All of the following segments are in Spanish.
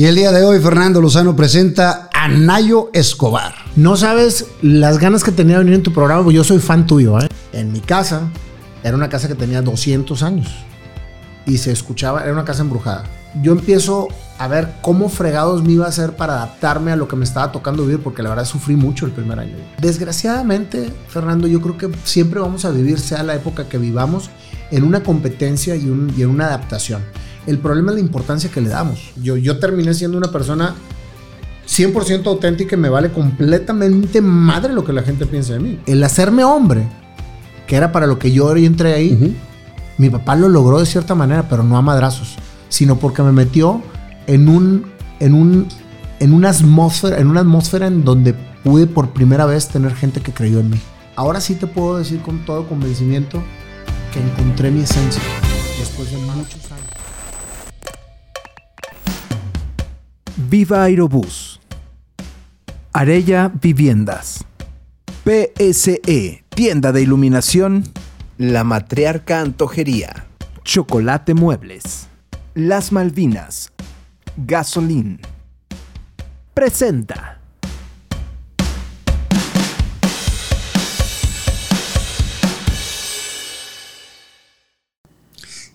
Y el día de hoy Fernando Lozano presenta a Nayo Escobar. No sabes las ganas que tenía de venir en tu programa, porque yo soy fan tuyo. ¿eh? En mi casa, era una casa que tenía 200 años. Y se escuchaba, era una casa embrujada. Yo empiezo a ver cómo fregados me iba a hacer para adaptarme a lo que me estaba tocando vivir, porque la verdad sufrí mucho el primer año. Desgraciadamente, Fernando, yo creo que siempre vamos a vivir, sea la época que vivamos, en una competencia y, un, y en una adaptación. El problema es la importancia que le damos. Yo, yo terminé siendo una persona 100% auténtica y me vale completamente madre lo que la gente piensa de mí. El hacerme hombre, que era para lo que yo entré ahí, mi papá lo logró de cierta manera, pero no a madrazos, sino porque me metió en un, en un, en una atmósfera, en una atmósfera en donde pude por primera vez tener gente que creyó en mí. Ahora sí te puedo decir con todo convencimiento que encontré mi esencia después de muchos Viva Aerobús. Arella Viviendas. PSE, tienda de iluminación. La Matriarca Antojería. Chocolate Muebles. Las Malvinas. Gasolín. Presenta.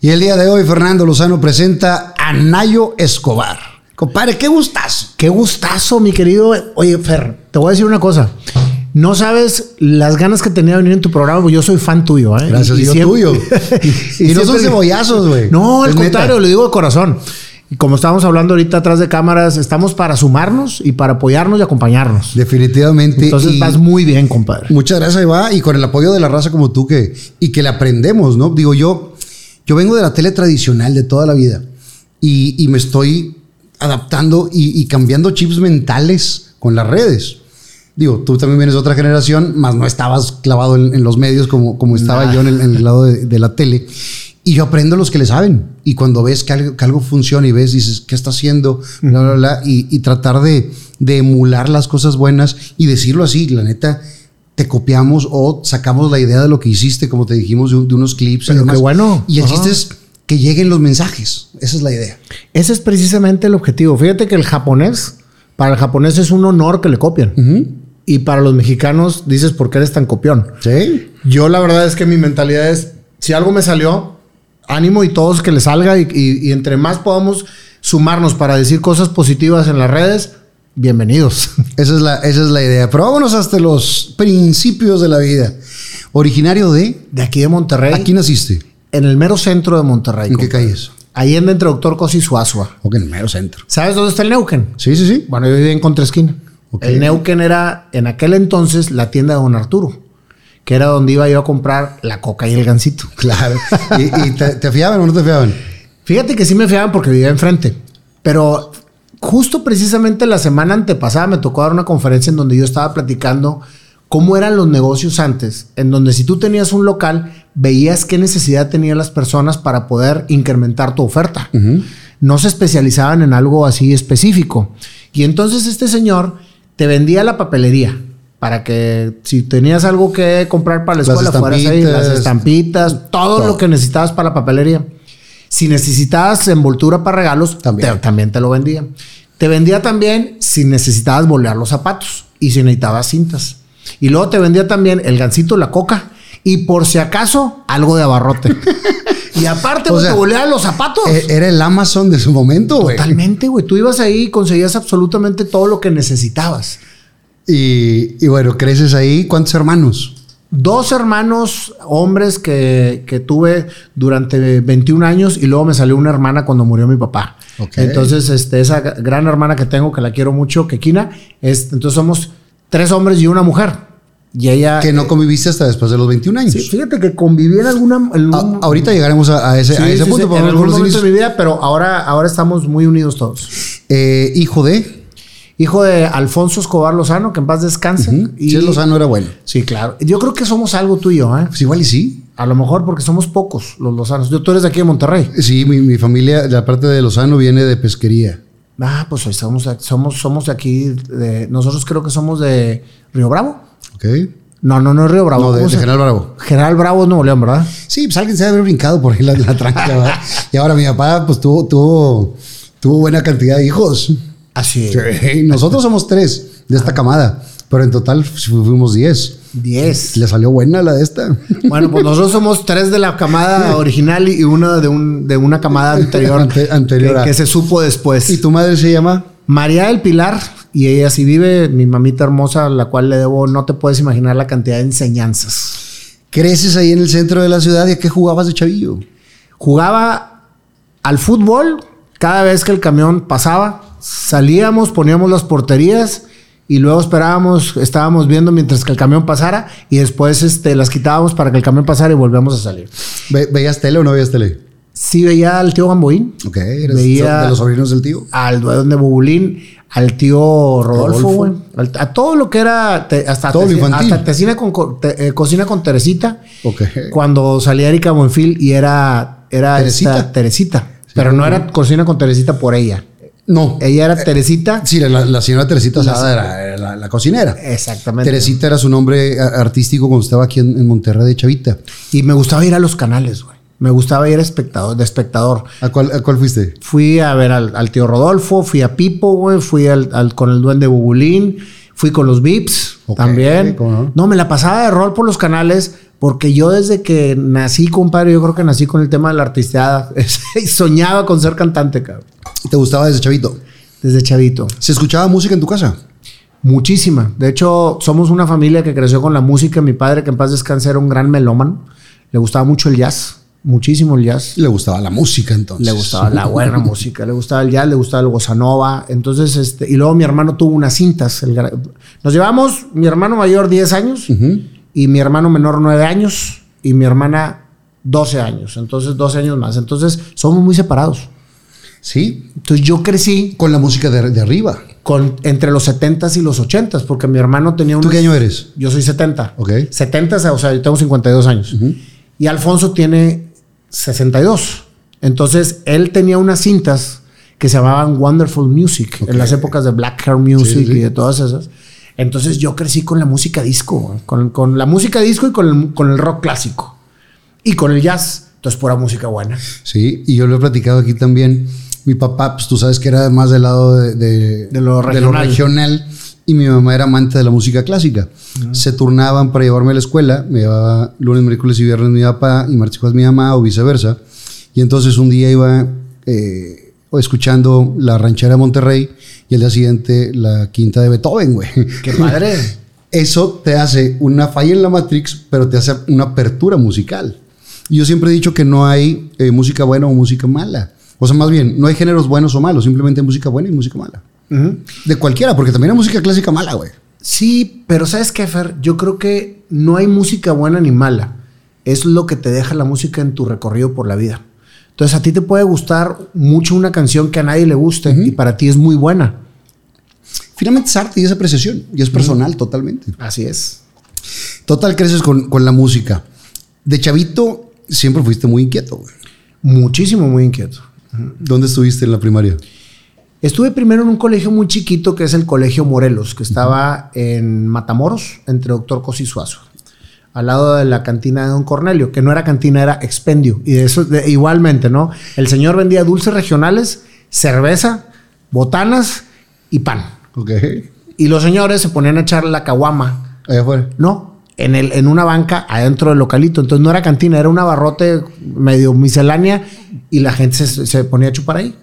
Y el día de hoy Fernando Lozano presenta a Nayo Escobar. Compadre, qué gustazo. Qué gustazo, mi querido. Oye, Fer, te voy a decir una cosa. No sabes las ganas que tenía de venir en tu programa, porque yo soy fan tuyo, ¿eh? Gracias, y, yo siempre, tuyo. y, y no son cebollazos, güey. No, al contrario, lo digo de corazón. Y como estábamos hablando ahorita atrás de cámaras, estamos para sumarnos y para apoyarnos y acompañarnos. Definitivamente. Entonces vas muy bien, compadre. Muchas gracias, Eva. Y con el apoyo de la raza como tú que, y que le aprendemos, ¿no? Digo, yo, yo vengo de la tele tradicional de toda la vida y, y me estoy adaptando y, y, cambiando chips mentales con las redes. Digo, tú también vienes de otra generación, más no estabas clavado en, en los medios como, como estaba nah. yo en el, en el lado de, de, la tele. Y yo aprendo los que le saben. Y cuando ves que algo, que algo funciona y ves, dices, ¿qué está haciendo? Bla, bla, bla, y, y, tratar de, de emular las cosas buenas y decirlo así, la neta, te copiamos o sacamos la idea de lo que hiciste, como te dijimos, de, de unos clips. Pero qué bueno. Y el chiste es que lleguen los mensajes. Esa es la idea. Ese es precisamente el objetivo. Fíjate que el japonés, para el japonés es un honor que le copien. Uh -huh. Y para los mexicanos dices, ¿por qué eres tan copión? Sí. Yo la verdad es que mi mentalidad es, si algo me salió, ánimo y todos que le salga y, y, y entre más podamos sumarnos para decir cosas positivas en las redes, bienvenidos. Esa es la, esa es la idea. Pero vámonos hasta los principios de la vida. Originario de... De aquí de Monterrey. ¿Aquí naciste? En el mero centro de Monterrey. ¿En qué calle es? Ahí en entre Doctor Cosi y Suazua. Ok, en el mero centro. ¿Sabes dónde está el Neuquén? Sí, sí, sí. Bueno, yo vivía en Contraesquina. Okay. El Neuquén era en aquel entonces la tienda de Don Arturo, que era donde iba yo a comprar la coca y el gansito. Claro. ¿Y, y te, te, fiaban o no te fiaban? Fíjate que sí me fiaban porque vivía enfrente. Pero justo precisamente la semana antepasada me tocó dar una conferencia en donde yo estaba platicando cómo eran los negocios antes, en donde si tú tenías un local, veías qué necesidad tenían las personas para poder incrementar tu oferta. Uh -huh. No se especializaban en algo así específico. Y entonces este señor te vendía la papelería para que si tenías algo que comprar para la escuela, fueras ahí, las estampitas, todo, todo, lo que necesitabas para la papelería. Si necesitabas envoltura para regalos, también te, también te lo vendía. Te vendía también si necesitabas bolear los zapatos y si necesitabas cintas. Y luego te vendía también el gancito, la coca y por si acaso algo de abarrote. y aparte, o sea, te los zapatos. e-, Era el Amazon de su momento, güey. Totalmente, güey. Tú ibas ahí y conseguías absolutamente todo lo que necesitabas. Y, y, bueno, creces ahí. ¿Cuántos hermanos? Dos hermanos hombres que, que, tuve durante 21 años y luego me salió una hermana cuando murió mi papá. Okay. Entonces, este, esa gran hermana que tengo, que la quiero mucho, Kekina, es, entonces somos tres hombres y una mujer. Y ella. Que no conviviste hasta después de los 21 años. Sí, fíjate que conviví en alguna. En un, a, ahorita llegaremos a, a ese, sí, a ese sí, punto. En algún momento de mi vida, pero ahora, ahora estamos muy unidos todos. Eh, hijo de. Hijo de Alfonso Escobar Lozano, que en paz descanse. Uh -huh. y, sí, Lozano era bueno. Sí, claro. Yo creo que somos algo tú y yo, ¿eh? Pues igual y sí. A lo mejor porque somos pocos los Lozanos. Yo, tú eres de aquí de Monterrey. Sí, mi, mi familia, la parte de Lozano viene de pesquería. Ah, pues somos, somos, somos de aquí. De, nosotros creo que somos de Río Bravo. Ok. No, no, no es Río Bravo. No, de, de General Bravo. General Bravo, Nuevo León, ¿verdad? Sí, pues alguien se debe haber brincado por ahí la, la tranca, ¿verdad? y ahora mi papá, pues tuvo, tuvo, tuvo buena cantidad de hijos. Así. Sí, nosotros somos tres de esta camada, pero en total fu- fuimos diez. 10. Le salió buena la de esta. Bueno, pues nosotros somos tres de la camada original y una de, un, de una camada anterior, Ante- anterior que, que se supo después. ¿Y tu madre se llama? María del Pilar, y ella sí vive, mi mamita hermosa, a la cual le debo, no te puedes imaginar la cantidad de enseñanzas. Creces ahí en el centro de la ciudad y a qué jugabas de chavillo. Jugaba al fútbol cada vez que el camión pasaba, salíamos, poníamos las porterías y luego esperábamos, estábamos viendo mientras que el camión pasara y después este, las quitábamos para que el camión pasara y volvíamos a salir. Ve- ¿Veías tele o no veías tele? Sí veía al tío Gamboín, Ok, eres Veía- de los sobrinos del tío. al dueño de Bubulín, al tío Rodolfo, güey, a todo lo que era, te- hasta, Todo infantil. hasta con, co- te- eh, cocina con Teresita, Ok. cuando salía Erika Buenfil y era, era Teresita. esta Teresita, pero no era cocina con Teresita por ella, No. ella era Teresita, Sí, la, la señora Teresita Sada era, era la, la cocinera. exactamente, Teresita era su nombre artístico cuando estaba aquí en, en Monterrey de Chavita. y me gustaba ir a los canales, güey, me gustaba ir a espectador, de espectador, ¿A cuál, a cuál fuiste? Fui a ver al, al tío Rodolfo, fui a Pipo, güey, fui al, al- con el duende Bubulín, fui con los Vips también. ¿cómo no? me la pasaba de rol por los canales porque yo desde que nací, compadre, yo creo que nací con el tema de la artisteada y soñaba con ser cantante, cabrón, ¿Te gustaba desde chavito? desde chavito. ¿Se escuchaba música en tu casa? Muchísima. De hecho, somos una familia que creció con la música. Mi padre, que en paz descanse, era un gran melómano. Le gustaba mucho el jazz, muchísimo el jazz. Le gustaba la música entonces. Le gustaba la buena música, le gustaba el jazz, le gustaba el bossa nova. Entonces, este, y luego mi hermano tuvo unas cintas. el nos llevamos, mi hermano mayor 10 años y mi hermano menor 9 años y mi hermana 12 años. Entonces, 12 años más. Entonces, somos muy separados. Sí, Entonces, yo crecí con la música de, de arriba. con, entre los 70s y los 80s porque mi hermano tenía un. ¿Tú qué año eres? Yo soy 70. Ok. 70, o sea, yo tengo 52 años. Y Alfonso tiene 62. Entonces, él tenía unas cintas que se llamaban Wonderful Music Ok. en las épocas de Black Hair Music Sí, sí. y de todas esas. Entonces, yo crecí con la música disco, con, con la música disco y con el, con el rock clásico. Y con el jazz. Entonces, pura música buena. Sí, y yo lo he platicado aquí también. Mi papá, pues tú sabes que era más del lado de, de- De lo regional. regional, y mi mamá era amante de la música clásica. Se turnaban para llevarme a la escuela, me llevaba lunes, miércoles y viernes mi papá y martes mi mamá o viceversa. Y entonces un día iba eh, escuchando la ranchera de Monterrey y el día siguiente la quinta de Beethoven, güey. ¡Qué padre! Eso te hace una falla en la Matrix, pero te hace una apertura musical. Y yo siempre he dicho que no hay eh, música buena o música mala. O sea, más bien, no hay géneros buenos o malos, simplemente hay música buena y música mala. De cualquiera, porque también hay música clásica mala, güey. Sí, pero ¿sabes qué, Fer? Yo creo que no hay música buena ni mala. Es lo que te deja la música en tu recorrido por la vida. Entonces a ti te puede gustar mucho una canción que a nadie le guste y para ti es muy buena. Finalmente es arte y es apreciación y es personal totalmente. Así es. Total, creces con, con la música. De chavito, siempre fuiste muy inquieto, güey. Muchísimo, muy inquieto. ¿Dónde estuviste en la primaria? Estuve primero en un colegio muy chiquito que es el Colegio Morelos, que estaba en Matamoros, entre Doctor Cosi y Suazo, al lado de la cantina de Don Cornelio, que no era cantina, era expendio. Y de eso, de- igualmente, ¿no? El señor vendía dulces regionales, cerveza, botanas y pan. Ok. Y los señores se ponían a echar la caguama, Allá afuera. ¿no? En, el, en una banca adentro del localito. Entonces no era cantina, era un abarrote medio miscelánea y la gente se, se ponía a chupar ahí.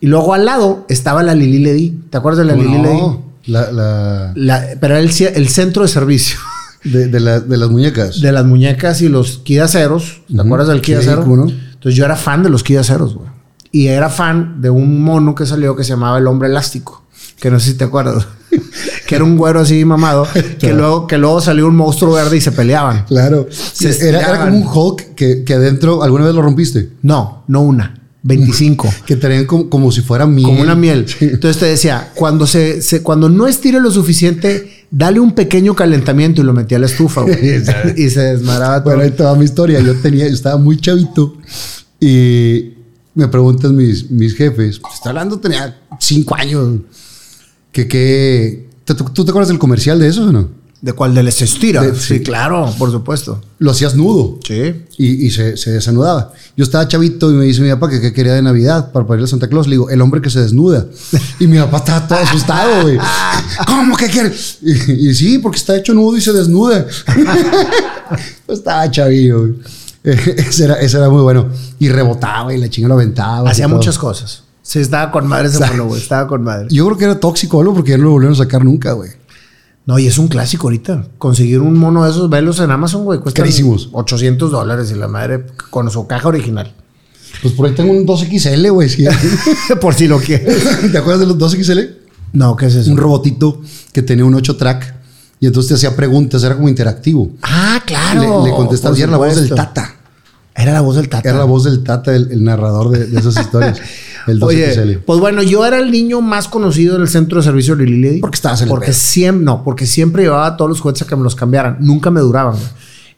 Y luego al lado estaba la Lili Ledi. ¿Te acuerdas de la ¿Cómo Lili Ledi? no? La, la- La- pero era el, el centro de servicio de, de la- de las muñecas. de las muñecas y los kidaceros. ¿Te Ujú. acuerdas del? ¿cómo no? Entonces yo era fan de los kidaceros, güey. Y era fan de un mono que salió que se llamaba el hombre elástico. Que no sé si te acuerdas. que era un güero así mamado. que, luego, que luego salió un monstruo verde y se peleaban. Claro. Se era, era como un Hulk que, que adentro alguna vez lo rompiste. No, no una. 25. Que traían como, como si fuera miel. como una miel. Sí. Entonces te decía, cuando se, se- cuando no estire lo suficiente, dale un pequeño calentamiento y lo metí a la estufa. güey. y se desmadraba todo. Bueno, ahí toda mi historia. Yo tenía, yo estaba muy chavito y me preguntan mis, mis jefes. Pues, está hablando, tenía cinco años. Que qué. ¿Tú, tú te acuerdas del comercial de eso o no? ¿De cuál? ¿De les estira? De- sí, sí. claro, por supuesto. Lo hacías nudo. Sí. Y, y se, se desanudaba. Yo estaba chavito y me dice mi papá que qué quería de Navidad para ponerle a Santa Claus. Le digo, el hombre que se desnuda. Y mi papá estaba todo asustado, güey. ¿Cómo que quiere? Y, y sí, porque está hecho nudo y se desnuda. Pues estaba chavillo, güey. Ese era, ese era muy bueno. Y rebotaba y la chinga lo aventaba. Hacía muchas cosas. Sí, estaba con madre ese mono, güey. Estaba con madre. Yo creo que era tóxico, algo porque ya no lo volvieron a sacar nunca, güey. No, y es un clásico ahorita. Conseguir un mono de esos velos en Amazon, güey, cuesta Carísimos. 800 dólares y la madre con su caja original. Pues por ahí tengo un 2XL, güey. sí. Por si lo quieres. ¿Te acuerdas de los 2XL? No, ¿qué es eso? Un robotito que tenía un 8 track y entonces te hacía preguntas, era como interactivo. Ah, claro. Le, le contestabas y era la voz del. Tata. Era la voz del Tata. Era la voz del Tata, el, el narrador de, de esas historias. El 2XL. Oye, pues bueno, yo era el niño más conocido en el centro de servicio de Lili. Porque estabas en el Porque siempre, no, porque siempre llevaba todos los juguetes a que me los cambiaran. Nunca me duraban, güey.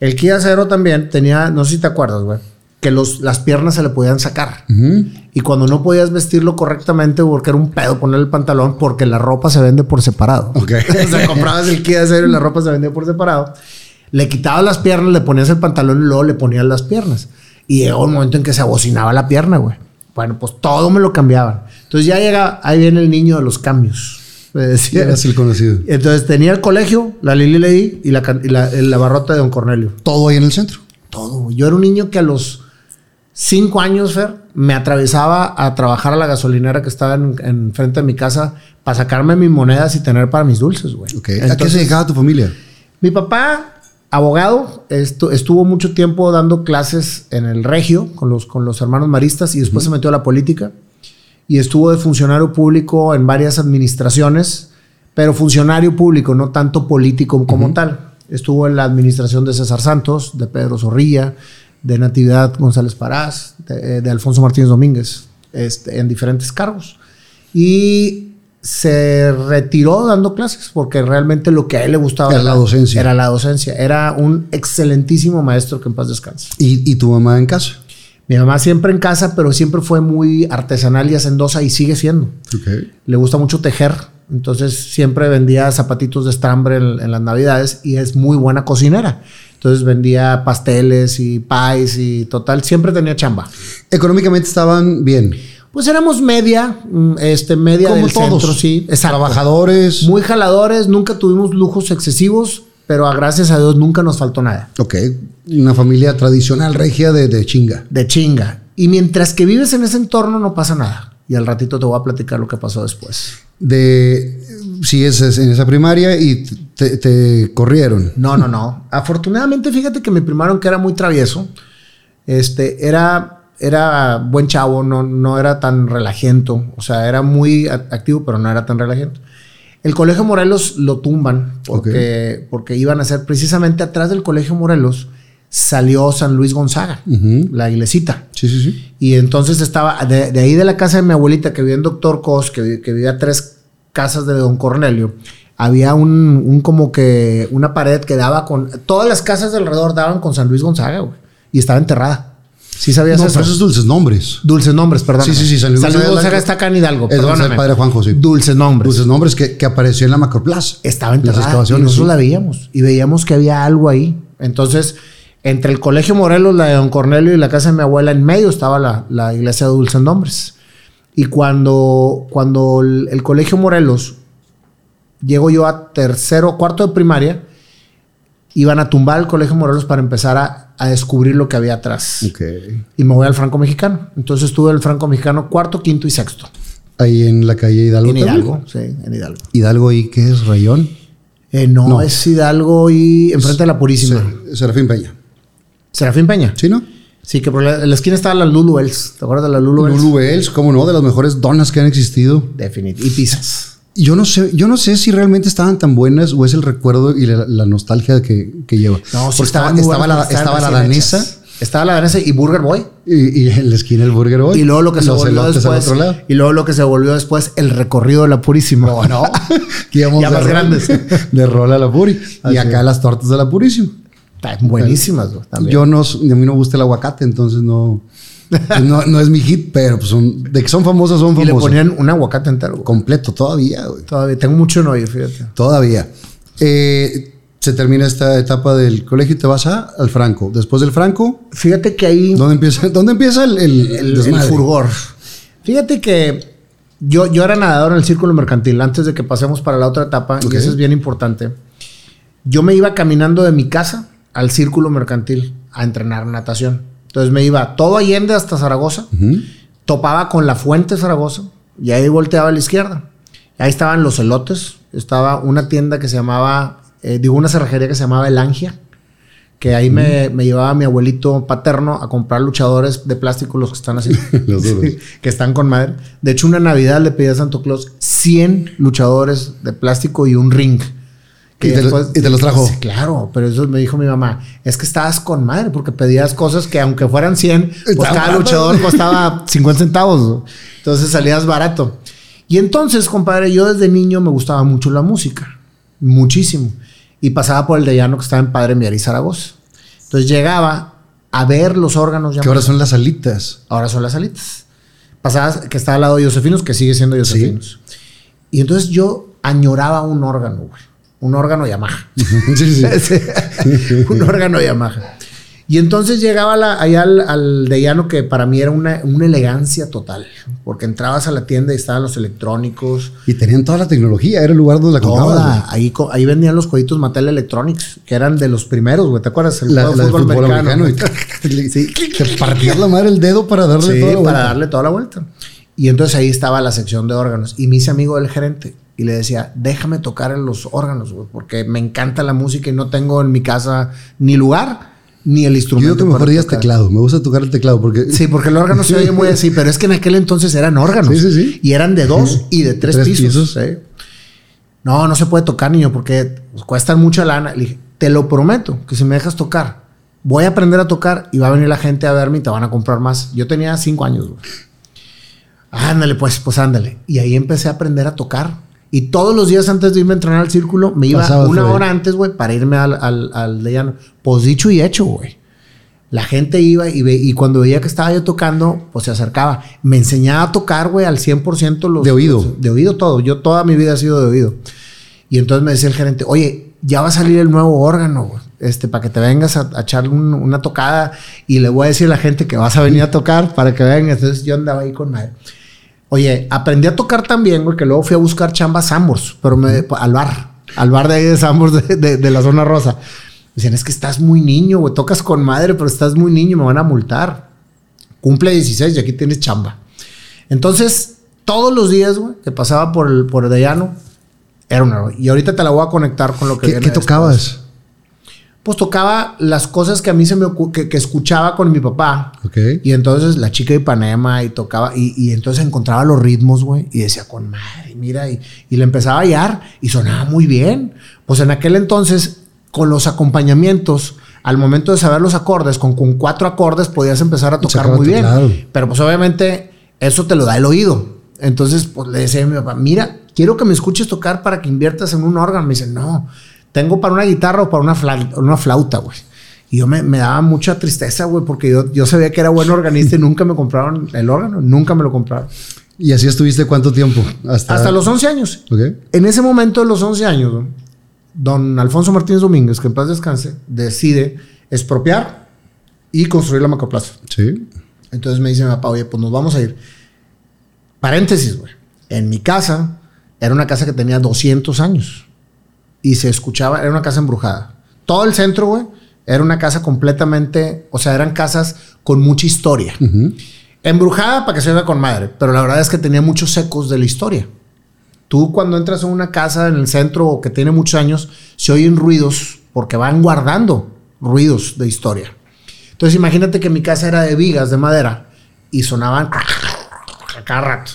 El Kia Cero también tenía, no sé si te acuerdas, güey, que los, las piernas se le podían sacar. Ujú. Y cuando no podías vestirlo correctamente, porque era un pedo poner el pantalón, porque la ropa se vende por separado. Ok. o sea, comprabas el Kia Cero y la ropa se vendía por separado. Le quitabas las piernas, le ponías el pantalón y luego le ponías las piernas. Y llegó un momento en que se abocinaba la pierna, güey. Bueno, pues todo me lo cambiaban. Entonces ya llega, ahí viene el niño de los cambios. Me decía. Eras el conocido. Entonces tenía el colegio, la Lili Lady y la, y la, la barrota de Don Cornelio. Todo ahí en el centro. Todo. Yo era un niño que a los cinco años, Fer, me atravesaba a trabajar a la gasolinera que estaba en, en frente de mi casa para sacarme mis monedas y tener para mis dulces, güey. Ok. ¿A qué se dedicaba tu familia? mi papá, abogado, estu- estuvo mucho tiempo dando clases en el Regio con los, con los hermanos maristas y después se metió a la política y estuvo de funcionario público en varias administraciones, pero funcionario público, no tanto político como tal. Estuvo en la administración de César Santos, de Pedro Zorrilla, de Natividad González Parás, de, de Alfonso Martínez Domínguez, este, en diferentes cargos. Y se retiró dando clases porque realmente lo que a él le gustaba Era la docencia. Era la docencia. Era un excelentísimo maestro que en paz descanse. ¿Y, y tu mamá en casa? Mi mamá siempre en casa, pero siempre fue muy artesanal y hacendosa y sigue siendo. Le gusta mucho tejer. Entonces siempre vendía zapatitos de estambre en, en las navidades y es muy buena cocinera. Entonces vendía pasteles y pies y total, siempre tenía chamba. Económicamente estaban bien. Pues éramos media, mm, este, media Como del todos. centro, sí. Exacto. Trabajadores. Muy jaladores, nunca tuvimos lujos excesivos, pero a gracias a Dios nunca nos faltó nada. Ok. Una familia tradicional regia de, de chinga. De chinga. Y mientras que vives en ese entorno no pasa nada. Y al ratito te voy a platicar lo que pasó después. De. Si es, es en esa primaria y te, te corrieron. No, no, no. Afortunadamente, fíjate que mi primario, que era muy travieso, este, era, era buen chavo, no, no era tan relajento. O sea, era muy activo, pero no era tan relajento. El Colegio Morelos lo tumban porque, porque iban a ser precisamente atrás del Colegio Morelos salió San Luis Gonzaga, la iglesita. Sí, sí, sí. Y entonces estaba de, de ahí de la casa de mi abuelita que vivía en Doctor Cos, que, vi- que vivía tres casas de Don Cornelio. Había un, un como que una pared que daba con todas las casas de alrededor daban con San Luis Gonzaga, güey. Y estaba enterrada. ¿Sí sabías No, eso? pero esos dulces nombres. Dulces nombres, perdón. Sí, sí, sí, San Luis Gonzaga es la- Gonzaga está acá en Hidalgo. Es el padre Juanjo, sí. Dulces nombres. Dulces nombres que, que apareció en la Macroplaza. estaba Las enterrada. y excavaciones. nosotros sí. la veíamos. Y veíamos que había algo ahí. Entonces, entre el Colegio Morelos, la de Don Cornelio y la casa de mi abuela, en medio estaba la, la iglesia de Dulces Nombres. Y cuando, cuando el, el Colegio Morelos, llego yo a tercero, cuarto de primaria, iban a tumbar el Colegio Morelos para empezar a, a descubrir lo que había atrás. Ok. Y me voy al Franco Mexicano. Entonces estuve el Franco Mexicano cuarto, quinto y sexto. Ahí en la calle Hidalgo. En también. Hidalgo, sí, en Hidalgo. Hidalgo, ¿y qué es? ¿Rayón? Eh, no, No. es Hidalgo y enfrente de la Purísima. Se- Serafín Peña. Serafín Peña. ¿Sí, no? Sí, que por la, en la esquina estaba la Lulu Bells. ¿Te acuerdas de la Lulu Bells? Lulu Bells, cómo no, de las mejores donas que han existido. Definitivamente. Y pizzas. Yo no sé, yo no sé si realmente estaban tan buenas o es el recuerdo y la, la nostalgia que, que lleva. No, sí estaba, estaba, la, estaba danesa hechas. Estaba la danesa y Burger Boy. y, y en la esquina el Burger Boy. Y luego lo que se Los volvió después. Y luego lo que se volvió después, el recorrido de la Purísima. No, íbamos Ya más grandes. De rola a la Puri. Así y acá es. las tortas de la Purísima. Están buenísimas. Yo no, a mí no gusta el aguacate, entonces no, no, no es mi hit, pero pues son, de que son famosas, son y le ponían un aguacate entero. güey. Completo, todavía, güey. Todavía tengo mucho oír, fíjate. Todavía. Eh, se termina esta etapa del colegio y te vas a, al Franco. Después del Franco, Fíjate que ahí ¿dónde empieza, ¿dónde empieza el, el, el, el furgor. Fíjate que yo, yo era nadador en el círculo mercantil antes de que pasemos para la otra etapa, y eso es bien importante. Yo me iba caminando de mi casa al círculo mercantil a entrenar natación. Entonces me iba todo Allende hasta Zaragoza, topaba con la fuente Zaragoza y ahí volteaba a la izquierda. Ahí estaban los elotes, estaba una tienda que se llamaba, eh, digo, una cerrajería que se llamaba El Angia, que ahí me, me llevaba mi abuelito paterno a comprar luchadores de plástico, los que están así. Sí, que están con madre. De hecho, una Navidad le pedí a Santo Claus 100 luchadores de plástico y un ring. Y te lo- y te los trajo. Sí, claro, pero eso me dijo mi mamá. Es que estabas con madre porque pedías cosas que aunque fueran 100, pues cada barato. luchador costaba 50 centavos. Entonces salías barato. Y entonces, compadre, yo desde niño me gustaba mucho la música. Muchísimo. Y pasaba por el de llano que estaba en Padre Mier y Zaragoza. Entonces llegaba a ver los órganos. Que ahora son las alitas. Ahora son las salitas. Pasaba que estaba al lado de Josefinos, que sigue siendo Josefinos. Y entonces yo añoraba un órgano, güey. Un órgano Yamaha. sí, sí. un órgano Yamaha. Y entonces llegaba la- allá al, al de llano que para mí era una, una elegancia total. Porque entrabas a la tienda y estaban los electrónicos. Y tenían toda la tecnología. Era el lugar donde la comprabas. Toda. Ahí, ahí vendían los jueguitos Mattel Electronics, que eran de los primeros, güey. ¿Te acuerdas? El. La, juego la de de fútbol americano. y- Sí. Te partías la madre el dedo para darle Sí, toda la para darle toda la vuelta. Y entonces ahí estaba la sección de órganos. Y me hice amigo del gerente. Y le decía, déjame tocar en los órganos, güey, porque me encanta la música y no tengo en mi casa ni lugar ni el Yo instrumento. digo que mejor digas tocar". teclado. Me gusta tocar el teclado porque... Sí, porque el órgano se oye muy así, pero es que en aquel entonces eran órganos. Sí, sí, sí. Y eran de dos y de tres, Tres pisos. pisos. ¿sí? No, no se puede tocar, niño, porque cuestan mucha lana. Le dije, te lo prometo, que si me dejas tocar, voy a aprender a tocar y va a venir la gente a verme y te van a comprar más. Yo tenía cinco años, güey. Ándale, pues, pues ándale. Y ahí empecé a aprender a tocar. Y todos los días antes de irme a entrenar al círculo, me iba Pasabas una hora antes, güey, para irme al, al, al de llano. Pues dicho y hecho, güey. La gente iba y, ve- y cuando veía que estaba yo tocando, pues se acercaba. Me enseñaba a tocar, güey, al 100% los... De oído. los- de oído todo. Yo toda mi vida ha sido de oído. Y entonces me decía el gerente, oye, ya va a salir el nuevo órgano, güey. Este, para que te vengas a, a echar un- una tocada y le voy a decir a la gente que vas a venir a tocar para que vean. Entonces yo andaba ahí con madre. Oye, aprendí a tocar también, güey, que luego fui a buscar chamba a Sambors, pero me, al bar, al bar de ahí de Sambors de, de- de la zona rosa. Me Decían, es que estás muy niño, güey, tocas con madre, pero estás muy niño, me van a multar. Cumple 16 y aquí tienes chamba. Entonces, todos los días, güey, que pasaba por el, por el era una... Y ahorita te la voy a conectar con lo que ¿Qué, viene qué tocabas? Pues tocaba las cosas que a mí se me que, que escuchaba con mi papá. Ok. Y entonces la chica de Ipanema y tocaba, y, y entonces encontraba los ritmos, güey, y decía, con madre, mira, y, y le empezaba a hallar y sonaba muy bien. Pues en aquel entonces, con los acompañamientos, al momento de saber los acordes, con, con cuatro acordes podías empezar a tocar muy bien. Pero pues obviamente eso te lo da el oído. Entonces, pues le decía a mi papá, mira, quiero que me escuches tocar para que inviertas en un órgano. Me dice, no, tengo para una guitarra o para una, fla- una flauta, güey. Y yo me, me daba mucha tristeza, güey, porque yo, yo sabía que era buen organista y nunca me compraron el órgano, nunca me lo compraron. ¿Y así estuviste cuánto tiempo? Hasta, Hasta los 11 años. Ok. En ese momento de los 11 años, ¿no? don Alfonso Martínez Domínguez, que en paz descanse, decide expropiar y construir la Macroplaza. Sí. Entonces me dice mi papá, oye, pues nos vamos a ir. Paréntesis, güey. En mi casa, era una casa que tenía 200 años. Y se escuchaba, era una casa embrujada. Todo el centro, güey, era una casa completamente, o sea, eran casas con mucha historia. Embrujada para que se vea con madre, pero la verdad es que tenía muchos ecos de la historia. Tú cuando entras en una casa en el centro que tiene muchos años, se oyen ruidos porque van guardando ruidos de historia. Entonces imagínate que mi casa era de vigas de madera y sonaban a cada rato.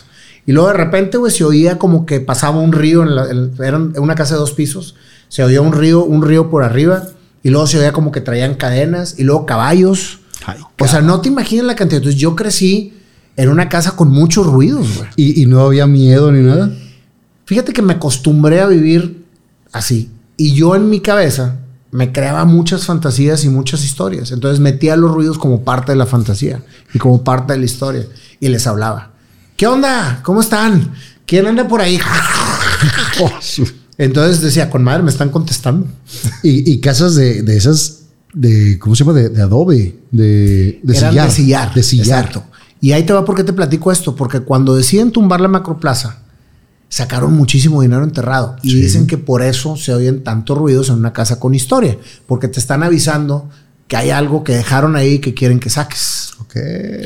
Y luego de repente, güey, se oía como que pasaba un río, en la, en- era una casa de dos pisos, se oía un río, un río por arriba y luego se oía como que traían cadenas y luego caballos. Ay, o sea, no te imaginas la cantidad. Entonces yo crecí en una casa con muchos ruidos, güey. ¿Y, y no había miedo ni nada? Fíjate que me acostumbré a vivir así. Y yo en mi cabeza me creaba muchas fantasías y muchas historias. Entonces metía los ruidos como parte de la fantasía y como parte de la historia. Y les hablaba. ¿Qué onda? ¿Cómo están? ¿Quién anda por ahí? Entonces decía, con madre, me están contestando. Y, y casas de, de esas, de, ¿cómo se llama? De, de adobe, de, de Eran sillar. de sillar. De sillar. Exacto. Y ahí te va por qué te platico esto. Porque cuando deciden tumbar la macroplaza, sacaron muchísimo dinero enterrado. Y Sí. dicen que por eso se oyen tantos ruidos en una casa con historia. Porque te están avisando que hay algo que dejaron ahí que quieren que saques. Ok.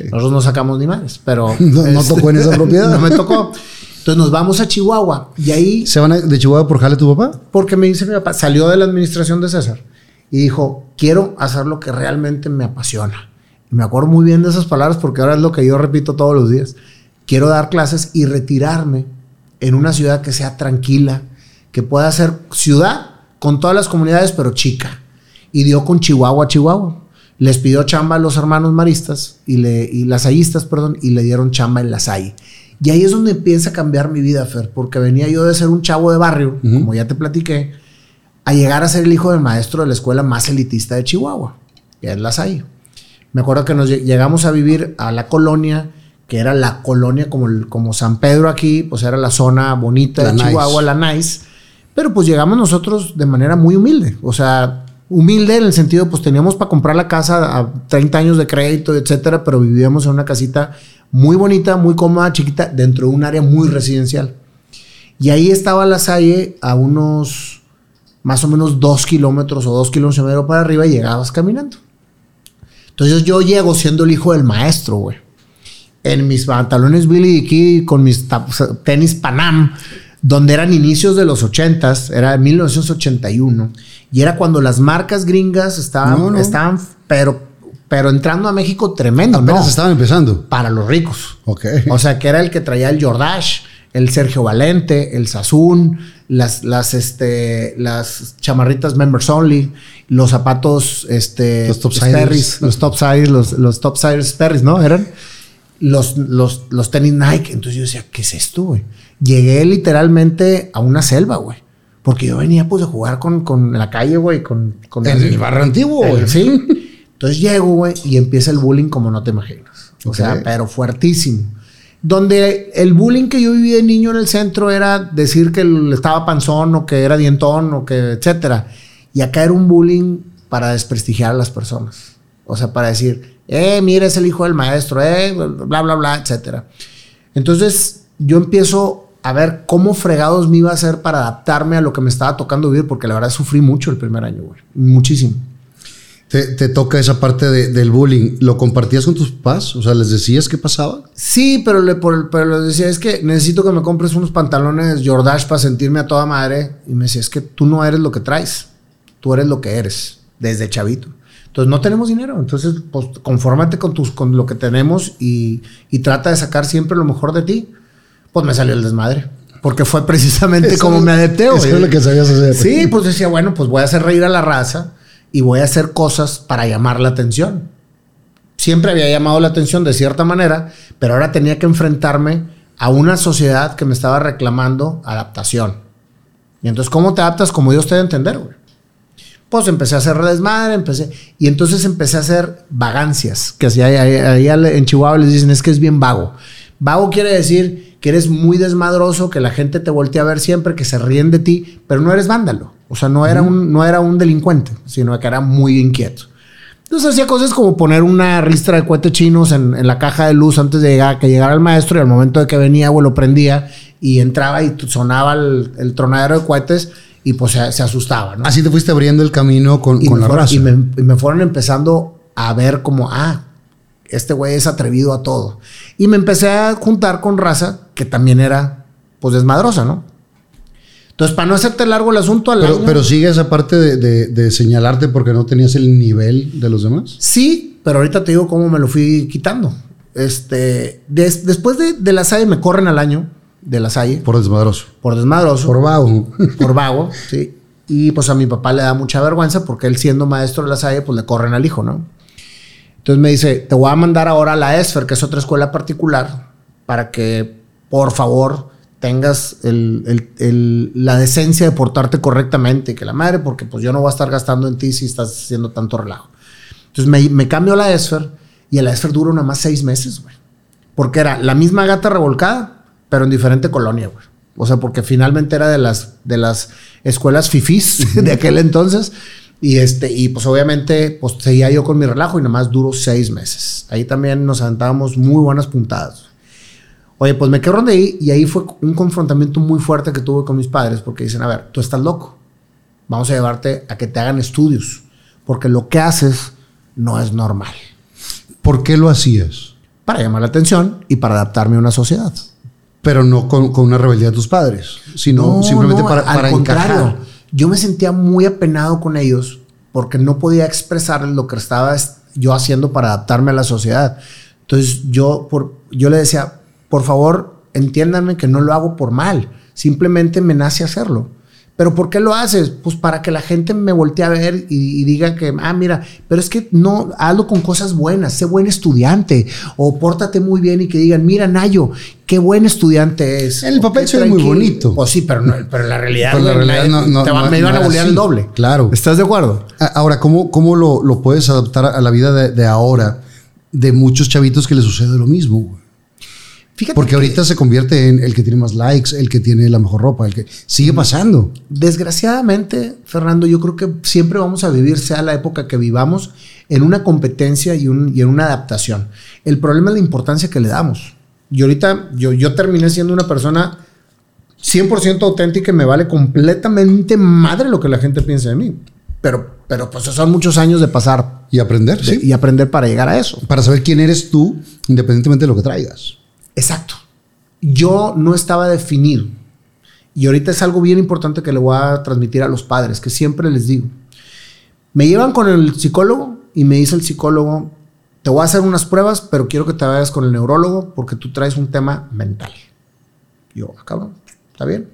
Nosotros no sacamos ni madres, pero... No- no tocó en esa propiedad. no me tocó. Entonces nos vamos a Chihuahua. Y ahí ¿Se van a- de Chihuahua por jale tu papá? porque me dice mi papá, salió de la administración de César y dijo, quiero hacer lo que realmente me apasiona. Y me acuerdo muy bien de esas palabras porque ahora es lo que yo repito todos los días. Quiero dar clases y retirarme en una ciudad que sea tranquila, que pueda ser ciudad con todas las comunidades, pero chica. Y dio con Chihuahua, Chihuahua. Les pidió chamba a los hermanos maristas y, le, y lasallistas, perdón, y le dieron chamba en la Salle. Y ahí es donde empieza a cambiar mi vida, Fer, porque venía yo de ser un chavo de barrio, como ya te platiqué, a llegar a ser el hijo del maestro de la escuela más elitista de Chihuahua, que es la Salle. Me acuerdo que nos lle- llegamos a vivir a la colonia, que era la colonia como, como San Pedro aquí, pues era la zona bonita La de nice. Chihuahua, la nice. Pero pues llegamos nosotros de manera muy humilde. O sea, humilde en el sentido, pues teníamos para comprar la casa a 30 años de crédito, etcétera, pero vivíamos en una casita muy bonita, muy cómoda, chiquita, dentro de un área muy residencial. Y ahí estaba la Salle a unos más o menos dos kilómetros o dos kilómetros y medio para arriba y llegabas caminando. Entonces yo llego siendo el hijo del maestro, güey. En mis pantalones Billy Dicky con mis tenis Panam, donde eran inicios de los 80s, era 1981. Y era cuando las marcas gringas estaban, No, no. estaban pero, pero entrando a México tremendo, Apenas ¿no? estaban empezando. Para los ricos. Ok. O sea, que era el que traía el Jordache, el Sergio Valente, el Sassoon, las, las, este, las chamarritas Members Only, los zapatos, este, Los topsiders. Sperry's, los topsiders, los, los topsiders Sperry's, ¿no? Eran los, los, los tenis Nike. Entonces yo decía, ¿qué es esto, güey? Llegué literalmente a una selva, güey. Porque yo venía, pues, de jugar con, con la calle, güey, con, con En el barrio antiguo, güey. sí. Entonces llego, güey, y empieza el bullying como no te imaginas. O sea, pero fuertísimo. Donde el bullying que yo viví de niño en el centro era decir que estaba panzón o que era dientón o que etcétera. Y acá era un bullying para desprestigiar a las personas. O sea, para decir, eh, mira, es el hijo del maestro, eh, bla, bla, bla, etcétera. Entonces yo empiezo a ver cómo fregados me iba a hacer para adaptarme a lo que me estaba tocando vivir, porque la verdad sufrí mucho el primer año, güey. Muchísimo. Te, te toca esa parte de- del bullying. ¿Lo compartías con tus papás? O sea, ¿les decías qué pasaba? Sí, pero le, por- pero le decía, es que necesito que me compres unos pantalones Jordache para sentirme a toda madre. Y me decía, es que tú no eres lo que traes, tú eres lo que eres, desde chavito. Entonces no tenemos dinero, entonces pues confórmate con, tus, con lo que tenemos y, y trata de sacar siempre lo mejor de ti. Pues me salió el desmadre, porque fue precisamente Eso como me adapté. eso es lo que sabías hacer. Sí, pues decía, bueno, pues voy a hacer reír a la raza y voy a hacer cosas para llamar la atención siempre había llamado la atención de cierta manera, pero ahora tenía que enfrentarme a una sociedad que me estaba reclamando adaptación. Y entonces, ¿cómo te adaptas como Dios te debe entender, güey? Pues empecé a hacer desmadre, empecé. Y entonces empecé a hacer vagancias, que ahí- ahí en Chihuahua les dicen es que es bien vago. Vago quiere decir que eres muy desmadroso, que la gente te voltea a ver siempre, que se ríen de ti, pero no eres vándalo. O sea, no era, un, no era un delincuente, sino que era muy inquieto. Entonces hacía cosas como poner una ristra de cohetes chinos en, en la caja de luz antes de llegar, que llegara el maestro y al momento de que venía, güey, lo prendía y entraba y sonaba el, el tronadero de cohetes y pues se, se asustaba, ¿no? Así te fuiste abriendo el camino con, y, con la fueron, raza. y, me, y me fueron empezando a ver como, ah, este güey es atrevido a todo. Y me empecé a juntar con raza que también era, pues, desmadrosa, ¿no? Entonces, para no hacerte largo el asunto, al Pero, año- pero sigue esa parte de, de- de señalarte porque no tenías el nivel de los demás. Sí, pero ahorita te digo cómo me lo fui quitando. Este, des- después de, de la Salle me corren al año de la Salle por, Por desmadroso. desmadroso, Por por, vago. vago, sí. Y pues a mi papá le da mucha vergüenza porque él siendo maestro de la Salle, pues le corren al hijo, ¿no? Entonces me dice, te voy a mandar ahora a la ESFER, que es otra escuela particular, para que por favor tengas el- el- el- la decencia de portarte correctamente, que la madre, porque pues yo no voy a estar gastando en ti si estás haciendo tanto relajo. Entonces me, me cambio a la ESFER y la ESFER dura nada más seis meses, güey. Porque era la misma gata revolcada, pero en diferente colonia, güey. O sea, porque finalmente era de las, de las escuelas fifís de aquel entonces. Y, este, y pues obviamente pues seguía yo con mi relajo y nomás duró seis meses. Ahí también nos aventábamos muy buenas puntadas. Oye, pues me quedo de ahí y ahí fue un confrontamiento muy fuerte que tuve con mis padres porque dicen, a ver, tú estás loco. Vamos a llevarte a que te hagan estudios porque lo que haces no es normal. ¿Por qué lo hacías? Para llamar la atención y para adaptarme a una sociedad. Pero no con, con una rebeldía de tus padres, sino No, simplemente no, para, al para contrario. Yo me sentía muy apenado con ellos porque no podía expresar lo que estaba es- yo haciendo para adaptarme a la sociedad. Entonces yo, por, yo le decía, por favor, entiéndanme que no lo hago por mal, simplemente me nace hacerlo. Pero ¿por qué lo haces? Pues para que la gente me voltee a ver y, y diga que, ah, mira, pero es que no, hazlo con cosas buenas, sé buen estudiante o pórtate muy bien y que digan, mira, Nayo, qué buen estudiante es. El papel ve muy tranquilo". bonito. Pues sí, pero, no, pero la realidad, Pero la realidad no- no- te va- no- me iban a bolear el doble. Claro. ¿Estás de acuerdo? Ahora, ¿cómo, cómo lo, lo puedes adaptar a la vida de, de ahora de muchos chavitos que les sucede lo mismo? güey? Fíjate Porque que, ahorita se convierte en el que tiene más likes, el que tiene la mejor ropa, el que sigue pasando. desgraciadamente, Fernando, yo creo que siempre vamos a vivir, sea la época que vivamos, en una competencia y, un- y en una adaptación. El problema es la importancia que le damos. Y ahorita yo, yo terminé siendo una persona 100% auténtica y me vale completamente madre lo que la gente piensa de mí. Pero, pero pues son muchos años de pasar Y aprender, de- sí. y aprender para llegar a eso. Para saber quién eres tú, independientemente de lo que traigas. Exacto. Yo no estaba definido. Y ahorita es algo bien importante que le voy a transmitir a los padres, que siempre les digo. Me llevan con el psicólogo y me dice el psicólogo, te voy a hacer unas pruebas, pero quiero que te vayas con el neurólogo porque tú traes un tema mental. Yo, ah, cabrón, está bien.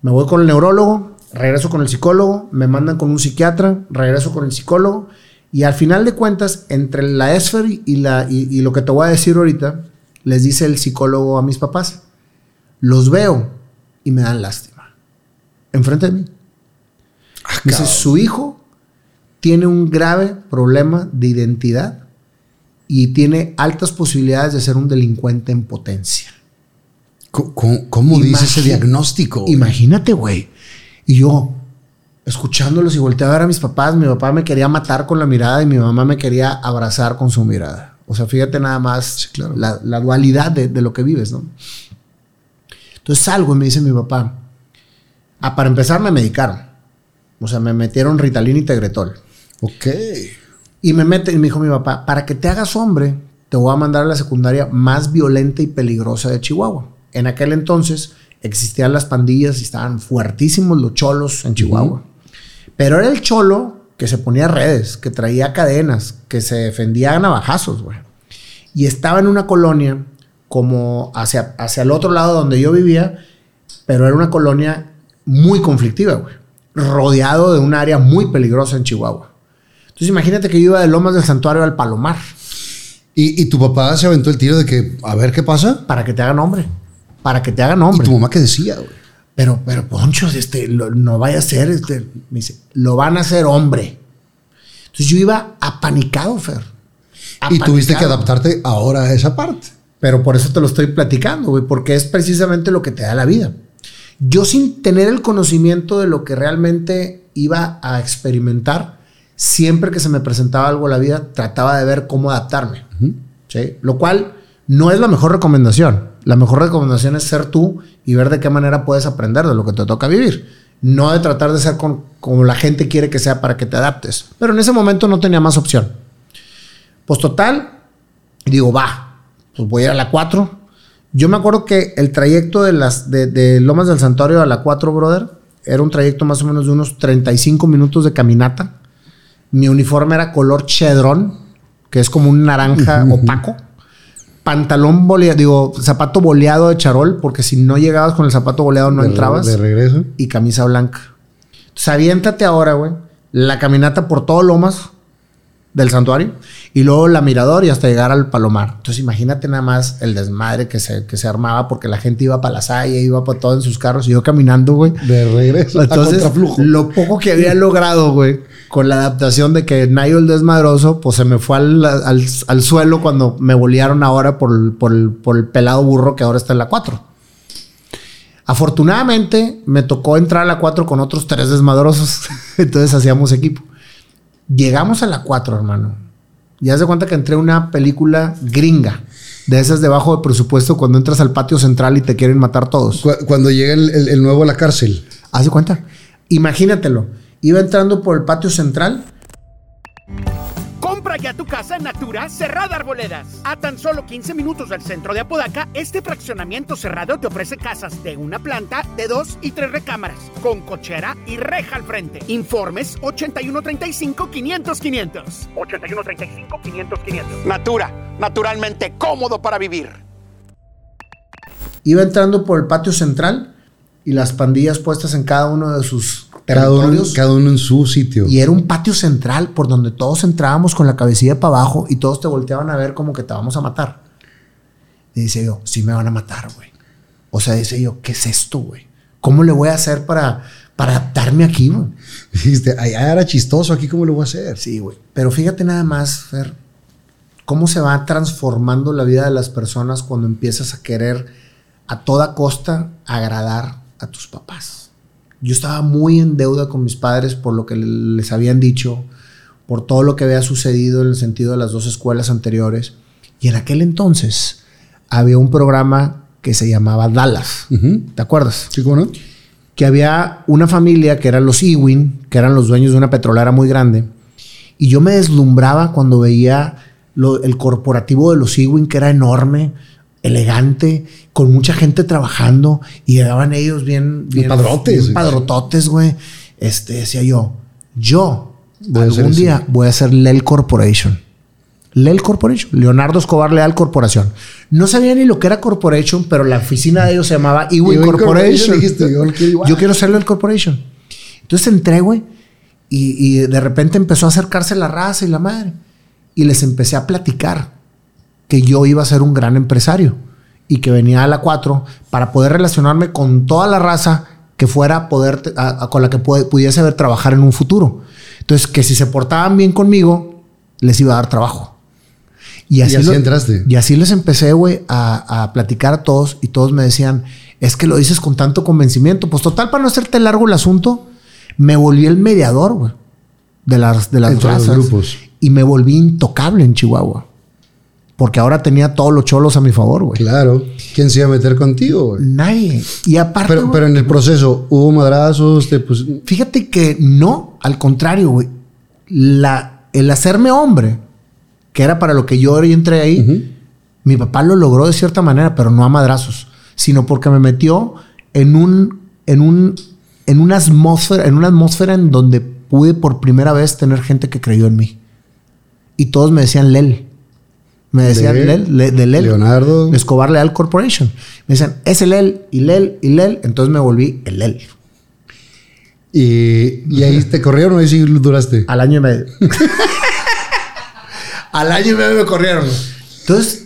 Me voy con el neurólogo, regreso con el psicólogo, me mandan con un psiquiatra, regreso con el psicólogo y al final de cuentas, entre la ESFER y, y, y lo que te voy a decir ahorita, les dice el psicólogo a mis papás, los veo y me dan lástima. Enfrente de mí. Dice, su hijo tiene un grave problema de identidad y tiene altas posibilidades de ser un delincuente en potencia. ¿Cómo, dice ese diagnóstico? güey? Imagínate, güey. Y yo, escuchándolos y volteé a ver a mis papás, mi papá me quería matar con la mirada y mi mamá me quería abrazar con su mirada. O sea, fíjate nada más claro. la, la dualidad de, de lo que vives, ¿no? Entonces salgo y me dice mi papá, ah, para empezar me medicaron. O sea, me metieron Ritalin y Tegretol. Ok. Y me mete, y me dijo mi papá, para que te hagas hombre, te voy a mandar a la secundaria más violenta y peligrosa de Chihuahua. En aquel entonces existían las pandillas y estaban fuertísimos los cholos en Chihuahua. Pero era el cholo que se ponía redes, que traía cadenas, que se defendía a navajazos, güey. Y estaba en una colonia como hacia, hacia el otro lado donde yo vivía, pero era una colonia muy conflictiva, güey. Rodeado de un área muy peligrosa en Chihuahua. Entonces imagínate que yo iba de Lomas del Santuario al Palomar ¿Y, y tu papá se aventó el tiro de que, a ver qué pasa. para que te hagan hombre. Para que te hagan ¿Y hombre. tu mamá qué decía, güey? Pero, pero, Poncho, este, lo- no vaya a ser, este, me dice, lo van a hacer hombre. Entonces yo iba apanicado, Fer. Y tuviste que adaptarte ahora a esa parte. Pero por eso te lo estoy platicando, güey, porque es precisamente lo que te da la vida. Yo sin tener el conocimiento de lo que realmente iba a experimentar, siempre que se me presentaba algo en la vida, trataba de ver cómo adaptarme. ¿sí? Lo cual no es la mejor recomendación. La mejor recomendación es ser tú y ver de qué manera puedes aprender de lo que te toca vivir. No de tratar de ser con- como la gente quiere que sea para que te adaptes. Pero en ese momento no tenía más opción. Pues total, digo, va, pues voy a ir a la 4. Yo me acuerdo que el trayecto de, las, de, de Lomas del Santuario a la 4, brother, era un trayecto más o menos de unos 35 minutos de caminata. Mi uniforme era color chedrón, que es como un naranja opaco. Pantalón boleado, digo, zapato boleado de charol, porque si no llegabas con el zapato boleado no De- entrabas De regreso. y camisa blanca. Entonces, aviéntate ahora, güey, la caminata por todo Lomas del santuario y luego la mirador y hasta llegar al palomar. Entonces, imagínate nada más el desmadre que se, que se armaba porque la gente iba para la salle, iba para todo en sus carros y yo caminando, güey. De regreso. Entonces, lo poco que había logrado, güey, con la adaptación de que Nayo el desmadroso, pues se me fue al, al- al suelo cuando me bolearon ahora por, el- por, por el pelado burro que ahora está en la 4. Afortunadamente me tocó entrar a la 4 con otros tres desmadrosos. Entonces hacíamos equipo. Llegamos a la 4, hermano. Ya se cuenta que entré a una película gringa. De esas de bajo de presupuesto cuando entras al patio central y te quieren matar todos. Cu- Cuando llega el, el- el nuevo a la cárcel. ¿Haz de cuenta? Imagínatelo. Iba entrando por el patio central. Compra ya tu casa en Natura Cerrada Arboledas. A tan solo 15 minutos del centro de Apodaca, este fraccionamiento cerrado te ofrece casas de una planta, de dos y tres recámaras, con cochera y reja al frente. Informes 8135-500-500. 8135-500-500. Natura, naturalmente cómodo para vivir. Iba entrando por el patio central y las pandillas puestas en cada uno de sus Cada uno, territorios. cada uno en su sitio. Y era un patio central por donde todos entrábamos con la cabecilla para abajo y todos te volteaban a ver como que te vamos a matar. Y dice yo, sí me van a matar, güey. O sea, dice yo, ¿qué es esto, güey? ¿Cómo le voy a hacer para, para adaptarme aquí, güey? Dijiste, allá era chistoso, aquí cómo lo voy a hacer. Sí, güey. Pero fíjate nada más, Fer, cómo se va transformando la vida de las personas cuando empiezas a querer a toda costa agradar a tus papás. Yo estaba muy en deuda con mis padres por lo que les habían dicho, por todo lo que había sucedido en el sentido de las dos escuelas anteriores. Y en aquel entonces había un programa que se llamaba Dallas. ¿Te acuerdas? ¿Sí, cómo no? que había una familia que eran los Ewing, que eran los dueños de una petrolera muy grande. Y yo me deslumbraba cuando veía lo- el corporativo de los Ewing, que era enorme, elegante, con mucha gente trabajando. Y llegaban ellos bien... bien padrotes. bien padrototes, güey. Este, decía yo, yo Voy algún eso. día voy a hacer Lel Corporation. Lel Corporation, Leonardo Escobar Leal Corporación. No sabía ni lo que era Corporation, pero la oficina de ellos se llamaba Ewing Corporation. Quiero. Yo quiero ser Lel Corporation. Entonces entré, güey, y, y de repente empezó a acercarse la raza y la madre. Y les empecé a platicar que yo iba a ser un gran empresario y que venía a la 4 para poder relacionarme con toda la raza que fuera poder, a- a- con la que pu- pudiese ver trabajar en un futuro. Entonces, que si se portaban bien conmigo, les iba a dar trabajo. Y así, así lo- entraste. Y así les empecé, güey, a, a platicar a todos y todos me decían, es que lo dices con tanto convencimiento. Pues total, para no hacerte largo el asunto, me volví el mediador, güey, de las, de las razas. grupos. Y me volví intocable en Chihuahua. Porque ahora tenía todos los cholos a mi favor, güey. Claro. ¿Quién se iba a meter contigo? güey? Nadie. Y aparte, Pero, güey, pero en el proceso, ¿hubo madrazos? Te, pues, fíjate que no, al contrario, güey. La, el hacerme hombre, que era para lo que yo entré ahí, mi papá lo logró de cierta manera, pero no a madrazos, sino porque me metió en un, en un, en una atmósfera, en una atmósfera en donde pude por primera vez tener gente que creyó en mí. Y todos me decían Lel. Me decían Lel, Lel, Le- de Lel. Leonardo. Escobar Leal Corporation. Me decían, es el Lel, y Lel, y Lel. Entonces me volví el Lel. Y, y ahí te corrieron o ahí sí duraste. Al año y medio. Al año y medio me corrieron. Entonces,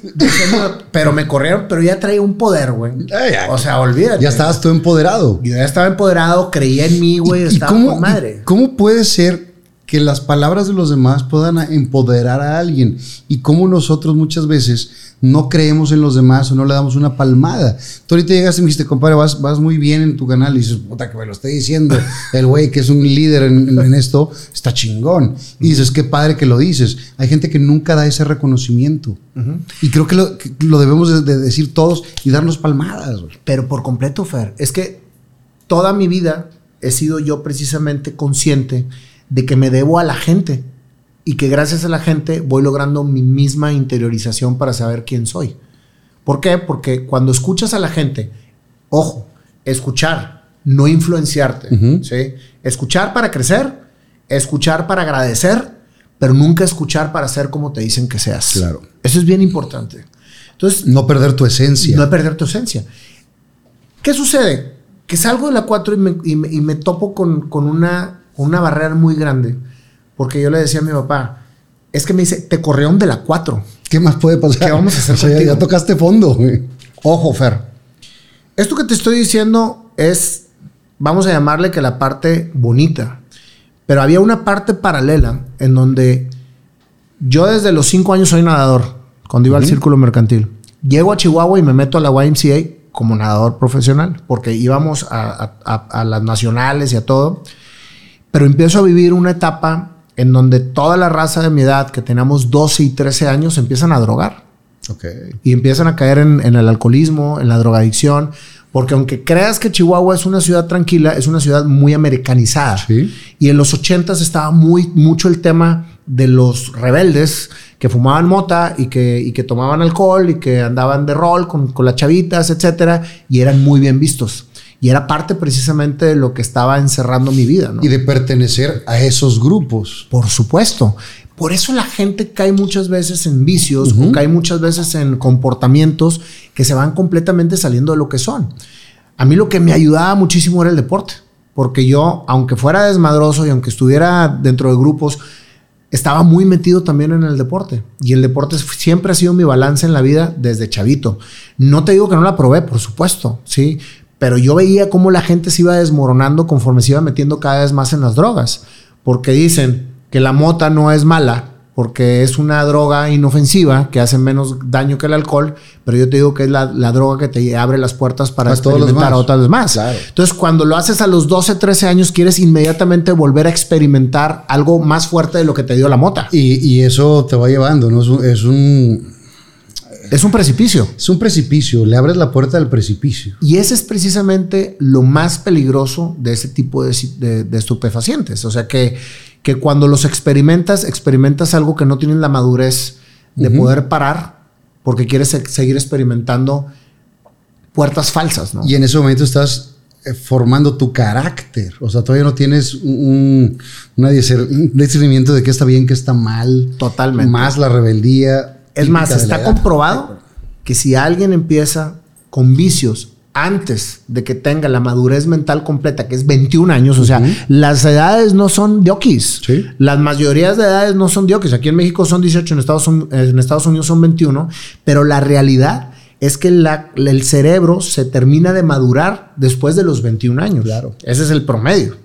pero me corrieron, pero ya traía un poder, güey. Ah. O sea, olvídate. Ya estabas tú empoderado. Yo ya estaba empoderado, creía en mí, güey. ¿Y Estaba cómo, con madre. y cómo puede ser que las palabras de los demás puedan empoderar a alguien? Y cómo nosotros muchas veces no creemos en los demás o no le damos una palmada. Tú ahorita llegaste y me dijiste, compadre, vas, vas muy bien en tu canal. Y dices, puta, que me lo esté diciendo el güey que es un líder en, esto, está chingón. Y dices, qué padre que lo dices. Hay gente que nunca da ese reconocimiento. Y creo que lo, que lo debemos de, de decir todos y darnos palmadas. Pero por completo, Fer. Es que toda mi vida he sido yo precisamente consciente de que me debo a la gente y que gracias a la gente voy logrando mi misma interiorización para saber quién soy. ¿Por qué? Porque cuando escuchas a la gente, ojo, escuchar, no influenciarte. ¿sí? Escuchar para crecer, escuchar para agradecer, pero nunca escuchar para ser como te dicen que seas. Claro. Eso es bien importante. Entonces, No perder tu esencia. no perder tu esencia. ¿Qué sucede? Que salgo de la 4 y me, y me- y me topo con, con una, una barrera muy grande. Porque yo le decía a mi papá, es que me dice, te corrieron de la 4. ¿Qué más puede pasar? ¿Qué vamos a hacer O sea, ya- tocaste fondo. güey. Ojo, Fer. Esto que te estoy diciendo es, vamos a llamarle que la parte bonita. Pero había una parte paralela en donde yo desde los 5 años soy nadador, cuando iba al círculo mercantil. Llego a Chihuahua y me meto a la YMCA como nadador profesional, porque íbamos a, a- a las nacionales y a todo, pero empiezo a vivir una etapa en donde toda la raza de mi edad, que teníamos 12 y 13 años, empiezan a drogar y empiezan a caer en, en el alcoholismo, en la drogadicción, porque aunque creas que Chihuahua es una ciudad tranquila, es una ciudad muy americanizada. Sí. Y en los 80s estaba muy mucho el tema de los rebeldes que fumaban mota y que, y que tomaban alcohol y que andaban de rol con, con las chavitas, etcétera, y eran muy bien vistos. Y era parte precisamente de lo que estaba encerrando mi vida, ¿no? Y de pertenecer a esos grupos. Por supuesto. Por eso la gente cae muchas veces en vicios o cae muchas veces en comportamientos que se van completamente saliendo de lo que son. A mí lo que me ayudaba muchísimo era el deporte, porque yo, aunque fuera desmadroso y aunque estuviera dentro de grupos, estaba muy metido también en el deporte. Y el deporte siempre ha sido mi balance en la vida desde chavito. No te digo que no la probé, por supuesto, sí. Pero yo veía cómo la gente se iba desmoronando conforme se iba metiendo cada vez más en las drogas. Porque dicen que la mota no es mala, porque es una droga inofensiva que hace menos daño que el alcohol, pero yo te digo que es la, la droga que te abre las puertas para A todos los experimentar más. otras más. Claro. Entonces, cuando lo haces a los 12, 13 años, quieres inmediatamente volver a experimentar algo más fuerte de lo que te dio la mota. Y, y eso te va llevando, ¿no? Es un, es un, precipicio. es un precipicio. Le abres la puerta del precipicio. Y ese es precisamente lo más peligroso de ese tipo de, si- de- de estupefacientes. O sea que, que cuando los experimentas, experimentas algo que no tienes la madurez de poder parar porque quieres se- seguir experimentando puertas falsas, ¿no? Y en ese momento estás eh, formando tu carácter. O sea, todavía no tienes un, un discernimiento de qué está bien, qué está mal. Totalmente. Más la rebeldía. Es más, está comprobado que si alguien empieza con vicios antes de que tenga la madurez mental completa, que es 21 años, o sea, las edades no son diokis. Sí. Las mayorías de edades no son diokis. Aquí en México son 18, en Estados, Un- en Estados Unidos son 21, pero la realidad es que la- el cerebro se termina de madurar después de los 21 años. Claro. Ese es el promedio.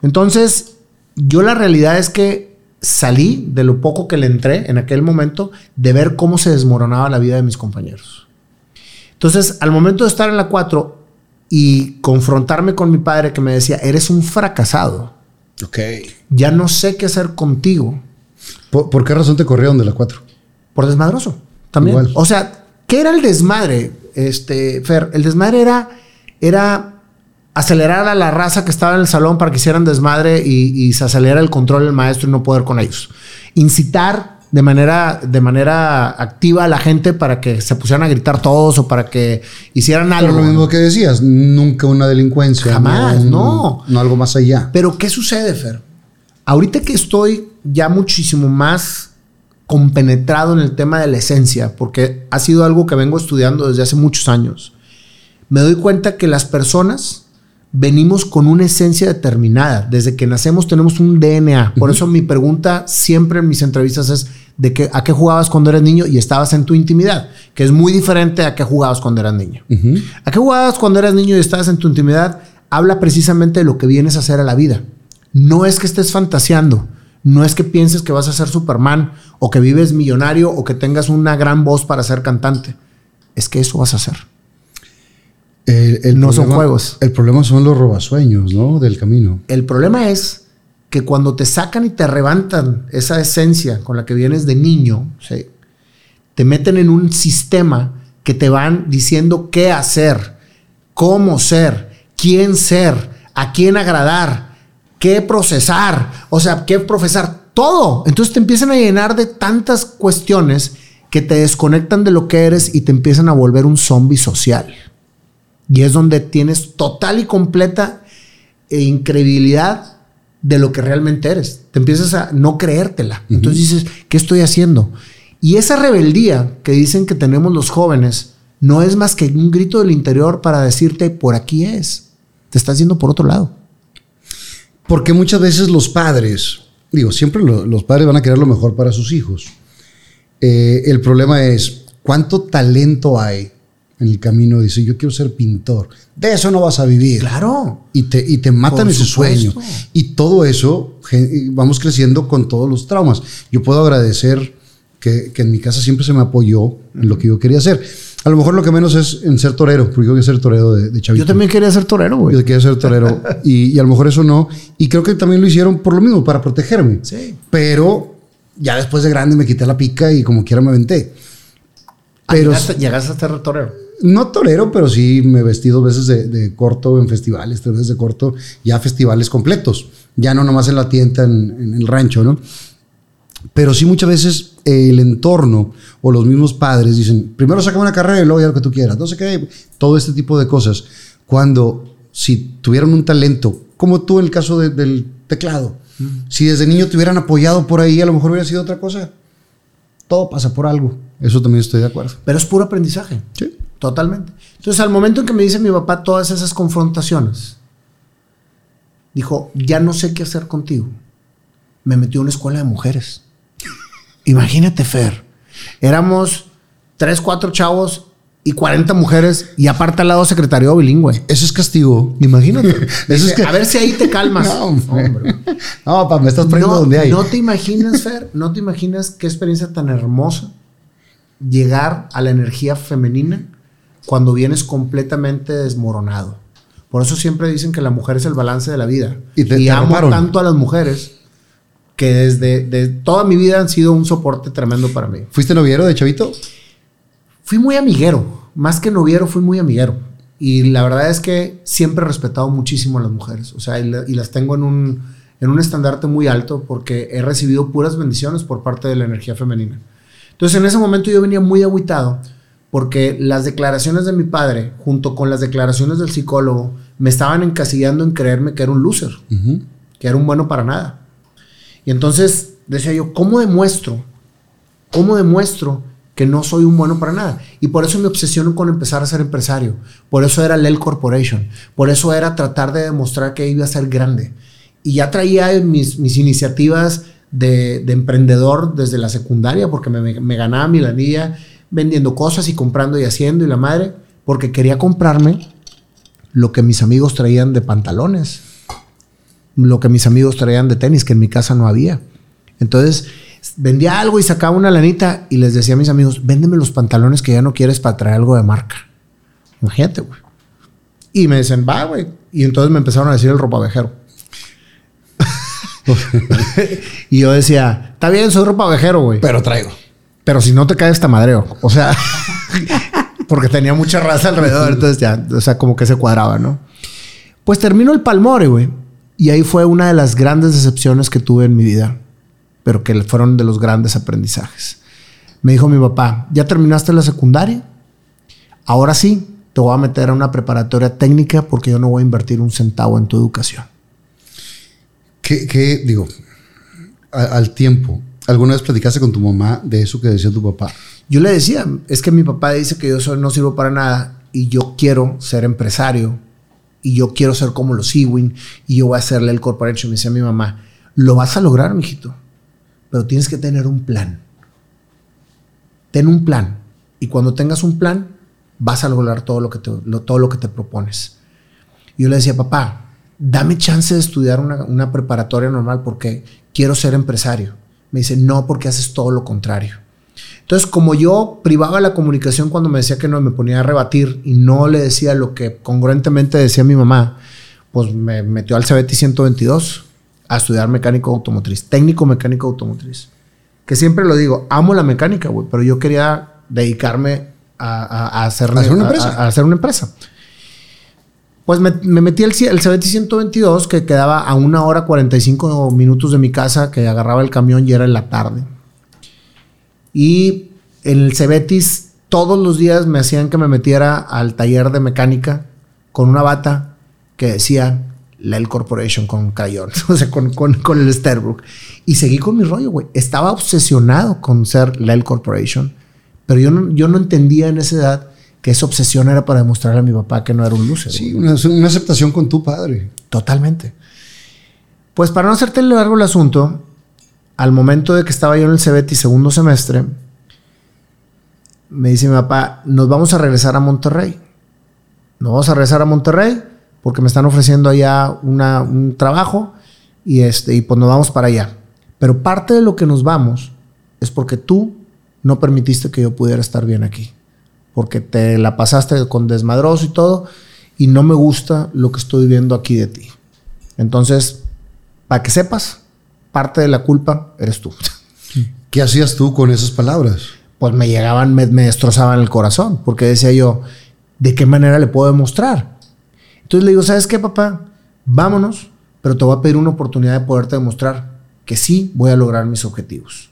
Entonces, yo la realidad es que salí de lo poco que le entré en aquel momento de ver cómo se desmoronaba la vida de mis compañeros. Entonces, al momento de estar en la 4 y confrontarme con mi padre que me decía, eres un fracasado, Ok. ya no sé qué hacer contigo ¿Por, por qué razón te corrieron de la 4? por desmadroso también. Igual. O sea, ¿qué era el desmadre, este, Fer? El desmadre era, era acelerar a la raza que estaba en el salón para que hicieran desmadre y, y se acelera el control del maestro y no poder con ellos. Incitar de manera, de manera activa a la gente para que se pusieran a gritar todos o para que hicieran Pero algo. lo mismo que decías, nunca una delincuencia. Jamás, un- no. No algo más allá. Pero ¿qué sucede, Fer? Ahorita que estoy ya muchísimo más compenetrado en el tema de la esencia, porque ha sido algo que vengo estudiando desde hace muchos años, me doy cuenta que las personas venimos con una esencia determinada. Desde que nacemos tenemos un DNA. Por eso mi pregunta siempre en mis entrevistas es de que, a qué jugabas cuando eras niño y estabas en tu intimidad, que es muy diferente a qué jugabas cuando eras niño. ¿A qué jugabas cuando eras niño y estabas en tu intimidad? Habla precisamente de lo que vienes a hacer a la vida. No es que estés fantaseando, no es que pienses que vas a ser Superman o que vives millonario o que tengas una gran voz para ser cantante. Es que eso vas a hacer. El- el No son problema- juegos. El problema son los robasueños, ¿no? Del camino. El problema es que cuando te sacan y te levantan esa esencia con la que vienes de niño, ¿sí? te meten en un sistema que te van diciendo qué hacer, cómo ser, quién ser, a quién agradar, qué procesar, o sea, qué profesar, todo. Entonces te empiezan a llenar de tantas cuestiones que te desconectan de lo que eres y te empiezan a volver un zombie social. Y es donde tienes total y completa e incredibilidad de lo que realmente eres. Te empiezas a no creértela. Entonces dices, ¿qué estoy haciendo? Y esa rebeldía que dicen que tenemos los jóvenes no es más que un grito del interior para decirte, por aquí es. Te estás yendo por otro lado. Porque muchas veces los padres, digo, siempre lo- los padres van a querer lo mejor para sus hijos. Eh, el problema es cuánto talento hay en el camino. Dice, yo quiero ser pintor. De eso no vas a vivir. Claro. Y te, y te matan ese sueño. Y todo eso, vamos creciendo con todos los traumas. Yo puedo agradecer que, que en mi casa siempre se me apoyó en lo que yo quería hacer. A lo mejor lo que menos es en ser torero, porque yo quiero ser torero de, de chavito. Yo también quería ser torero, güey. Yo quería ser torero y, y a lo mejor eso no. Y creo que también lo hicieron por lo mismo, para protegerme. Sí. Pero ya después de grande me quité la pica y como quiera me aventé. Pero llegaste, llegaste a ser torero. No torero, pero sí me vestí dos veces de, de corto en festivales, tres veces de corto, ya festivales completos. Ya no nomás en la tienda, en, en el rancho, ¿no? Pero sí muchas veces el entorno o los mismos padres dicen, primero saca una carrera y luego ya lo que tú quieras. No sé qué, todo este tipo de cosas. Cuando si tuvieran un talento, como tú en el caso de- del teclado, si desde niño te hubieran apoyado por ahí, a lo mejor hubiera sido otra cosa. Todo pasa por algo. Eso también estoy de acuerdo. Pero es puro aprendizaje. Sí. Totalmente. Entonces, al momento en que me dice mi papá todas esas confrontaciones, dijo, ya no sé qué hacer contigo. Me metió a una escuela de mujeres. Imagínate, Fer. Éramos tres, cuatro chavos y 40 mujeres y aparte al lado secretario bilingüe. Eso es castigo. Imagínate. Eso Dice, es que- A ver si ahí te calmas. No, hombre. No, papá, me estás poniendo No, donde hay. no te imaginas, Fer, no te imaginas qué experiencia tan hermosa llegar a la energía femenina cuando vienes completamente desmoronado. Por eso siempre dicen que la mujer es el balance de la vida. Y Y, te- te amo tanto a las mujeres que desde de toda mi vida han sido un soporte tremendo para mí. ¿Fuiste noviero de chavito? Fui muy amiguero, más que noviero, fui muy amiguero. Y la verdad es que siempre he respetado muchísimo a las mujeres. O sea, y, la- y las tengo en un, en un estandarte muy alto porque he recibido puras bendiciones por parte de la energía femenina. Entonces, en ese momento yo venía muy agüitado porque las declaraciones de mi padre, junto con las declaraciones del psicólogo, me estaban encasillando en creerme que era un loser, que era un bueno para nada. Y entonces decía yo, ¿cómo demuestro? ¿Cómo demuestro que no soy un bueno para nada? Y por eso me obsesiono con empezar a ser empresario. Por eso era Lel Corporation. Por eso era tratar de demostrar que iba a ser grande. Y ya traía mis, mis iniciativas de, de emprendedor desde la secundaria, porque me, me- me ganaba mi lanilla vendiendo cosas y comprando y haciendo y la madre, porque quería comprarme lo que mis amigos traían de pantalones lo que mis amigos traían de tenis, que en mi casa no había. Entonces, vendía algo y sacaba una lanita y les decía a mis amigos, véndeme los pantalones que ya no quieres para traer algo de marca. Imagínate, güey. Y me dicen, va, güey. Y entonces me empezaron a decir el ropavejero. y yo decía, está bien, soy ropavejero, güey. Pero traigo. Pero si no te cae esta madreo. O sea, porque tenía mucha raza alrededor. Entonces ya, o sea, como que se cuadraba, ¿no? Pues terminó el Palmore, güey. Y ahí fue una de las grandes decepciones que tuve en mi vida. Pero que fueron de los grandes aprendizajes. Me dijo mi papá, ¿ya terminaste la secundaria? Ahora sí, te voy a meter a una preparatoria técnica porque yo no voy a invertir un centavo en tu educación. ¿Qué, digo? al tiempo, ¿alguna vez platicaste con tu mamá de eso que decía tu papá? Yo le decía, es que mi papá dice que yo no sirvo para nada y yo quiero ser empresario y yo quiero ser como los Ewing y yo voy a hacerle el corporation. Me decía mi mamá, lo vas a lograr, mijito, pero tienes que tener un plan. Ten un plan y cuando tengas un plan vas a lograr todo lo que te, todo lo que te propones. Yo le decía, papá, dame chance de estudiar una, una preparatoria normal porque quiero ser empresario. Me dice, no, porque haces todo lo contrario. Entonces, como yo privaba la comunicación cuando me decía que no, me ponía a rebatir y no le decía lo que congruentemente decía mi mamá, pues me metió al CBT 122 a estudiar mecánico automotriz, técnico mecánico automotriz. Que siempre lo digo, amo la mecánica, güey, pero yo quería dedicarme a, a- a hacer, ¿A hacer una empresa? a hacer una empresa. Pues me, me metí el CBT 122, que quedaba a una hora 45 minutos de mi casa, que agarraba el camión y era en la tarde. Y en el Cebetis todos los días me hacían que me metiera al taller de mecánica con una bata que decía Lel Corporation con crayón, o sea, con el Sterbrook. Y seguí con mi rollo, güey. Estaba obsesionado con ser Lel Corporation, pero yo no, yo no entendía en esa edad que esa obsesión era para demostrarle a mi papá que no era un loser. Sí, una, una aceptación con tu padre. Totalmente. Pues para no hacerte largo el asunto, al momento de que estaba yo en el CBT segundo semestre, me dice mi papá, nos vamos a regresar a Monterrey. Nos vamos a regresar a Monterrey porque me están ofreciendo allá una- un trabajo y, este, y pues nos vamos para allá. Pero parte de lo que nos vamos es porque tú no permitiste que yo pudiera estar bien aquí. Porque te la pasaste con desmadroso y todo, y no me gusta lo que estoy viendo aquí de ti. Entonces, para que sepas, parte de la culpa eres tú. ¿Qué hacías tú con esas palabras? Pues me llegaban, me, me destrozaban el corazón, porque decía yo, ¿de qué manera le puedo demostrar? Entonces le digo, ¿sabes qué, papá? Vámonos, pero te voy a pedir una oportunidad de poderte demostrar que sí voy a lograr mis objetivos.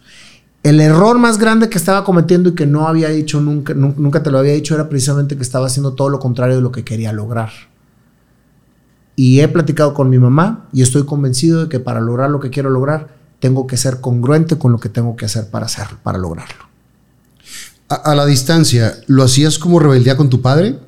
El error más grande que estaba cometiendo y que no había dicho nunca, nu- nunca te lo había dicho, era precisamente que estaba haciendo todo lo contrario de lo que quería lograr. Y he platicado con mi mamá y estoy convencido de que para lograr lo que quiero lograr, tengo que ser congruente con lo que tengo que hacer para hacerlo, para lograrlo. A, a la distancia, ¿lo hacías como rebeldía con tu padre?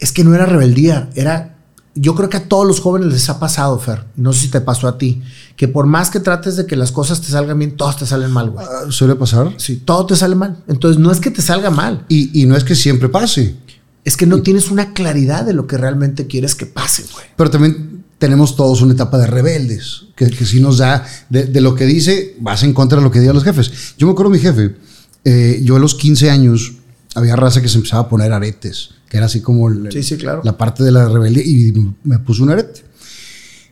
Es que no era rebeldía, era. Yo creo que a todos los jóvenes les ha pasado, Fer. No sé si te pasó a ti. Que por más que trates de que las cosas te salgan bien, todas te salen mal, güey. Ah, ¿Suele pasar? Sí, todo te sale mal. Entonces, no es que te salga mal, Y, y no es que siempre pase, es que no tienes una claridad de lo que realmente quieres que pase, güey. pero también tenemos todos una etapa de rebeldes, que, que sí nos da, de, de lo que dice, vas en contra de lo que digan los jefes. Yo me acuerdo de mi jefe, eh, yo a los 15 años había raza que se empezaba a poner aretes, que era así como el- Sí, sí, claro. la parte de la rebeldía, y me puso un arete.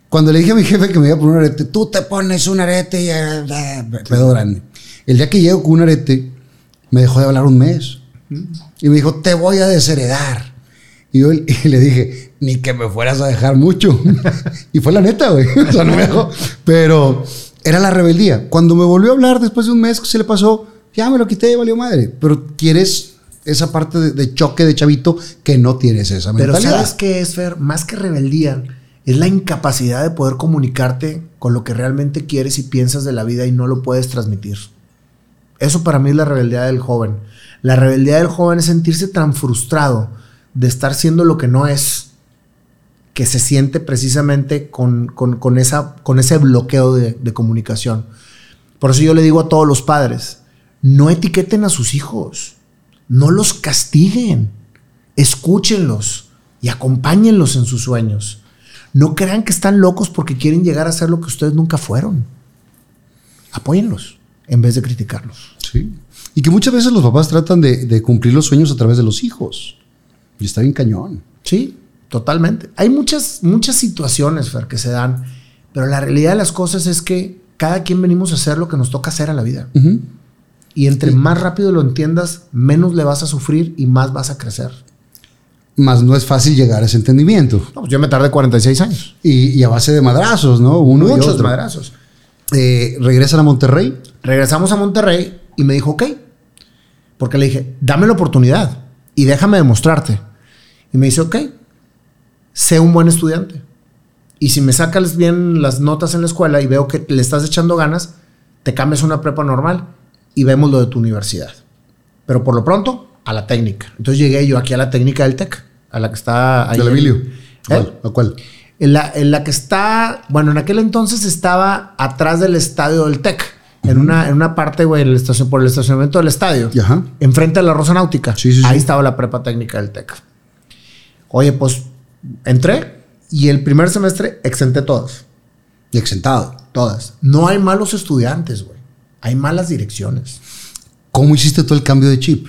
Cuando le dije a mi jefe que me iba a poner un arete, tú te pones un arete y ah, pedo grande. El día que llego con un arete, me dejó de hablar un mes. Y me dijo, te voy a desheredar. Y yo y le dije, ni que me fueras a dejar mucho. y fue la neta, güey. O sea, no me dejó. Pero era la rebeldía. Cuando me volvió a hablar después de un mes, ¿qué se le pasó? Ya me lo quité valió madre. Pero quieres esa parte de, de choque de chavito que no tienes esa Pero mentalidad. ¿sabes qué es, Fer? Más que rebeldía, es la incapacidad de poder comunicarte con lo que realmente quieres y piensas de la vida y no lo puedes transmitir. Eso para mí es la rebeldía del joven. La rebeldía del joven es sentirse tan frustrado de estar siendo lo que no es, que se siente precisamente con, con- con esa, con ese bloqueo de, de comunicación. Por eso yo le digo a todos los padres, no etiqueten a sus hijos, no los castiguen, escúchenlos y acompáñenlos en sus sueños. No crean que están locos porque quieren llegar a ser lo que ustedes nunca fueron. Apóyenlos en vez de criticarlos. Sí. Y que muchas veces los papás tratan de, de cumplir los sueños a través de los hijos. Y está bien cañón. Sí, totalmente. Hay muchas, muchas situaciones, Fer, que se dan, pero la realidad de las cosas es que cada quien venimos a hacer lo que nos toca hacer a la vida. Y entre más rápido lo entiendas, menos le vas a sufrir y más vas a crecer. Más no es fácil llegar a ese entendimiento. No, pues yo me tardé 46 años. Y, y a base de madrazos, ¿no? Uno y Muchos otro. madrazos. Eh, regresan a Monterrey. Regresamos a Monterrey y me dijo, ok. Porque le dije, dame la oportunidad y déjame demostrarte. Y me dice, ok, sé un buen estudiante. Y si me sacas bien las notas en la escuela y veo que le estás echando ganas, te cambias una prepa normal y vemos lo de tu universidad. Pero por lo pronto, a la técnica. Entonces llegué yo aquí a la técnica del TEC, a la que está ahí. En- Emilio. ¿A ¿Eh? cuál? ¿A cuál? En la, en la que está, bueno, en aquel entonces estaba atrás del estadio del TEC, en, una, en una parte, güey, en el estacion- por el estacionamiento del estadio, Ajá. enfrente de la Rosa Náutica. Sí, sí, sí. Ahí estaba la prepa técnica del TEC. Oye, pues entré y el primer semestre exenté todas. Y exentado. Todas. No hay malos estudiantes, güey. Hay malas direcciones. ¿Cómo hiciste todo el cambio de chip?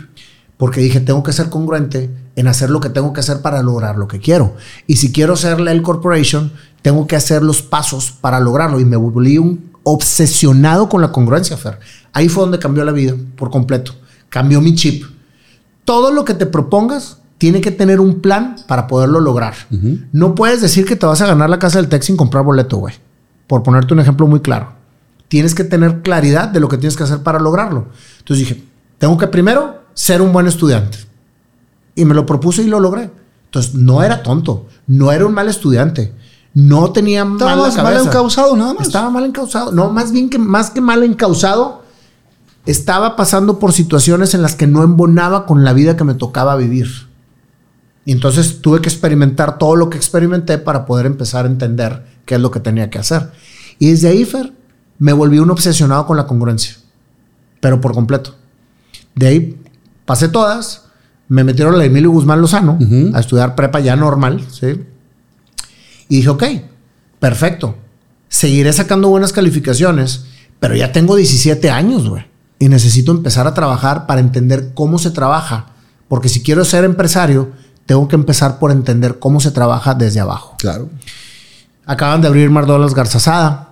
Porque dije, tengo que ser congruente en hacer lo que tengo que hacer para lograr lo que quiero. Y si quiero ser la L Corporation, tengo que hacer los pasos para lograrlo. Y me volví un obsesionado con la congruencia, Fer. Ahí fue donde cambió la vida por completo. Cambió mi chip. Todo lo que te propongas tiene que tener un plan para poderlo lograr. No puedes decir que te vas a ganar la casa del Tech sin comprar boleto, güey. Por ponerte un ejemplo muy claro. Tienes que tener claridad de lo que tienes que hacer para lograrlo. Entonces dije, tengo que primero ser un buen estudiante. Y me lo propuse y lo logré. Entonces no era tonto, no era un mal estudiante, no tenía Estaba mal la mal cabeza. encausado, nada más. Estaba mal encausado. No, más bien que más que mal encausado, estaba pasando por situaciones en las que no embonaba con la vida que me tocaba vivir. Y entonces tuve que experimentar todo lo que experimenté para poder empezar a entender qué es lo que tenía que hacer. Y desde ahí, Fer, me volví un obsesionado con la congruencia, pero por completo. De ahí pasé todas, me metieron a la Emilio Guzmán Lozano a estudiar prepa ya normal, ¿sí? Y dije, ok, perfecto. Seguiré sacando buenas calificaciones, pero ya tengo 17 años, güey. Y necesito empezar a trabajar para entender cómo se trabaja Porque si quiero ser empresario, tengo que empezar por entender cómo se trabaja desde abajo. Claro. Acaban de abrir McDonald's Garzazada.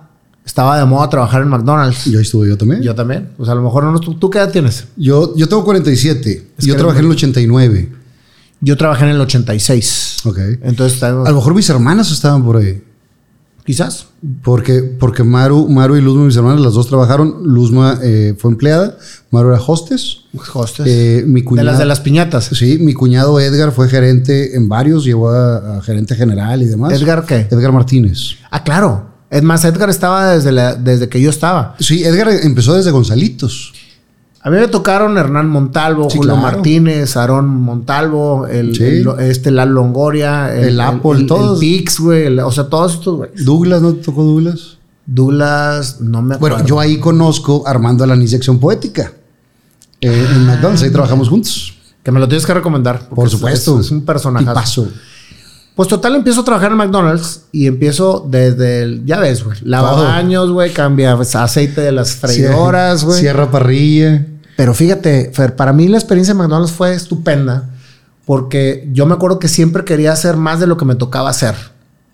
Estaba de moda trabajar en McDonald's. Y ahí estuve yo también. Yo también. Pues a lo mejor no. ¿Tú, tú qué edad tienes? Yo, yo tengo 47. Es yo trabajé en el 89. Yo trabajé en el 86. Ok. Entonces, A lo mejor mis hermanas estaban por ahí. quizás. Porque, porque Maru, Maru y Luzma, mis hermanas, las dos trabajaron. Luzma eh, fue empleada. Maru era hostess. Hostes. Eh, mi de cuñado, las de las piñatas. Sí, mi cuñado Edgar fue gerente en varios. Llegó a, a gerente general y demás. ¿Edgar qué? Edgar Martínez. Ah, claro. Es más, Edgar estaba desde, la- desde que yo estaba. Sí, Edgar empezó desde Gonzalitos. A mí me tocaron Hernán Montalvo, Sí, Julio claro. Martínez, Aarón Montalvo, el, Sí. el- este Lalo Longoria, El Apple, el, todos. El Pix, güey. O sea, todos estos, güey. Douglas, ¿no te tocó Douglas? Douglas, no me acuerdo. Bueno, yo ahí conozco a Armando Alanis de Acción Poética. Eh, en McDonald's, ahí trabajamos juntos. Que me lo tienes que recomendar. Por es- supuesto. Es, es un personaje. Tipazo. Pues total, empiezo a trabajar en McDonald's y empiezo desde el, ya ves, güey, lavabaños, güey, cambia pues, aceite de las freidoras, güey. Cierra parrilla. Pero fíjate, Fer, para mí la experiencia de McDonald's fue estupenda porque yo me acuerdo que siempre quería hacer más de lo que me tocaba hacer.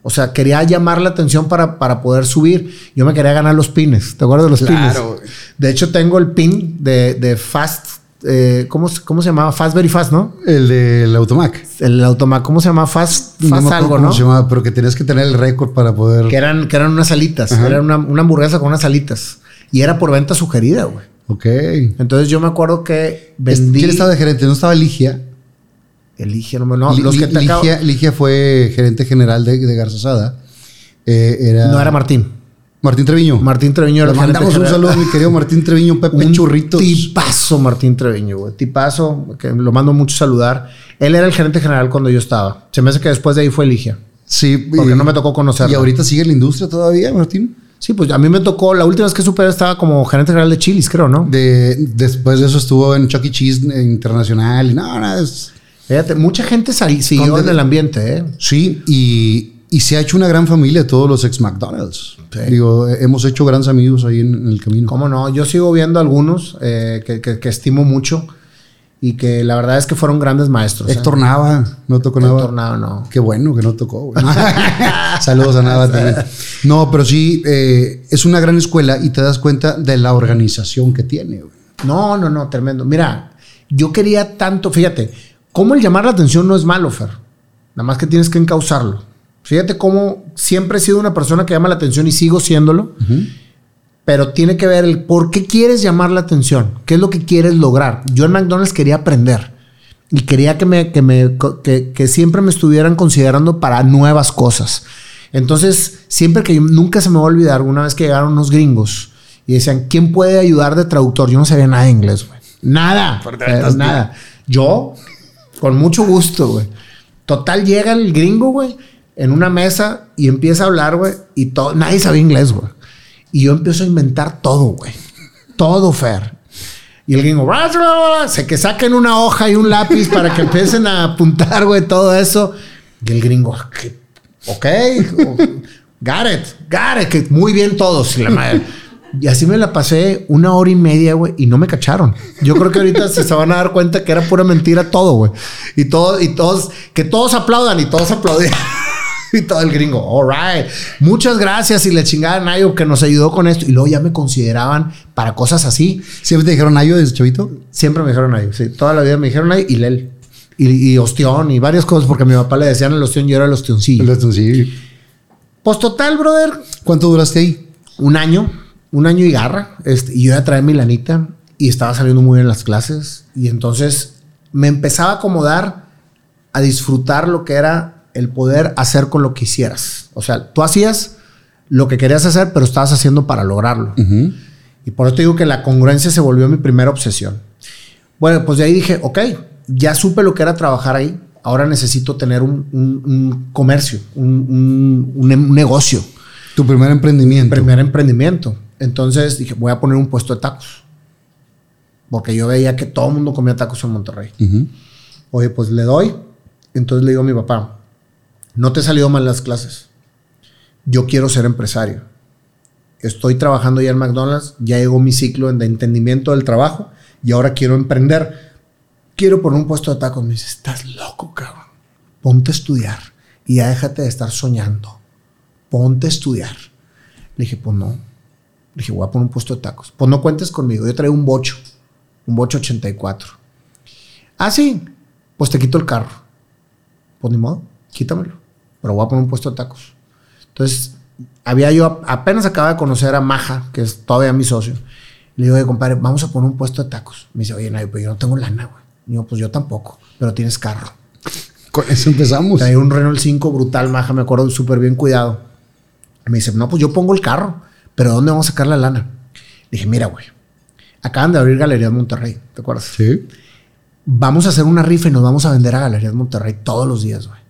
O sea, quería llamar la atención para, para poder subir. Yo me quería ganar los pines. ¿Te acuerdas de los Claro, pines? De hecho, tengo el pin de, de Fast. Eh, ¿cómo, se- ¿Cómo se llamaba? Fast Very Fast, ¿no? El del Automac. El automac. ¿Cómo se llamaba? Fast, No me fast algo, cómo ¿no? se llamaba, pero que tenías que tener el récord para poder. Que eran, que eran unas alitas. Ajá. Era una, una hamburguesa con unas alitas. Y era por venta sugerida, güey. Ok. Entonces yo me acuerdo que vendí. ¿Quién estaba de gerente? ¿No estaba Ligia? Elige, no, no, los que te Ligia, Ligia fue gerente general de, de Garzazada. Eh, era No era Martín. Martín Treviño. Martín Treviño Le mandamos un saludo, mi querido Martín Treviño, Pepe Un Churritos. Tipazo Martín Treviño, güey. Tipazo, que lo mando mucho saludar. Él era el gerente general cuando yo estaba. Se me hace que después de ahí fue Ligia. Sí, Porque y- no me tocó conocerlo. ¿Y ahorita sigue la industria todavía, Martín? Sí, pues a mí me tocó, la última vez que supe estaba como gerente general de Chilis, creo, ¿no? De, después de eso estuvo en Chuck E. Cheese Internacional. No, no, es- Fíjate, mucha gente sal- siguió ¿Dónde en el ambiente, ¿eh? Sí, y, y se ha hecho una gran familia todos los ex McDonald's. Sí. Digo, eh, hemos hecho grandes amigos ahí en, en el camino. ¿Cómo no? Yo sigo viendo algunos eh, que, que- que estimo mucho y que la verdad es que fueron grandes maestros. ¿eh? Héctor Nava, no tocó Nava. Héctor Nava, no. Qué bueno que no tocó. güey. Saludos a Nava también. No, pero sí, eh, es una gran escuela y te das cuenta de la organización que tiene. güey. No, no, no, tremendo. Mira, yo quería tanto, fíjate, cómo el llamar la atención no es malo, Fer. Nada más que tienes que encauzarlo. Fíjate cómo siempre he sido una persona que llama la atención y sigo siéndolo, pero tiene que ver el por qué quieres llamar la atención, qué es lo que quieres lograr. Yo en McDonald's quería aprender y quería que, me, que, me, que, que siempre me estuvieran considerando para nuevas cosas. Entonces, siempre que yo, nunca se me va a olvidar, una vez que llegaron unos gringos y decían, ¿quién puede ayudar de traductor? Yo no sabía nada de inglés, güey. Nada. eh, nada. Yo, con mucho gusto, güey. Total, llega el gringo, güey, en una mesa y empieza a hablar, güey, y todo, nadie sabía inglés, güey. Y yo empiezo a inventar todo, güey. Todo, Fer. Y el gringo, se que saquen una hoja y un lápiz para que empiecen a apuntar, güey, todo eso. Y el gringo, "Ah, ok, got it, que muy bien todos, la madre. Y así me la pasé una hora y media, güey, y no me cacharon. Yo creo que ahorita se van a dar cuenta que era pura mentira todo, güey. Y todo, y todos, que todos aplaudan y todos aplaudían. Y todo el gringo, all right. Muchas gracias. Y le chingaban a Nayo que nos ayudó con esto. Y luego ya me consideraban para cosas así. ¿Siempre te dijeron Ayo desde chavito? Siempre me dijeron Nayo. Sí, toda la vida me dijeron Nayo y Lel. Y, y ostión y varias cosas. Porque a mi papá le decían el ostión y yo era el ostioncillo. Sí. Pues total, brother. ¿Cuánto duraste ahí? Un año. Un año y garra. Este, y yo ya traía mi lanita. Y estaba saliendo muy bien las clases. Y entonces me empezaba a acomodar a disfrutar lo que era el poder hacer con lo que hicieras. O sea, tú hacías lo que querías hacer, pero estabas haciendo para lograrlo. Y por eso te digo que la congruencia se volvió mi primera obsesión. Bueno, pues de ahí dije, ok, ya supe lo que era trabajar ahí. Ahora necesito tener un, un- un comercio, un, negocio, Tu primer emprendimiento. primer emprendimiento. Entonces dije, voy a poner un puesto de tacos. Porque yo veía que todo el mundo comía tacos en Monterrey. Oye, pues le doy. Entonces le digo a mi papá, no te he salido mal las clases. Yo quiero ser empresario. Estoy trabajando ya en McDonald's, ya llegó mi ciclo de entendimiento del trabajo y ahora quiero emprender. quiero poner un puesto de tacos. Me dice, estás loco, cabrón. Ponte a estudiar y ya déjate de estar soñando. Ponte a estudiar. Le dije, pues no. Le dije, voy a poner un puesto de tacos. Pues no cuentes conmigo. Yo traigo un bocho, un bocho 84. Ah, sí. Pues te quito el carro. Pues ni modo, quítamelo. Pero voy a poner un puesto de tacos. Entonces, había yo, apenas acaba de conocer a Maja, que es todavía mi socio. Le digo, oye, compadre, vamos a poner un puesto de tacos. Me dice, oye, Nayo, pero yo no tengo lana, güey. Digo, pues yo tampoco, pero tienes carro. Con eso empezamos. Traía un Renault 5 brutal, Maja, me acuerdo, súper bien cuidado. Me dice, no, pues yo pongo el carro, pero ¿dónde vamos a sacar la lana? Le dije, mira, güey, acaban de abrir Galerías Monterrey, ¿te acuerdas? Sí. Vamos a hacer una rifa y nos vamos a vender a Galerías Monterrey todos los días, güey.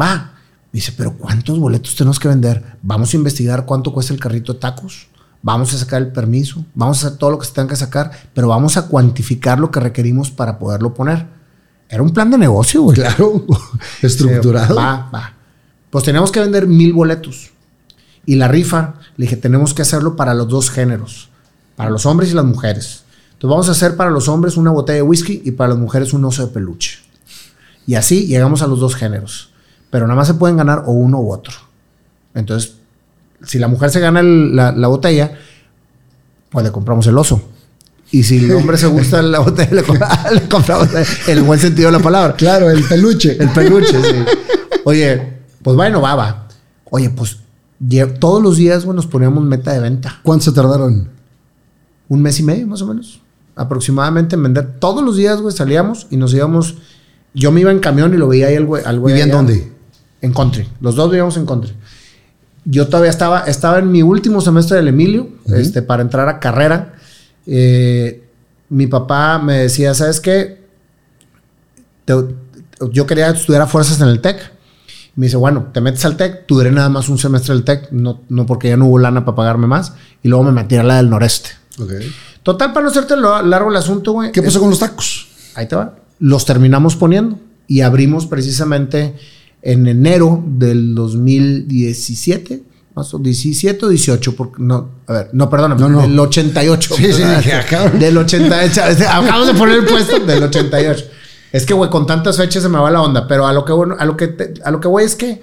Va. Dice, pero ¿cuántos boletos tenemos que vender? Vamos a investigar cuánto cuesta el carrito de tacos. Vamos a sacar el permiso. Vamos a hacer todo lo que se tenga que sacar, pero vamos a cuantificar lo que requerimos para poderlo poner. Era un plan de negocio, güey. Claro. Estructurado. Va, va. Pues teníamos que vender mil boletos. Y la rifa, le dije, tenemos que hacerlo para los dos géneros, para los hombres y las mujeres. Entonces vamos a hacer para los hombres una botella de whisky y para las mujeres un oso de peluche. Y así llegamos a los dos géneros. Pero nada más se pueden ganar o uno u otro. Entonces, si la mujer se gana el- la, la botella, pues le compramos el oso. Y si el hombre se gusta la botella, le, compra- le compramos el, buen sentido de la palabra. Claro, el peluche. El peluche, sí. Oye, pues bueno, va, va. Oye, pues todos los días, güey, nos poníamos meta de venta. ¿Cuánto se tardaron? Un mes y medio, más o menos. Aproximadamente en vender. Todos los días, güey, salíamos y nos íbamos. Yo me iba en camión y lo veía ahí al güey. ¿Vivían dónde? En country. Los dos vivíamos en country. Yo todavía estaba, estaba en mi último semestre del Emilio, este, para entrar a carrera. Eh, mi papá me decía, ¿sabes qué? Te- yo quería estudiar a fuerzas en el TEC. Me dice, bueno, te metes al TEC, duré nada más un semestre del TEC, no, no porque ya no hubo lana para pagarme más, y luego me metí a la del noreste. Total, para no hacerte largo el asunto, güey. ¿Qué es- pasó con los tacos? Ahí te va. Los terminamos poniendo y abrimos precisamente en enero del 2017, más o 17 o 18, porque no, a ver, no, perdóname, No, no. del 88. Sí, sí, dije, cabrón. Del 88, acabamos de poner el puesto del 88. Es que, güey, con tantas fechas se me va la onda, pero a lo que, bueno, a lo que, te- a lo que voy es que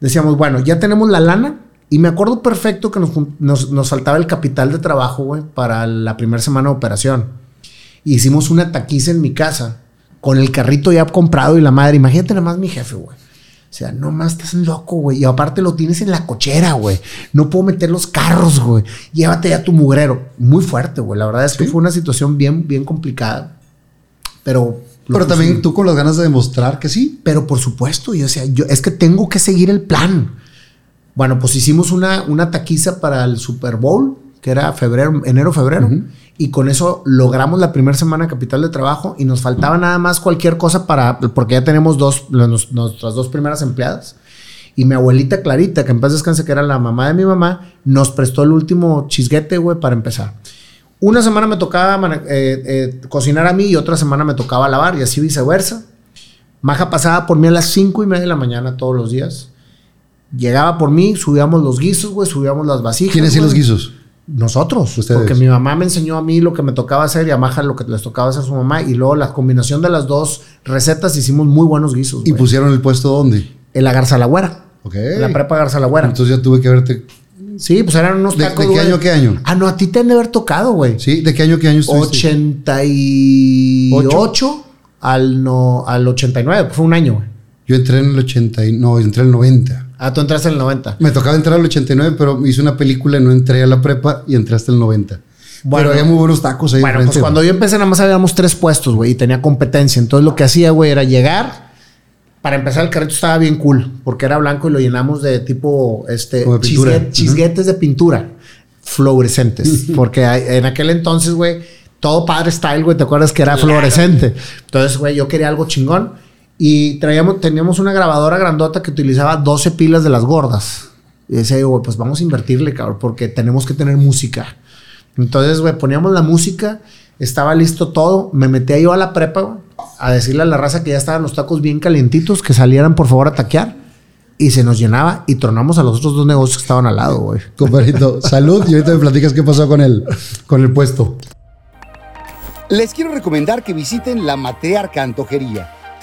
decíamos, bueno, ya tenemos la lana. Y me acuerdo perfecto que nos, nos, nos faltaba el capital de trabajo, güey, para la primera semana de operación. Y hicimos una taquiza en mi casa con el carrito ya comprado y la madre. Imagínate nada más mi jefe, güey. O sea, no más estás loco, güey. Y aparte lo tienes en la cochera, güey. No puedo meter los carros, güey. Llévate ya tu mugrero. Muy fuerte, güey. La verdad es que fue una situación bien, bien complicada. Pero. Pero también tú con las ganas de demostrar que sí. Pero por supuesto, yo, o sea, yo es que tengo que seguir el plan. Bueno, pues hicimos una, una taquiza para el Super Bowl, que era febrero, enero, febrero, y con eso logramos la primera semana capital de trabajo y nos faltaba nada más cualquier cosa para, porque ya tenemos dos, nuestras dos primeras empleadas. Y mi abuelita Clarita, que en paz descanse, que era la mamá de mi mamá, nos prestó el último chisguete, güey, para empezar. Una semana me tocaba eh, eh, cocinar a mí y otra semana me tocaba lavar y así viceversa. Maja pasaba por mí a las cinco y media de la mañana todos los días. Llegaba por mí, subíamos los guisos, güey, subíamos las vasijas. ¿Quién hacía los guisos? Nosotros. Ustedes. Porque mi mamá me enseñó a mí lo que me tocaba hacer y a Maja lo que les tocaba hacer a su mamá. Y luego la combinación de las dos recetas hicimos muy buenos guisos. ¿Y pusieron el puesto dónde? En la Garza la Güera. Ok. En la prepa Garza la Güera. Entonces ya tuve que verte. sí, pues eran unos ¿De- tacos. de qué güey. año qué año? Ah, no, a ti te han de haber tocado, güey. ¿Sí? ¿De qué año qué año estuviste? 88 al, no, al 89. Fue un año, güey. Yo entré en el 80 y... No, entré en el 90. Ah, tú entraste en el 90. Me tocaba entrar al 89, pero hice una película y no entré a la prepa y entré hasta el 90. Bueno. pero había muy buenos tacos ahí. Bueno, pues cuando yo empecé nada más habíamos tres puestos, güey, y tenía competencia. Entonces lo que hacía, güey, era llegar. Para empezar, el carrito estaba bien cool, porque era blanco y lo llenamos de tipo, este, Como de pintura. chisgue- chisguetes de pintura fluorescentes. porque en aquel entonces, güey, todo padre style, güey, ¿te acuerdas que era fluorescente? Entonces, güey, yo quería algo chingón. Y traíamos, teníamos una grabadora grandota que utilizaba 12 pilas de las gordas. Y decía, yo, güey, pues vamos a invertirle, cabrón, porque tenemos que tener música. Entonces, güey, poníamos la música, estaba listo todo. Me metía yo a la prepa, güey, a decirle a la raza que ya estaban los tacos bien calientitos, que salieran por favor a taquear. Y se nos llenaba y tronamos a los otros dos negocios que estaban al lado, güey. Compadrito, salud y ahorita me platicas qué pasó con el, con el puesto. Les quiero recomendar que visiten la Matriarca Antojería.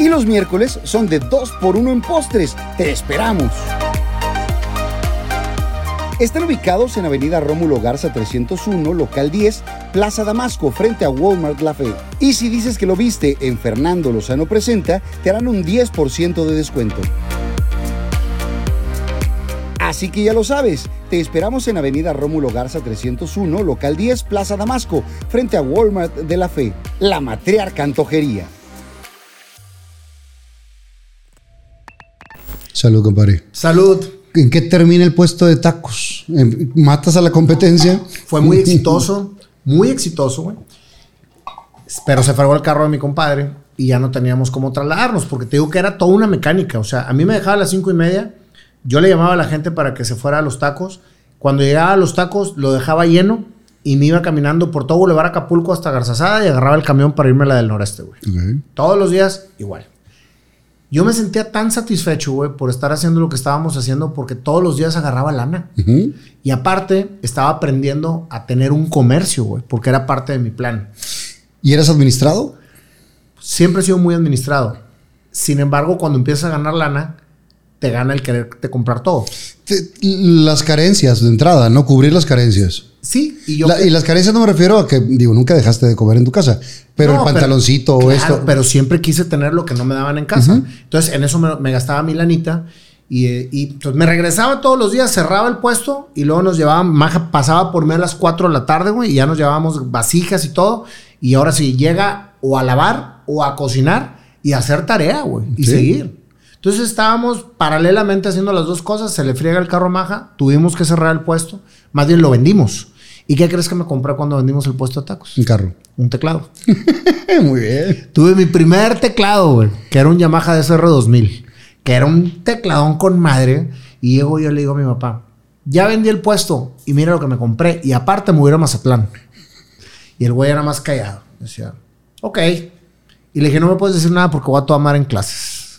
Y los miércoles son de 2 por 1 en postres. ¡Te esperamos! Están ubicados en Avenida Rómulo Garza 301, local 10, Plaza Damasco, frente a Walmart La Fe. Y si dices que lo viste en Fernando Lozano Presenta, te harán un 10% de descuento. Así que ya lo sabes, te esperamos en Avenida Rómulo Garza 301, local 10, Plaza Damasco, frente a Walmart de la Fe, la matriarca antojería. Salud, compadre. Salud. ¿En qué termina el puesto de tacos? ¿Matas a la competencia? Fue muy exitoso, muy exitoso, güey. Pero se fregó el carro de mi compadre y ya no teníamos cómo trasladarnos, porque te digo que era toda una mecánica. O sea, a mí me dejaba a las cinco y media, yo le llamaba a la gente para que se fuera a los tacos. Cuando llegaba a los tacos, lo dejaba lleno y me iba caminando por todo Boulevard Acapulco hasta Garzazada y agarraba el camión para irme a la del noreste, güey. Todos los días, igual. Yo me sentía tan satisfecho, güey, por estar haciendo lo que estábamos haciendo, porque todos los días agarraba lana. Y aparte, estaba aprendiendo a tener un comercio, güey, porque era parte de mi plan. ¿Y eras administrado? Siempre he sido muy administrado. Sin embargo, cuando empiezas a ganar lana, te gana el quererte comprar todo. las carencias de entrada, ¿no? Cubrir las carencias. Sí, y yo. y las carencias no me refiero a que, digo, nunca dejaste de comer en tu casa, pero el pantaloncito o esto. Pero siempre quise tener lo que no me daban en casa. Entonces, en eso me, gastaba mi lanita. Y, eh, y pues, me regresaba todos los días, cerraba el puesto y luego nos llevaban, Maja pasaba por mí a las 4 de la tarde, güey, y ya nos llevábamos vasijas y todo. Y ahora sí, llega o a lavar o a cocinar y a hacer tarea, güey, y seguir. Entonces estábamos paralelamente haciendo las dos cosas, se le friega el carro a Maja, tuvimos que cerrar el puesto, más bien lo vendimos. ¿Y qué crees que me compré cuando vendimos el puesto de tacos? Un carro. Un teclado. Muy bien. Tuve mi primer teclado, güey, que era un Yamaha DSR 2000, que era un tecladón con madre. Y llego yo le digo a mi papá, ya vendí el puesto y mira lo que me compré. Y aparte me hubiera a Mazatlán. Y el güey era más callado. Decía, ok. Y le dije, no me puedes decir nada porque voy a tomar en clases.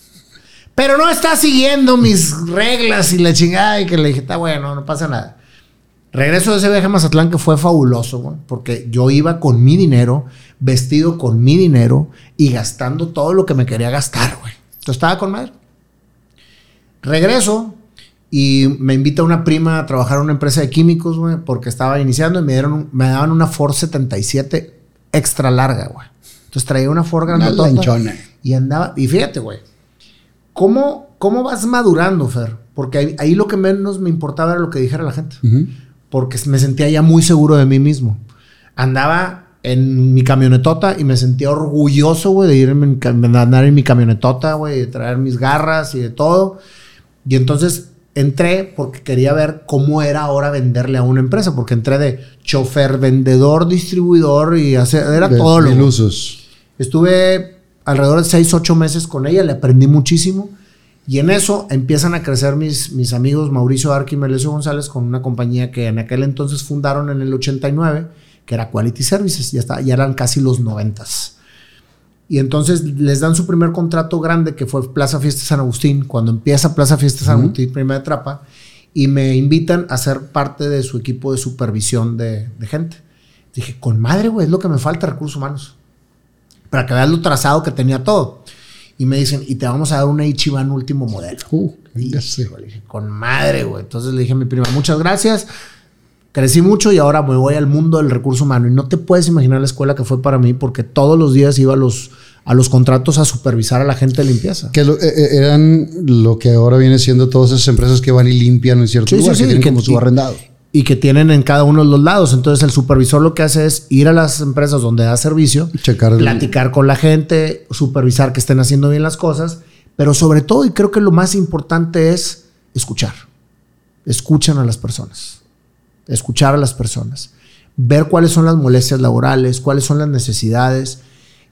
Pero no está siguiendo mis reglas y la chingada. Y que le dije, está bueno, no pasa nada. Regreso de ese viaje a Mazatlán que fue fabuloso, porque yo iba con mi dinero, vestido con mi dinero y gastando todo lo que me quería gastar, güey. Entonces estaba con madre. Regreso y me invita una prima a trabajar en una empresa de químicos, güey, porque estaba iniciando y me, dieron, me daban una Ford 77 extra larga, güey. Entonces traía una Ford grande. Y andaba, y fíjate, güey, ¿cómo, ¿cómo vas madurando, Fer? Porque ahí, lo que menos me importaba era lo que dijera la gente porque me sentía ya muy seguro de mí mismo. Andaba en mi camionetota y me sentía orgulloso, güey, de irme andar en mi camionetota, güey, de traer mis garras y de todo. Y entonces entré porque quería ver cómo era ahora venderle a una empresa, porque entré de chofer, vendedor, distribuidor y hacer, era todo lo. Ilusos. Estuve alrededor de 6, 8 meses con ella, le aprendí muchísimo. Y en eso empiezan a crecer mis, mis amigos Mauricio Arqui y Melesio González con una compañía que en aquel entonces fundaron en el 89, que era Quality Services, ya, está, ya eran casi los 90. Y entonces les dan su primer contrato grande, que fue Plaza Fiesta San Agustín, cuando empieza Plaza Fiesta San Agustín, primera trapa, y me invitan a ser parte de su equipo de supervisión de, de gente. Dije, con madre, güey, es lo que me falta, recursos humanos. Para que veas lo trazado que tenía todo. Y me dicen, y te vamos a dar una Ichiban último modelo. Uh, y, con madre, güey. Entonces le dije a mi prima, muchas gracias. Crecí mucho y ahora me voy al mundo del recurso humano. Y no te puedes imaginar la escuela que fue para mí, porque todos los días iba a los, a los contratos a supervisar a la gente de limpieza. Que eh, eh, eran lo que ahora viene siendo todas esas empresas que van y limpian en cierto lugar, que tienen como su arrendado y que tienen en cada uno de los lados. Entonces el supervisor lo que hace es ir a las empresas donde da servicio, Checar platicar con la gente, supervisar que estén haciendo bien las cosas, pero sobre todo, y creo que lo más importante es escuchar. Escuchan a las personas. Escuchar a las personas. Ver cuáles son las molestias laborales, cuáles son las necesidades.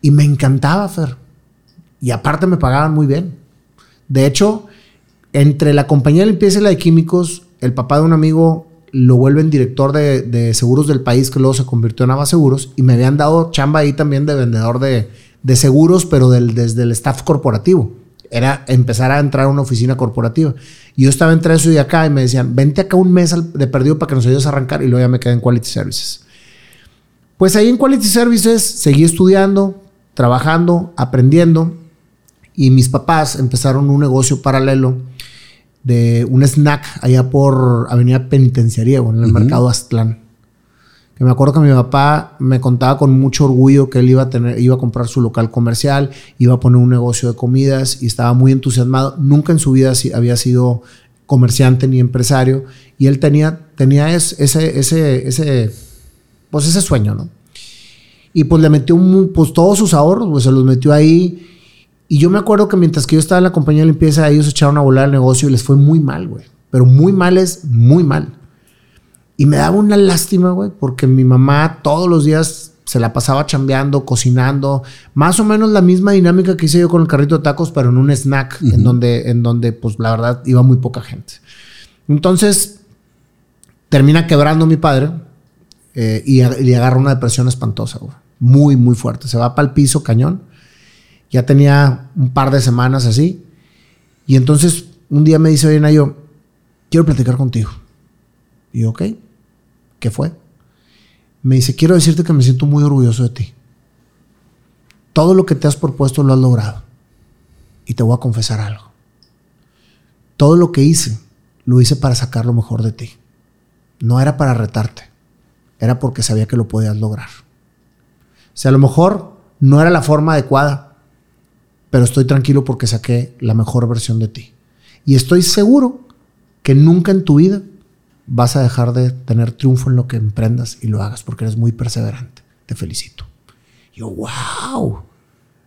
Y me encantaba, Fer. Y aparte me pagaban muy bien. De hecho, entre la compañía de limpieza y la de químicos, el papá de un amigo lo vuelven director de, seguros del país, que luego se convirtió en Ava Seguros, y me habían dado chamba ahí también de vendedor de, seguros, pero del, desde el staff corporativo. Era empezar a entrar a una oficina corporativa. Y yo estaba entre eso y acá y me decían, vente acá un mes de perdido para que nos ayudes a arrancar y luego ya me quedé en Quality Services. Pues ahí en Quality Services seguí estudiando, trabajando, aprendiendo y mis papás empezaron un negocio paralelo de un snack allá por Avenida Penitenciaría, en el mercado Aztlán. Que me acuerdo que mi papá me contaba con mucho orgullo que él iba a tener, iba a comprar su local comercial, iba a poner un negocio de comidas y estaba muy entusiasmado. Nunca en su vida había sido comerciante ni empresario y él tenía, tenía ese, ese, ese, pues ese sueño, ¿no? Y pues le metió pues todos sus ahorros, pues se los metió ahí y yo me acuerdo que mientras que yo estaba en la compañía de limpieza, ellos echaron a volar el negocio y les fue muy mal, güey. Pero muy mal es muy mal. Y me daba una lástima, güey, porque mi mamá todos los días se la pasaba chambeando, cocinando, más o menos la misma dinámica que hice yo con el carrito de tacos, pero en un snack, en, donde, en donde, pues la verdad, iba muy poca gente. Entonces, termina quebrando mi padre eh, y, y, agarra una depresión espantosa, güey. Muy, muy fuerte. Se va para el piso, cañón. Ya tenía un par de semanas así. Y entonces un día me dice, oye, Nayo, quiero platicar contigo. Y yo, ok, ¿qué fue? Me dice, quiero decirte que me siento muy orgulloso de ti. Todo lo que te has propuesto lo has logrado. Y te voy a confesar algo. Todo lo que hice, lo hice para sacar lo mejor de ti. No era para retarte. Era porque sabía que lo podías lograr. O sea, a lo mejor no era la forma adecuada, pero estoy tranquilo porque saqué la mejor versión de ti. Y estoy seguro que nunca en tu vida vas a dejar de tener triunfo en lo que emprendas y lo hagas porque eres muy perseverante. Te felicito. yo, wow.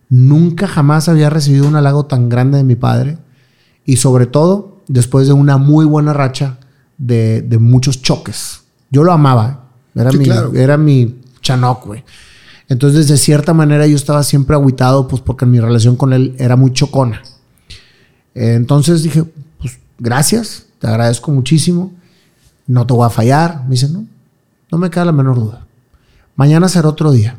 Nunca jamás había recibido un halago tan grande de mi padre y sobre todo después de una muy buena racha de, muchos choques. Yo lo amaba. Era, mi, era mi chanoc, güey. Entonces, de cierta manera, yo estaba siempre aguitado, pues porque mi relación con él era muy chocona. Entonces dije, pues gracias, te agradezco muchísimo, no te voy a fallar. Me dice, no, no me queda la menor duda. Mañana será otro día.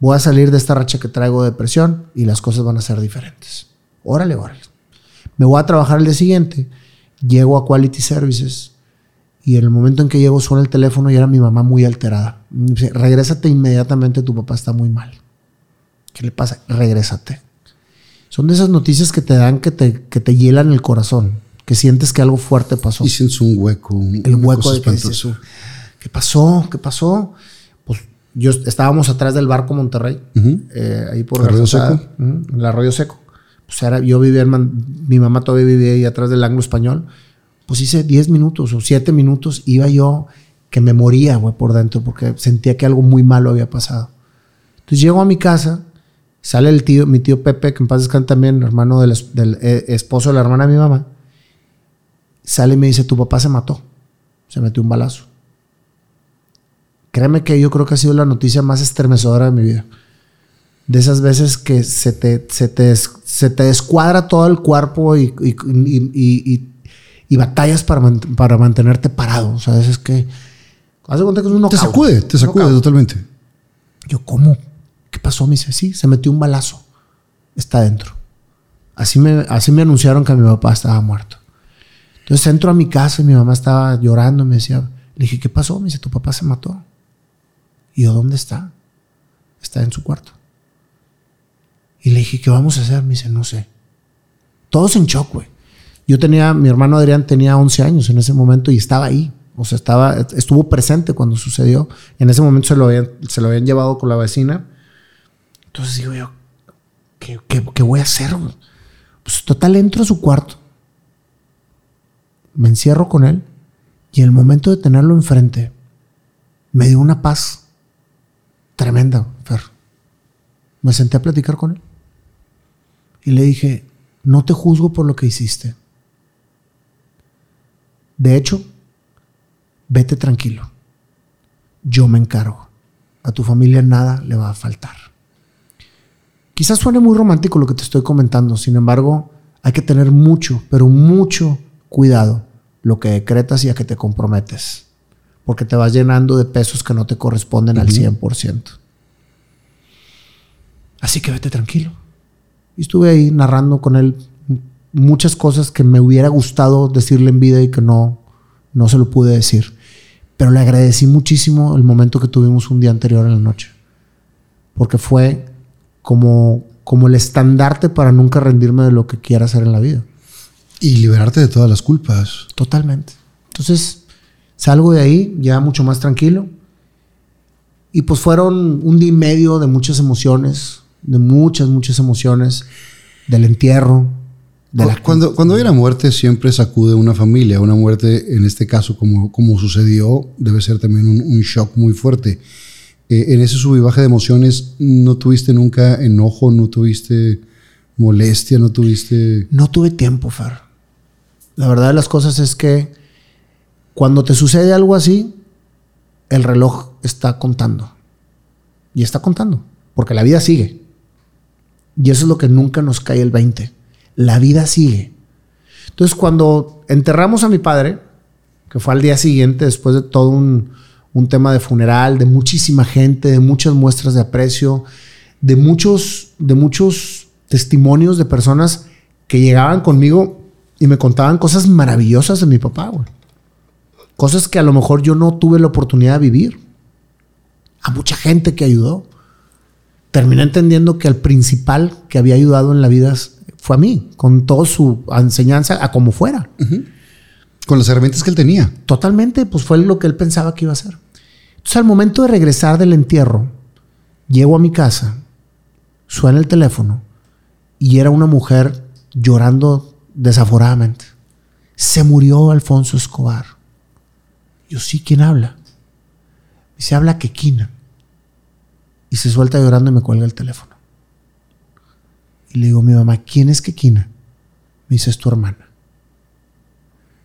Voy a salir de esta racha que traigo de depresión y las cosas van a ser diferentes. Órale, órale. Me voy a trabajar el día siguiente. Llego a Quality Services y en el momento en que llego suena el teléfono y era mi mamá muy alterada. Regrésate inmediatamente, tu papá está muy mal. ¿Qué le pasa? Regrésate. Son de esas noticias que te dan que te, que te hielan el corazón, que sientes que algo fuerte pasó. Y sientes un hueco. el hueco de que ¿Qué pasó? ¿Qué pasó? Pues yo estábamos atrás del barco Monterrey, eh, ahí por Arroyo Seco. el Arroyo Seco. Pues era, yo vivía, mi mamá todavía vivía ahí atrás del Anglo Español pues hice 10 minutos o 7 minutos, iba yo que me moría, güey, por dentro, porque sentía que algo muy malo había pasado. Entonces llego a mi casa, sale el tío, mi tío Pepe, que en paz descanse también, hermano del, eh, esposo de la hermana de mi mamá, sale y me dice, tu papá se mató, se metió un balazo. Créeme que yo creo que ha sido la noticia más estremecedora de mi vida. De esas veces que se te, se te, se te descuadra todo el cuerpo y, y y batallas para, para mantenerte parado. O sea, es que. Haz cuenta que es un Te sacude, te sacude totalmente. Yo, ¿cómo? ¿Qué pasó? Me dice, sí, se metió un balazo. Está dentro. Así me, así me anunciaron que mi papá estaba muerto. Entonces entro a mi casa y mi mamá estaba llorando. Me decía, le dije, ¿qué pasó? Me dice, tu papá se mató. Y yo, ¿dónde está? Está en su cuarto. Y le dije, ¿qué vamos a hacer? Me dice, no sé. Todos en shock, güey. Yo tenía, mi hermano Adrián tenía 11 años en ese momento y estaba ahí. O sea, estaba, estuvo presente cuando sucedió. En ese momento se lo habían, se lo habían llevado con la vecina. Entonces digo yo, ¿qué, qué voy a hacer? Pues total, entro a su cuarto. Me encierro con él y el momento de tenerlo enfrente, me dio una paz tremenda, Fer. Me senté a platicar con él y le dije, no te juzgo por lo que hiciste. De hecho, vete tranquilo. Yo me encargo. A tu familia nada le va a faltar. Quizás suene muy romántico lo que te estoy comentando, sin embargo, hay que tener mucho, pero mucho cuidado lo que decretas y a que te comprometes, porque te vas llenando de pesos que no te corresponden al 100%. Así que vete tranquilo. Y estuve ahí narrando con él muchas cosas que me hubiera gustado decirle en vida y que no, no se lo pude decir. Pero le agradecí muchísimo el momento que tuvimos un día anterior en la noche. Porque fue como, como el estandarte para nunca rendirme de lo que quiera hacer en la vida. Y liberarte de todas las culpas. Totalmente. Entonces, salgo de ahí ya mucho más tranquilo. Y pues fueron un día y medio de muchas emociones, de muchas, muchas emociones, del entierro, de cuando, cuando hay una muerte siempre sacude una familia. Una muerte, en este caso, como, como sucedió, debe ser también un, un shock muy fuerte. Eh, en ese sub y baja de emociones, ¿no tuviste nunca enojo? ¿No tuviste molestia? ¿No tuviste...? No tuve tiempo, Fer. La verdad de las cosas es que cuando te sucede algo así, el reloj está contando. Y está contando, porque la vida sigue. Y eso es lo que nunca nos cae el 20. La vida sigue. Entonces, cuando enterramos a mi padre, que fue al día siguiente, después de todo un, un tema de funeral, de muchísima gente, de muchas muestras de aprecio, de muchos, de muchos testimonios de personas que llegaban conmigo y me contaban cosas maravillosas de mi papá. Cosas que a lo mejor yo no tuve la oportunidad de vivir. A mucha gente que ayudó. Terminé entendiendo que el principal que había ayudado en la vida fue a mí, con toda su enseñanza, a como fuera. Con las herramientas que él tenía. Totalmente, pues fue lo que él pensaba que iba a hacer. Entonces, al momento de regresar del entierro, llego a mi casa, suena el teléfono y era una mujer llorando desaforadamente. Se murió Alfonso Escobar. Yo sí, ¿quién habla? Y se habla Quequina. Y se suelta llorando y me cuelga el teléfono. Y le digo a mi mamá, ¿quién es Quequina? Me dice, es tu hermana.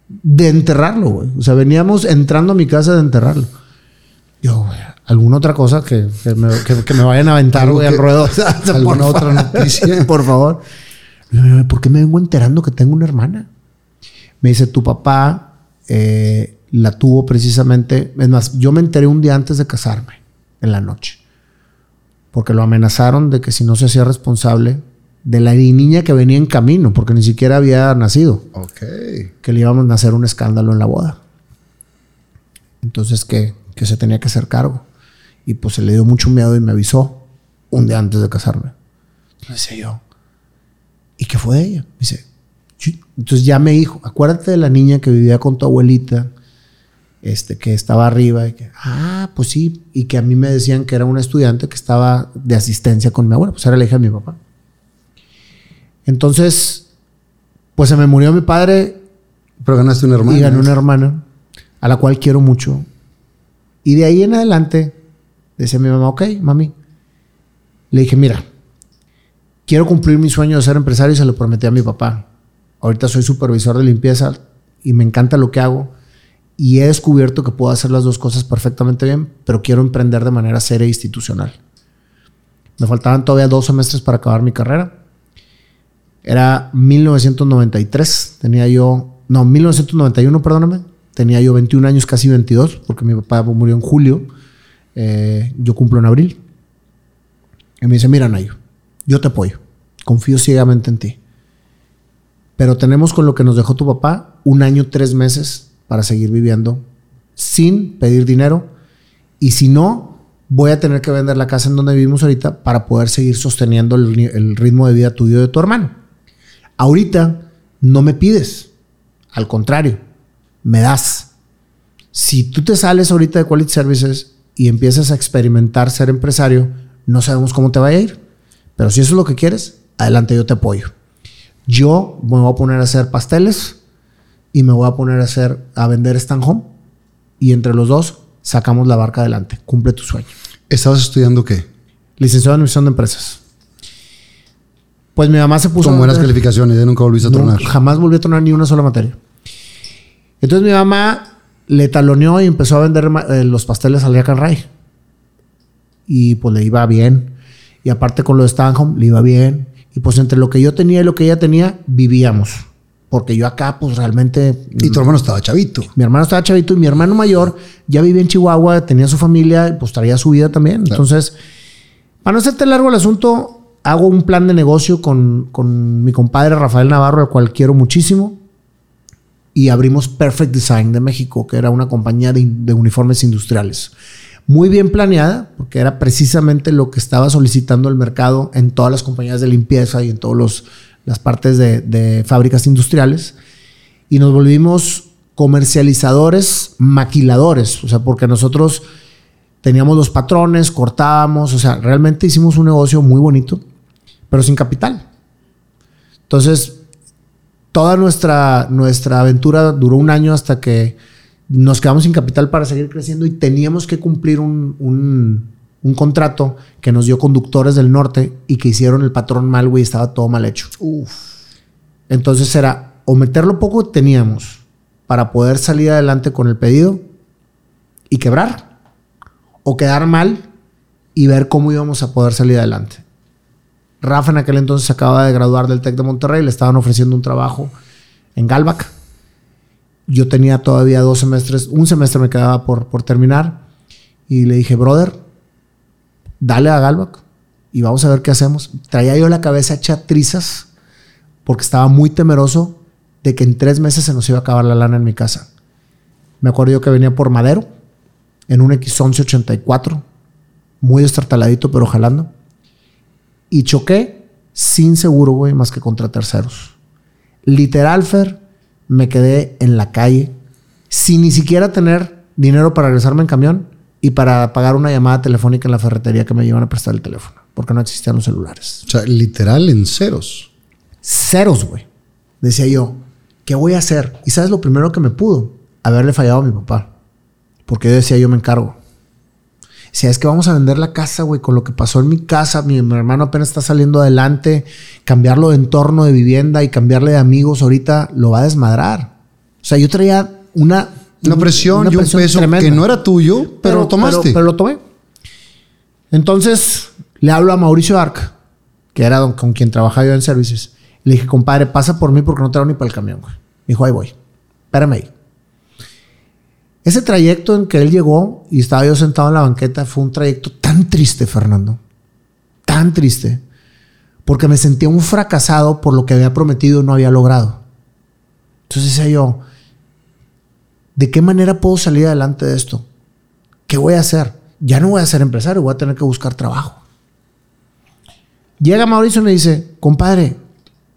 De enterrarlo, güey. O sea, veníamos entrando a mi casa de enterrarlo. Yo, güey, alguna otra cosa que, que, me, que, que me vayan a aventar, güey, al ruedo. ¿Alguna otra noticia? Por favor. ¿Por qué me vengo enterando que tengo una hermana? Me dice, tu papá eh, la tuvo precisamente. Es más, yo me enteré un día antes de casarme, en la noche. Porque lo amenazaron de que si no se hacía responsable de la niña que venía en camino, porque ni siquiera había nacido. Ok. Que le íbamos a hacer un escándalo en la boda. Entonces que, que se tenía que hacer cargo. Y pues se le dio mucho miedo y me avisó un día antes de casarme. Entonces decía yo, ¿y qué fue de ella? Dice, entonces ya me dijo, acuérdate de la niña que vivía con tu abuelita, este, que estaba arriba, y que, ah, pues sí, y que a mí me decían que era una estudiante que estaba de asistencia con mi abuela, pues era la hija de mi papá. Entonces, pues se me murió mi padre Pero ganaste una hermana. y gané una hermana, a la cual quiero mucho. Y de ahí en adelante, decía mi mamá, ok, mami. Le dije, mira, quiero cumplir mi sueño de ser empresario y se lo prometí a mi papá. Ahorita soy supervisor de limpieza y me encanta lo que hago. Y he descubierto que puedo hacer las dos cosas perfectamente bien, pero quiero emprender de manera seria e institucional. Me faltaban todavía dos semestres para acabar mi carrera. Era 1993, tenía yo, no, 1991, perdóname, tenía yo 21 años, casi 22, porque mi papá murió en julio, eh, yo cumplo en abril. Y me dice, mira, Nayo, yo te apoyo, confío ciegamente en ti. Pero tenemos con lo que nos dejó tu papá un año, tres meses para seguir viviendo sin pedir dinero. Y si no, voy a tener que vender la casa en donde vivimos ahorita para poder seguir sosteniendo el, ritmo de vida tuyo de tu hermano. Ahorita no me pides. Al contrario, me das. Si tú te sales ahorita de Quality Services y empiezas a experimentar ser empresario, no sabemos cómo te va a ir. Pero si eso es lo que quieres, adelante yo te apoyo. Yo me voy a poner a hacer pasteles y me voy a poner a hacer a vender stand home y entre los dos sacamos la barca adelante. Cumple tu sueño. ¿Estabas estudiando qué? Licenciado en Administración de Empresas. Pues mi mamá se puso Con buenas calificaciones, ya nunca volviste a tronar. jamás volví a tronar ni una sola materia. Entonces mi mamá le taloneó y empezó a vender eh, los pasteles al Jack and Ray. Y pues le iba bien. Y aparte con lo de Stanhome, le iba bien. Y pues entre lo que yo tenía y lo que ella tenía, vivíamos. Porque yo acá, pues realmente. Y tu hermano estaba chavito. Mi hermano estaba chavito y mi hermano mayor ya vivía en Chihuahua, tenía su familia pues traía su vida también. Entonces, para no hacerte largo el asunto, hago un plan de negocio con, con mi compadre Rafael Navarro, al cual quiero muchísimo. Y abrimos Perfect Design de México, que era una compañía de, uniformes industriales. Muy bien planeada, porque era precisamente lo que estaba solicitando el mercado en todas las compañías de limpieza y en todas las partes de, de fábricas industriales. Y nos volvimos comercializadores, maquiladores, o sea, porque nosotros teníamos los patrones, cortábamos, o sea, realmente hicimos un negocio muy bonito, pero sin capital. Entonces, toda nuestra, nuestra aventura duró un año hasta que nos quedamos sin capital para seguir creciendo y teníamos que cumplir un, un, un contrato que nos dio conductores del norte y que hicieron el patrón mal, güey, estaba todo mal hecho. Entonces era o meter lo poco que teníamos para poder salir adelante con el pedido y quebrar, o quedar mal y ver cómo íbamos a poder salir adelante. Rafa en aquel entonces se acaba de graduar del TEC de Monterrey, le estaban ofreciendo un trabajo en Galvac. Yo tenía todavía dos semestres, un semestre me quedaba por, por terminar y le dije, brother, dale a Galvac y vamos a ver qué hacemos. Traía yo la cabeza hecha trizas porque estaba muy temeroso de que en tres meses se nos iba a acabar la lana en mi casa. Me acuerdo yo que venía por Madero en un X1184, muy estartaladito pero jalando. Y choqué sin seguro, güey, más que contra terceros. Literal, Fer, me quedé en la calle sin ni siquiera tener dinero para regresarme en camión y para pagar una llamada telefónica en la ferretería que me iban a prestar el teléfono, porque no existían los celulares. O sea, literal en ceros. Ceros, güey. Decía yo, ¿qué voy a hacer? Y sabes lo primero que me pudo, haberle fallado a mi papá. Porque yo decía, yo me encargo. Si es que vamos a vender la casa, güey, con lo que pasó en mi casa, mi, mi, hermano apenas está saliendo adelante, cambiarlo de entorno de vivienda y cambiarle de amigos, ahorita lo va a desmadrar. O sea, yo traía una... Una presión una y un peso tremenda. que no era tuyo, pero, pero lo tomaste. Pero, pero, lo tomé. Entonces, le hablo a Mauricio Arc, que era con quien trabajaba yo en servicios. Le dije, compadre, pasa por mí porque no traigo ni para el camión, güey. Me dijo, ahí voy. Espérame ahí. Ese trayecto en que él llegó y estaba yo sentado en la banqueta fue un trayecto tan triste, Fernando. Tan triste. Porque me sentía un fracasado por lo que había prometido y no había logrado. Entonces decía yo, ¿de qué manera puedo salir adelante de esto? ¿Qué voy a hacer? Ya no voy a ser empresario, voy a tener que buscar trabajo. Llega Mauricio y me dice, compadre,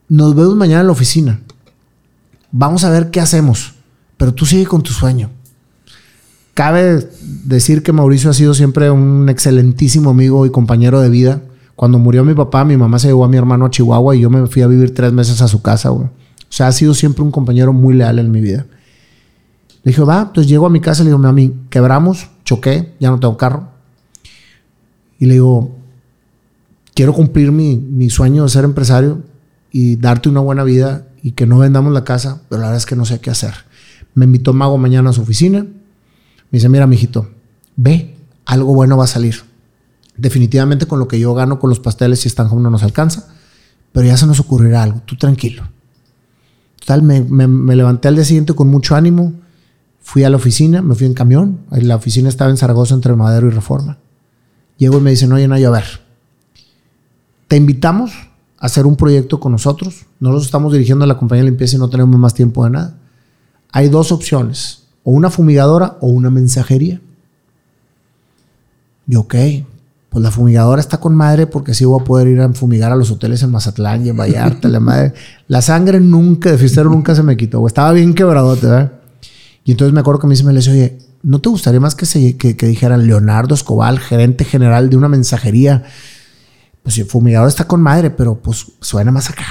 nos vemos mañana en la oficina. Vamos a ver qué hacemos. Pero tú sigue con tu sueño. Cabe decir que Mauricio ha sido siempre un excelentísimo amigo y compañero de vida. Cuando murió mi papá, mi mamá se llevó a mi hermano a Chihuahua y yo me fui a vivir tres meses a su casa, güey. O sea, ha sido siempre un compañero muy leal en mi vida. Le dije, va, entonces llego a mi casa le digo, mami, quebramos, choqué, ya no tengo carro. Y le digo, quiero cumplir mi, mi sueño de ser empresario y darte una buena vida y que no vendamos la casa, pero la verdad es que no sé qué hacer. Me invitó Mago mañana a su oficina. Me dice, mira, mijito, ve, algo bueno va a salir. Definitivamente con lo que yo gano con los pasteles y están no nos alcanza, pero ya se nos ocurrirá algo, tú tranquilo. Total, me, me, levanté al día siguiente con mucho ánimo, fui a la oficina, me fui en camión, la oficina estaba en Zaragoza entre Madero y Reforma. Llego y me dicen, oye, Nayo, a ver, te invitamos a hacer un proyecto con nosotros. Nosotros estamos dirigiendo a la compañía de limpieza y no tenemos más tiempo de nada. Hay dos opciones o una fumigadora o una mensajería. Y ok, pues la fumigadora está con madre porque así voy a poder ir a fumigar a los hoteles en Mazatlán y en Vallarta. la, madre. la sangre nunca, de fiestero nunca se me quitó. Estaba bien quebradote, ¿verdad? Y entonces me acuerdo que me dice, me le dice, oye, ¿no te gustaría más que, se, que, dijeran Leonardo Escobar, gerente general de una mensajería? Pues el fumigador está con madre, pero pues suena más acá.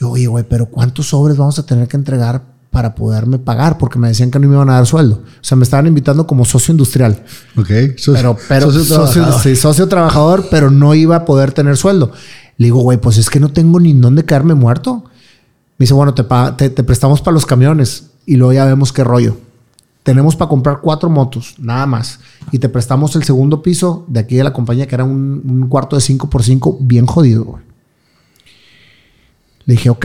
Y oye, güey, pero ¿cuántos sobres vamos a tener que entregar para poderme pagar, porque me decían que no me iban a dar sueldo. O sea, me estaban invitando como socio industrial. Ok. So pero, pero socio, socio, trabajador. Sí, socio trabajador, pero no iba a poder tener sueldo. Le digo, güey, pues es que no tengo ni dónde quedarme muerto. Me dice, bueno, te, te, te prestamos para los camiones y luego ya vemos qué rollo. tenemos para comprar cuatro motos, nada más. Y te prestamos el segundo piso de aquí de la compañía, que era un, un cuarto de 5 por 5 bien jodido, güey. Le dije, ok,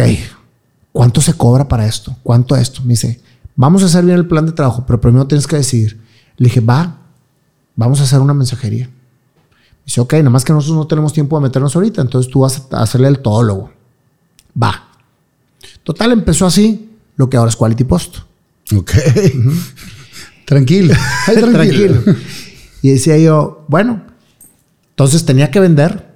¿cuánto se cobra para esto? ¿Cuánto esto? Me dice, vamos a hacer bien el plan de trabajo, pero primero tienes que decidir. Le dije, va, vamos a hacer una mensajería. Dice, ok, nada más que nosotros no tenemos tiempo de meternos ahorita, entonces tú vas a hacerle el todólogo. Va. Total, empezó así lo que ahora es Quality Post. Ok. Tranquilo. Ay, Tranquilo. Y decía yo, bueno, entonces tenía que vender,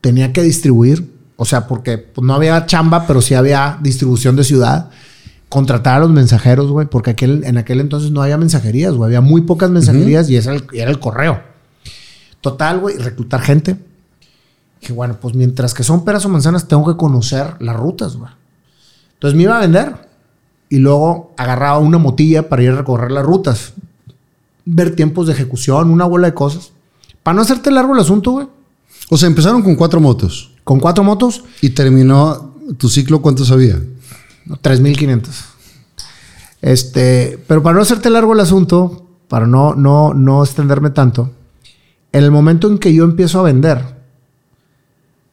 tenía que distribuir, o sea, porque pues, no había chamba, pero sí había distribución de ciudad. Contratar a los mensajeros, güey, porque aquel, en aquel entonces no había mensajerías, güey. Había muy pocas mensajerías y ese era el, era el correo. Total, güey, reclutar gente. Que bueno, pues mientras que son peras o manzanas, tengo que conocer las rutas, güey. Entonces me iba a vender y luego agarraba una motilla para ir a recorrer las rutas, ver tiempos de ejecución, una bola de cosas. Para no hacerte largo el asunto, güey, O sea, empezaron con cuatro motos con cuatro motos, y terminó tu ciclo, ¿cuántos había? no, 3500. Este, pero para no hacerte largo el asunto, para no, no, no extenderme tanto, en el momento en que yo empiezo a vender,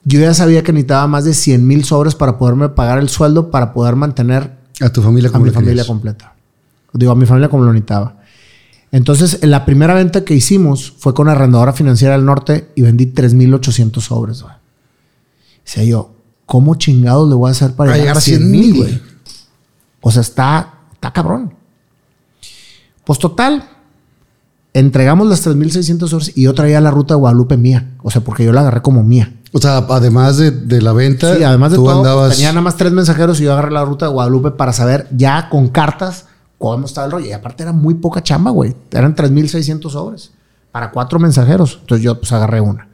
yo ya sabía que necesitaba más de 100 mil sobres para poderme pagar el sueldo para poder mantener A tu familia a como mi la familia querías? completa. Digo, a mi familia como lo necesitaba. Entonces, en la primera venta que hicimos fue con Arrendadora Financiera del Norte y vendí 3.800 sobres, güey. Decía yo, ¿cómo chingados le voy a hacer para, Para llegar a 100 mil, güey? O sea, está, está cabrón. Pues total, entregamos las 3.600 sobres y yo traía la ruta de Guadalupe mía. O sea, porque yo la agarré como mía. O sea, además de, de la venta, Sí, además de tú todo, andabas. tenía nada más tres mensajeros y yo agarré la ruta de Guadalupe para saber ya con cartas cómo estaba el rollo. Y aparte era muy poca chamba, güey. Eran 3.600 sobres para cuatro mensajeros. Entonces yo pues agarré una.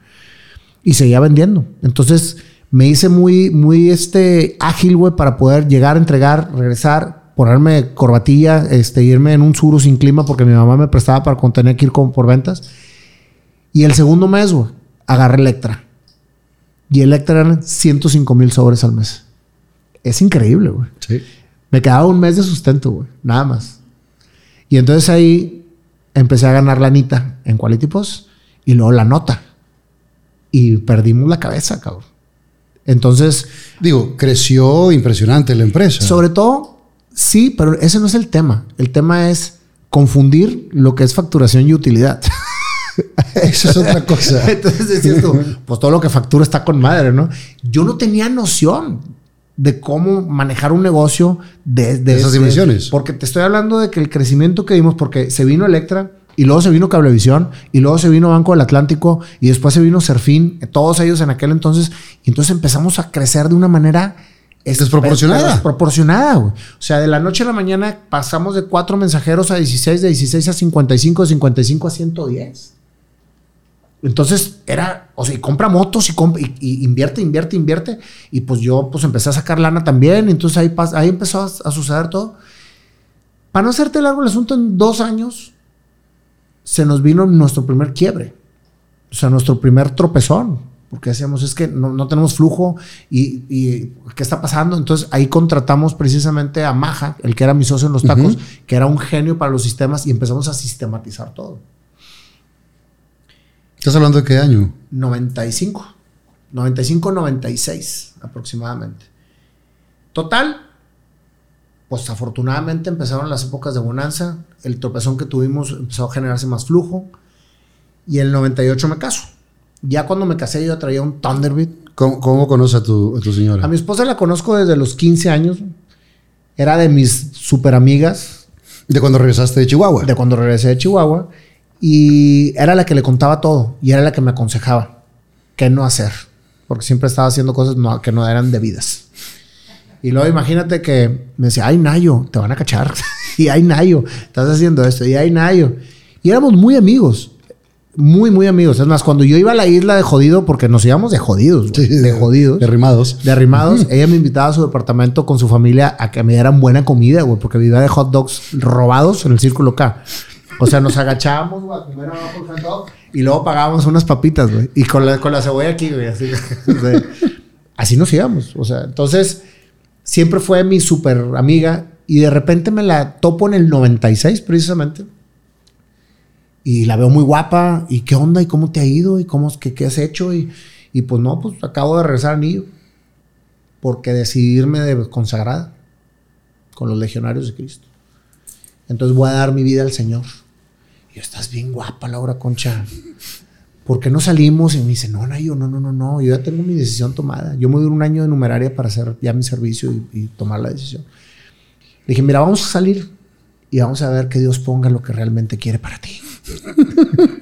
Y seguía vendiendo. Entonces me hice muy, muy este, ágil, güey, para poder llegar, entregar, regresar, ponerme corbatilla, este, irme en un suru sin clima porque mi mamá me prestaba para cuando tenía que ir con- por ventas. Y el segundo mes, güey, agarré Electra. Y Electra eran 105 mil sobres al mes. Es increíble, güey. Sí. Me quedaba un mes de sustento, güey. Nada más. Y entonces ahí empecé a ganar la anita en Quality Post y luego la nota. Y perdimos la cabeza, cabrón. Entonces, Digo, creció impresionante la empresa. sobre todo, sí, pero ese no es el tema. El tema es confundir lo que es facturación y utilidad. Esa es otra cosa. Entonces decías tú, pues todo lo que factura está con madre, ¿no? Yo no tenía noción de cómo manejar un negocio de, De esas ese- dimensiones. Porque te estoy hablando de que el crecimiento que dimos, porque se vino Electra y luego se vino Cablevisión y luego se vino Banco del Atlántico y después se vino Serfín, todos ellos en aquel entonces. Y entonces empezamos a crecer de una manera es- Desproporcionada. Desproporcionada, güey. O sea, de la noche a la mañana pasamos de cuatro mensajeros a 16, de 16 a 55, de 55 a 110. Entonces era, o sea, y compra motos y, comp- y- y invierte, invierte, invierte. Y pues yo pues empecé a sacar lana también. y Entonces ahí, ahí empezó a, a suceder todo. Para no hacerte largo el asunto, en dos años se nos vino nuestro primer quiebre. O sea, nuestro primer tropezón. Porque decíamos, es que no, no tenemos flujo y, y ¿qué está pasando? Entonces ahí contratamos precisamente a Maja, el que era mi socio en los tacos, que era un genio para los sistemas y empezamos a sistematizar todo. ¿Estás hablando de qué año? 95. 95, 96 aproximadamente. Total, pues afortunadamente empezaron las épocas de bonanza. El tropezón que tuvimos empezó a generarse más flujo. Y en el 98 me caso. Ya cuando me casé yo traía un Thunderbird. ¿Cómo, cómo conoces a tu, a tu señora? A mi esposa la conozco desde los 15 años. Era de mis super amigas De cuando regresaste de Chihuahua. de cuando regresé de Chihuahua. Y era la que le contaba todo. Y era la que me aconsejaba qué no hacer. Porque siempre estaba haciendo cosas no- que no eran debidas. Y luego imagínate que me decía, ay, Nayo, te van a cachar. y ay, Nayo, estás haciendo esto. Y ay, Nayo. Y éramos muy amigos. Muy, muy amigos. Es más, cuando yo iba a la isla de jodido, porque nos íbamos de jodidos, Sí, de jodidos De arrimados. de arrimados. Ella me invitaba a su departamento con su familia a que me dieran buena comida, güey, porque vivía de hot dogs robados en el círculo K. O sea, nos agachábamos, güey, a comer abajo el hot dog y luego pagábamos unas papitas, güey. Y con la, con la cebolla aquí, güey, así. así nos íbamos. O sea, entonces, siempre fue mi súper amiga Y de repente me la topo en el 96 precisamente. Y la veo muy guapa. ¿Y qué onda? ¿Y cómo te ha ido? ¿Y cómo, qué, qué has hecho? Y, y pues no, pues acabo de regresar a Nido. Porque decidí irme de consagrada con los legionarios de Cristo. Entonces voy a dar mi vida al Señor. Y yo, estás bien guapa, Laura Concha. ¿Por qué no salimos? Y me dice, no, no, yo, no, no, no, no, yo ya tengo mi decisión tomada. Yo me doy un año de numeraria para hacer ya mi servicio y, y tomar la decisión. Le dije, mira, vamos a salir y vamos a ver que Dios ponga lo que realmente quiere para ti.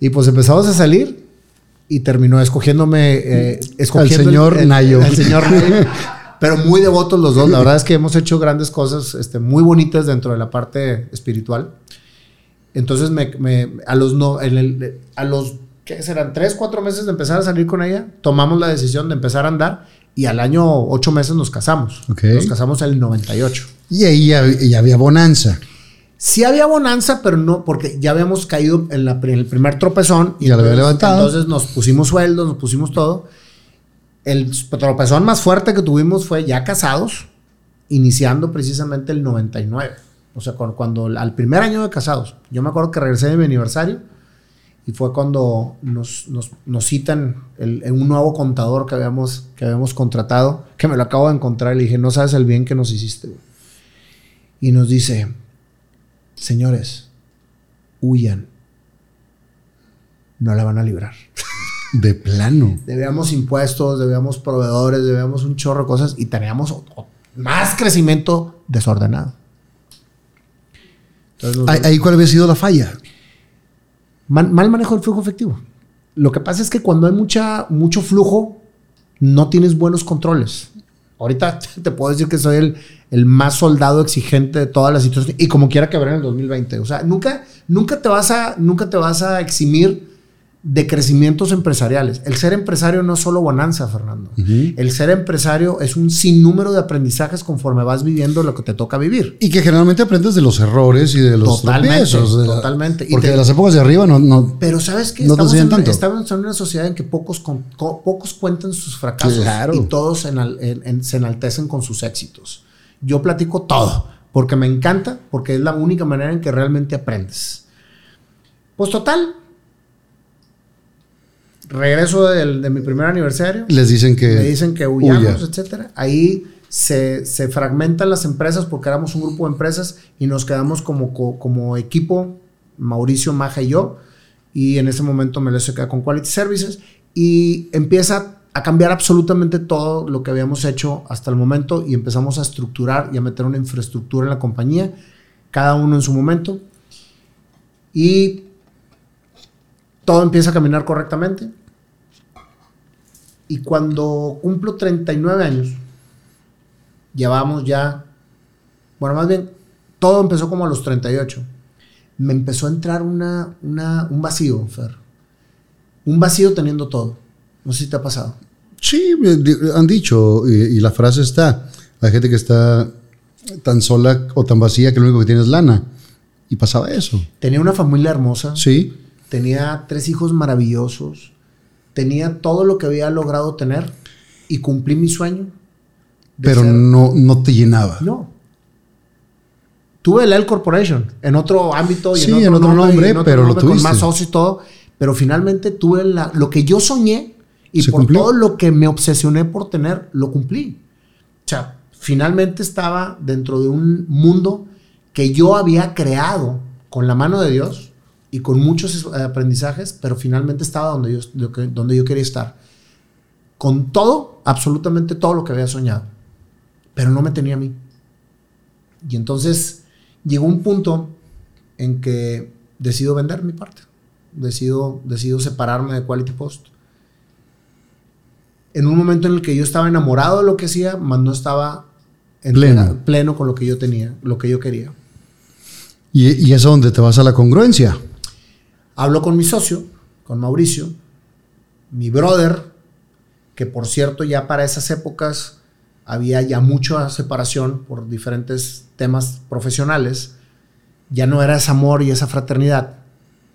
y pues empezamos a salir y terminó escogiéndome, eh, escogiendo Al señor el- el- Nayo. al señor Nayo. Pero muy devotos los dos. La verdad es que hemos hecho grandes cosas este, muy bonitas dentro de la parte espiritual. Entonces, me, me- a los, no, en el- a los ¿qué serán? Tres, cuatro meses de empezar a salir con ella, tomamos la decisión de empezar a andar y al año ocho meses nos casamos. Nos casamos en el 98. Y ahí ya, ya había bonanza. Sí había bonanza, pero no, porque ya habíamos caído en, la, en el primer tropezón. Ya lo había levantado. Entonces nos pusimos sueldos, nos pusimos todo. El tropezón más fuerte que tuvimos fue ya casados, iniciando precisamente el 99. O sea, cu- cuando, al primer año de casados. Yo me acuerdo que regresé de mi aniversario y fue cuando nos, nos, nos citan el- un nuevo contador que habíamos, que habíamos contratado, que me lo acabo de encontrar y le dije, no sabes el bien que nos hiciste. güey". Y nos dice, señores, huyan. No la van a librar. De plano. Debíamos impuestos, debíamos proveedores, debíamos un chorro de cosas y teníamos más crecimiento desordenado. Entonces, Ahí, ahí cuál había sido la falla. mal, mal manejo del flujo efectivo. Lo que pasa es que cuando hay mucha, mucho flujo, no tienes buenos controles. Ahorita te puedo decir que soy el, el más soldado exigente de todas las situaciones y como quiera que ver en el 2020. O sea, nunca, nunca, te vas a, nunca te vas a eximir de crecimientos empresariales. El ser empresario no es solo bonanza, Fernando. El ser empresario es un sinnúmero de aprendizajes conforme vas viviendo lo que te toca vivir. Y que generalmente aprendes de los errores y de los Totalmente, tropiezos, totalmente. Y porque te- de las épocas de arriba no... no Pero ¿sabes qué? No te estamos, en, enseñan tanto. estamos en una sociedad en que pocos, con- co- pocos cuentan sus fracasos Claro. y todos enal- en- en- se enaltecen con sus éxitos. Yo platico todo porque me encanta, porque es la única manera en que realmente aprendes. Pues total, regreso del- de mi primer aniversario. les dicen que... Me dicen que huyamos, huya. etcétera. Ahí se, se fragmentan las empresas porque éramos un grupo de empresas y nos quedamos como, co- como equipo, Mauricio, Maja y yo. Y en ese momento me se queda con Quality Services y empieza a cambiar absolutamente todo lo que habíamos hecho hasta el momento y empezamos a estructurar y a meter una infraestructura en la compañía, cada uno en su momento. Y todo empieza a caminar correctamente. Y cuando cumplo 39 años, llevamos ya, bueno, más bien, todo empezó como a los 38. Me empezó a entrar una, una- un vacío, Fer. Un vacío teniendo todo. No sé si te ha pasado. Sí, han dicho, y, y la frase está, hay gente que está tan sola o tan vacía que lo único que tiene es lana. Y pasaba eso. Tenía una familia hermosa. Sí, Tenía tres hijos maravillosos. Tenía todo lo que había logrado tener. Y cumplí mi sueño. pero ser- no, no te llenaba. No. Tuve el L Corporation en otro ámbito y Sí, en otro, en otro nombre, y en otro pero lo nombre, con tuviste. más socios y todo. Pero finalmente tuve la- lo que yo soñé y por cumplió. todo lo que me obsesioné por tener, lo cumplí. O sea, finalmente estaba dentro de un mundo que yo había creado con la mano de Dios y con muchos aprendizajes, pero finalmente estaba donde yo, donde yo quería estar. Con todo, absolutamente todo lo que había soñado. Pero no me tenía a mí. Y entonces llegó un punto en que decido vender mi parte. Decido, decido separarme de Quality Post. En un momento en el que yo estaba enamorado de lo que hacía, más no estaba Pleno. pleno con lo que yo tenía, lo que yo quería. Y, y es donde te vas a la congruencia. Hablo con mi socio, con Mauricio, mi brother, que por cierto ya para esas épocas había ya mucha separación por diferentes temas profesionales. Ya no era ese amor y esa fraternidad,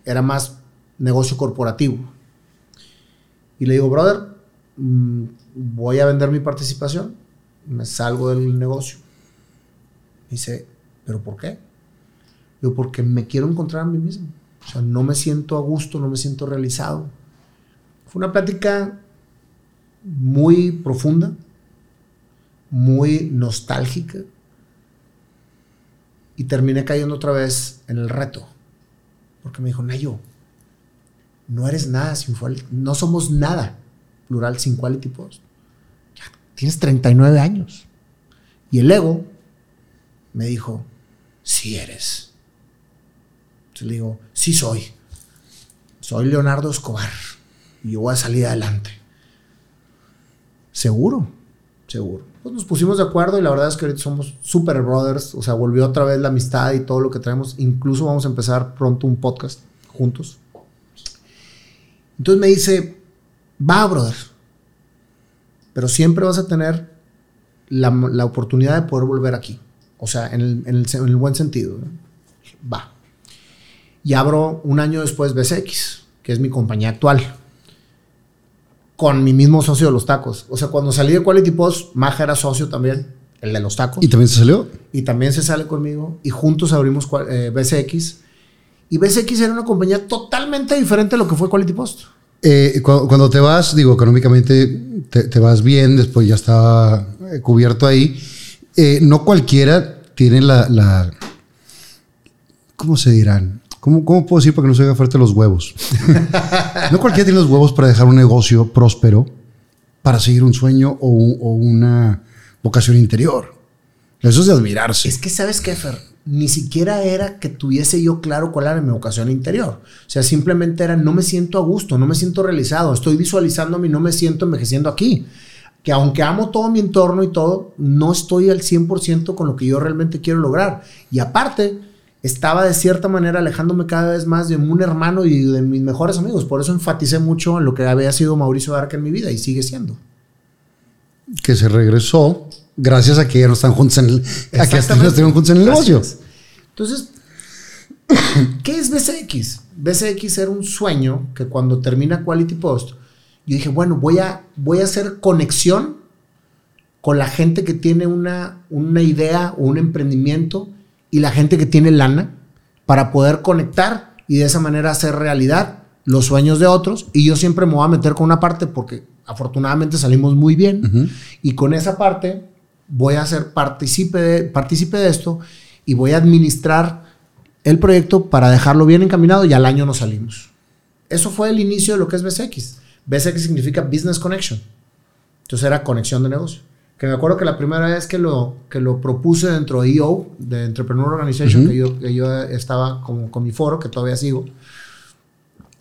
era más negocio corporativo. Y le digo, brother, mm, voy a vender mi participación, me salgo del negocio. Dice, ¿pero por qué? Digo, porque me quiero encontrar a mí mismo. O sea, no me siento a gusto, no me siento realizado. Fue una plática muy profunda, muy nostálgica. Y terminé cayendo otra vez en el reto. Porque me dijo, Nayo, no eres nada sin no somos nada, plural, sin quality post. Ya tienes 39 años. Y el ego me dijo, sí eres. Le digo, sí soy. Soy Leonardo Escobar. Y yo voy a salir adelante. Seguro, seguro. Pues nos pusimos de acuerdo y la verdad es que ahorita somos super brothers. O sea, volvió otra vez la amistad y todo lo que traemos. Incluso vamos a empezar pronto un podcast juntos. Entonces me dice, va, brother. Pero siempre vas a tener la, oportunidad de poder volver aquí. O sea, en el, buen sentido. Va. Y abro un año después BCX, que es mi compañía actual. Con mi mismo socio de los tacos. O sea, cuando salí de Quality Post, Maja era socio también, el de los tacos. ¿Y también se salió? Y también se sale conmigo. Y juntos abrimos eh, BCX. Y BCX era una compañía totalmente diferente a lo que fue Quality Post. Eh, cuando, te vas, digo, económicamente te, vas bien, después ya está eh, cubierto ahí. Eh, no cualquiera tiene la, ¿Cómo se dirán? ¿Cómo, ¿Cómo, puedo decir para que no se haga fuerte los huevos? no cualquiera tiene los huevos para dejar un negocio próspero, para seguir un sueño o, o una vocación interior. Eso es de admirarse. Es que, ¿sabes qué, Fer? ni siquiera era que tuviese yo claro cuál era mi vocación interior. O sea, simplemente era no me siento a gusto, no me siento realizado, estoy visualizándome y no me siento envejeciendo aquí. Que aunque amo todo mi entorno y todo, no estoy al 100% con lo que yo realmente quiero lograr. Y aparte, estaba de cierta manera alejándome cada vez más de un hermano y de mis mejores amigos. Por eso enfaticé mucho en lo que había sido Mauricio Arca en mi vida y sigue siendo. Que se regresó gracias a que ya no están juntos en el, a que estuvieron juntos en el negocio. Entonces, ¿qué es BCX? BCX era un sueño que cuando termina Quality Post, yo dije, bueno, voy a, voy a hacer conexión con la gente que tiene una, una idea o un emprendimiento y la gente que tiene lana para poder conectar y de esa manera hacer realidad los sueños de otros. Y yo siempre me voy a meter con una parte porque afortunadamente salimos muy bien. Y con esa parte voy a ser partícipe de, partícipe de esto y voy a administrar el proyecto para dejarlo bien encaminado y al año nos salimos. Eso fue el inicio de lo que es BCX. BCX significa Business Connection. Entonces era conexión de negocio. Que me acuerdo que la primera vez que lo, que lo propuse dentro de EO, de Entrepreneur Organization, que, yo, que, yo, estaba con, con mi foro, que todavía sigo,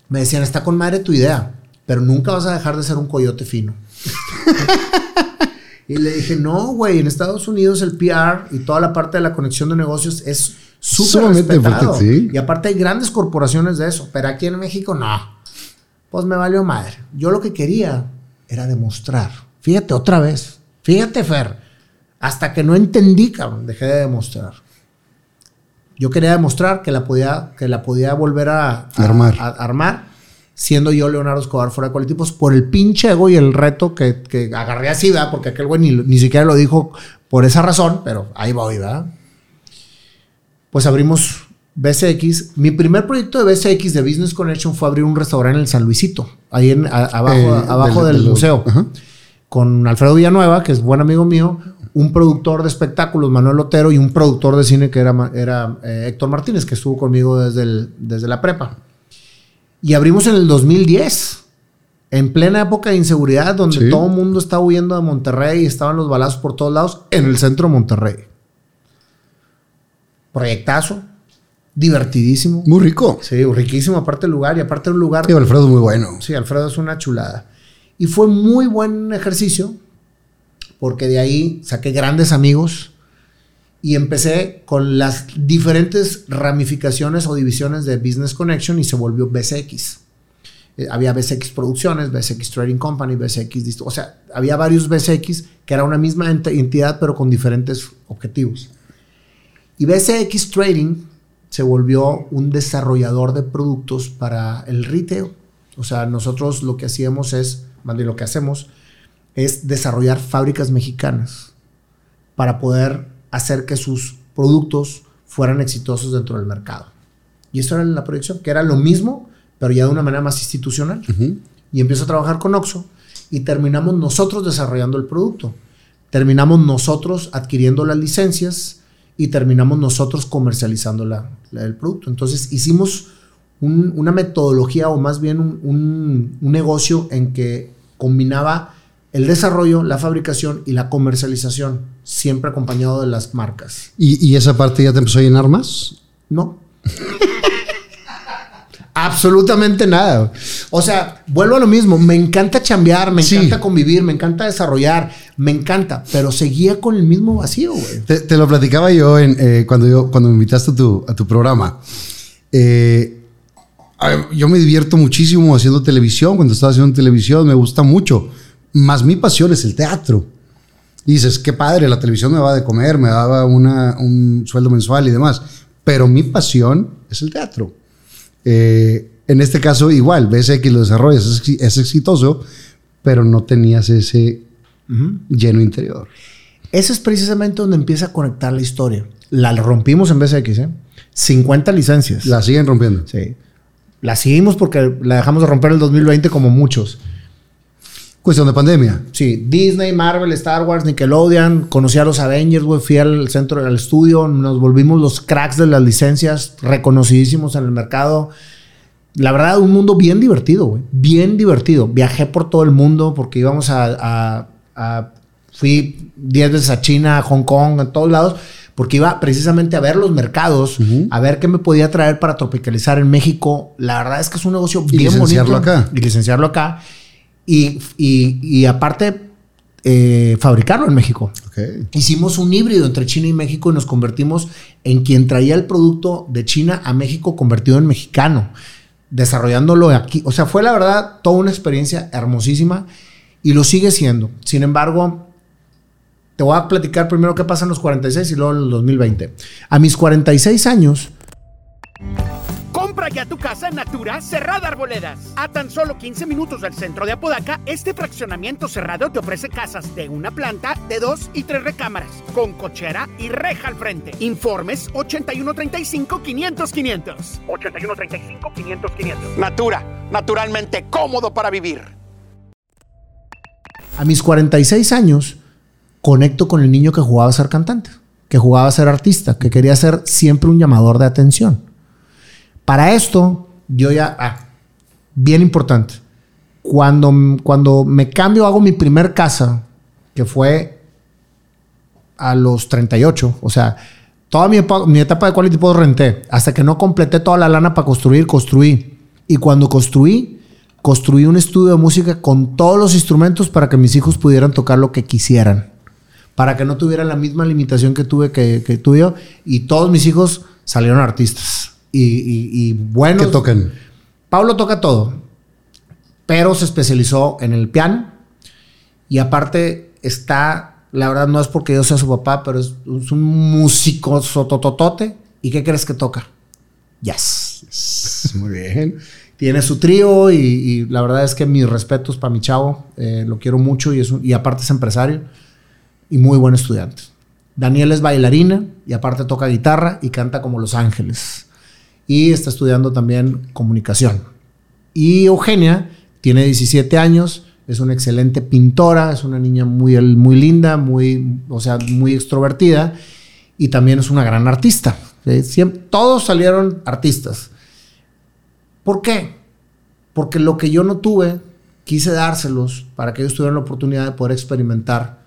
me decían, está con madre tu idea, pero nunca vas a dejar de ser un coyote fino. Y le dije, no, güey, en Estados Unidos el PR y toda la parte de la conexión de negocios es súper respetado. Y aparte hay grandes corporaciones de eso, pero aquí en México no. Pues me valió madre. Yo lo que quería era demostrar. Fíjate otra vez. Fíjate, Fer. Hasta que no entendí, cabrón, dejé de demostrar. Yo quería demostrar que la podía, que la podía volver a, armar. a armar siendo yo Leonardo Escobar fuera de Colectivos por el pinche ego y el reto que, que agarré así, ¿verdad? Porque aquel güey ni, ni, siquiera lo dijo por esa razón, pero ahí voy, ¿verdad? Pues abrimos BCX. Mi primer proyecto de BCX de Business Connection fue abrir un restaurante en el San Luisito, ahí en, abajo, eh, abajo del, museo, con Alfredo Villanueva, que es buen amigo mío, un productor de espectáculos, Manuel Otero, y un productor de cine que era, era eh, Héctor Martínez, que estuvo conmigo desde, desde la prepa. Y abrimos en el 2010, en plena época de inseguridad, donde todo el mundo estaba huyendo de Monterrey y estaban los balazos por todos lados, en el centro de Monterrey. Proyectazo, divertidísimo. Muy rico. Sí, riquísimo, aparte del lugar, y aparte un lugar. Sí, Alfredo es muy bueno. Sí, Alfredo es una chulada. Y fue muy buen ejercicio, porque de ahí saqué grandes amigos y empecé con las diferentes ramificaciones o divisiones de Business Connection y se volvió BCX. Eh, había BCX Producciones, BCX Trading Company, BCX, o sea, había varios BCX que era una misma entidad pero con diferentes objetivos. Y BCX Trading se volvió un desarrollador de productos para el retail. O sea, nosotros lo que hacíamos es, más bien lo que hacemos, es desarrollar fábricas mexicanas para poder hacer que sus productos fueran exitosos dentro del mercado. Y esto era la proyección, que era lo mismo, pero ya de una manera más institucional. Y empiezo a trabajar con Oxxo y terminamos nosotros desarrollando el producto. Terminamos nosotros adquiriendo las licencias y terminamos nosotros comercializando la- la- el producto. Entonces hicimos un- una metodología o más bien un, un- un negocio en que combinaba el desarrollo, la fabricación y la comercialización, siempre acompañado de las marcas. ¿Y, y esa parte ya te empezó a llenar más? No. Absolutamente nada. O sea, vuelvo a lo mismo. Me encanta chambear, me Sí. encanta convivir, me encanta desarrollar, me encanta, pero seguía con el mismo vacío, güey. Te, te lo platicaba yo en, eh, cuando, yo cuando me invitaste a tu, a tu programa. Eh, yo me divierto muchísimo haciendo televisión. Cuando estaba haciendo televisión me gusta mucho. Más mi pasión es el teatro. Y dices, qué padre, la televisión me va de comer, me daba una, un sueldo mensual y demás. Pero mi pasión es el teatro. Eh, en este caso, igual, BSX lo desarrollas, es, exi- es exitoso, pero no tenías ese lleno interior. Ese es precisamente donde empieza a conectar la historia. La rompimos en BSX, ¿eh? 50 licencias. La siguen rompiendo. Sí. La seguimos porque la dejamos de romper en el 2020 como muchos. Cuestión de pandemia. Sí, Disney, Marvel, Star Wars, Nickelodeon, conocí a los Avengers, güey, fui al centro del estudio, nos volvimos los cracks de las licencias, reconocidísimos en el mercado. La verdad, un mundo bien divertido, güey, bien divertido. Viajé por todo el mundo porque íbamos a... a- a- fui 10 veces a China, a Hong Kong, a todos lados, porque iba precisamente a ver los mercados, a ver qué me podía traer para tropicalizar en México. La verdad es que es un negocio Y bien licenciarlo bonito. acá. Y licenciarlo acá. Y, y- y aparte, eh, fabricarlo en México. Ok. Hicimos un híbrido entre China y México y nos convertimos en quien traía el producto de China a México convertido en mexicano, desarrollándolo aquí. O sea, fue la verdad toda una experiencia hermosísima y lo sigue siendo. Sin embargo, te voy a platicar primero qué pasa en los 46 y luego en el 2020. A mis 46 años, Compra ya tu casa en Natura Cerrada Arboledas. A tan solo 15 minutos del centro de Apodaca, este fraccionamiento cerrado te ofrece casas de una planta, de dos y tres recámaras, con cochera y reja al frente. Informes 8135-500-500. 8135-500-500. Natura, naturalmente cómodo para vivir. a mis 46 años, conecto con el niño que jugaba a ser cantante, que jugaba a ser artista, que quería ser siempre un llamador de atención. Para esto, yo ya, ah, bien importante, cuando, cuando me cambio, hago mi primer casa, que fue a los 38, o sea, toda mi, etapa de Quality Post renté, hasta que no completé toda la lana para construir, construí. Y cuando construí, construí un estudio de música con todos los instrumentos para que mis hijos pudieran tocar lo que quisieran. Para que no tuvieran la misma limitación que tuve que, que tuve yo. Y todos mis hijos salieron artistas. Y, y, y buenos. ¿Qué tocan? Pablo toca todo, pero se especializó en el piano y aparte está, la verdad no es porque yo sea su papá, pero es, es un músico sotototote. ¿Y qué crees que toca? Jazz. Muy bien. Tiene su trío y, y la verdad es que mis respetos para mi chavo, eh, lo quiero mucho y, es un- y aparte es empresario y muy buen estudiante. Daniel es bailarina y aparte toca guitarra y canta como Los Ángeles. Y está estudiando también comunicación. Y Eugenia tiene 17 años, es una excelente pintora, es una niña muy, muy linda, muy, o sea, muy extrovertida y también es una gran artista. todos salieron artistas. ¿Por qué? Porque lo que yo no tuve, quise dárselos para que ellos tuvieran la oportunidad de poder experimentar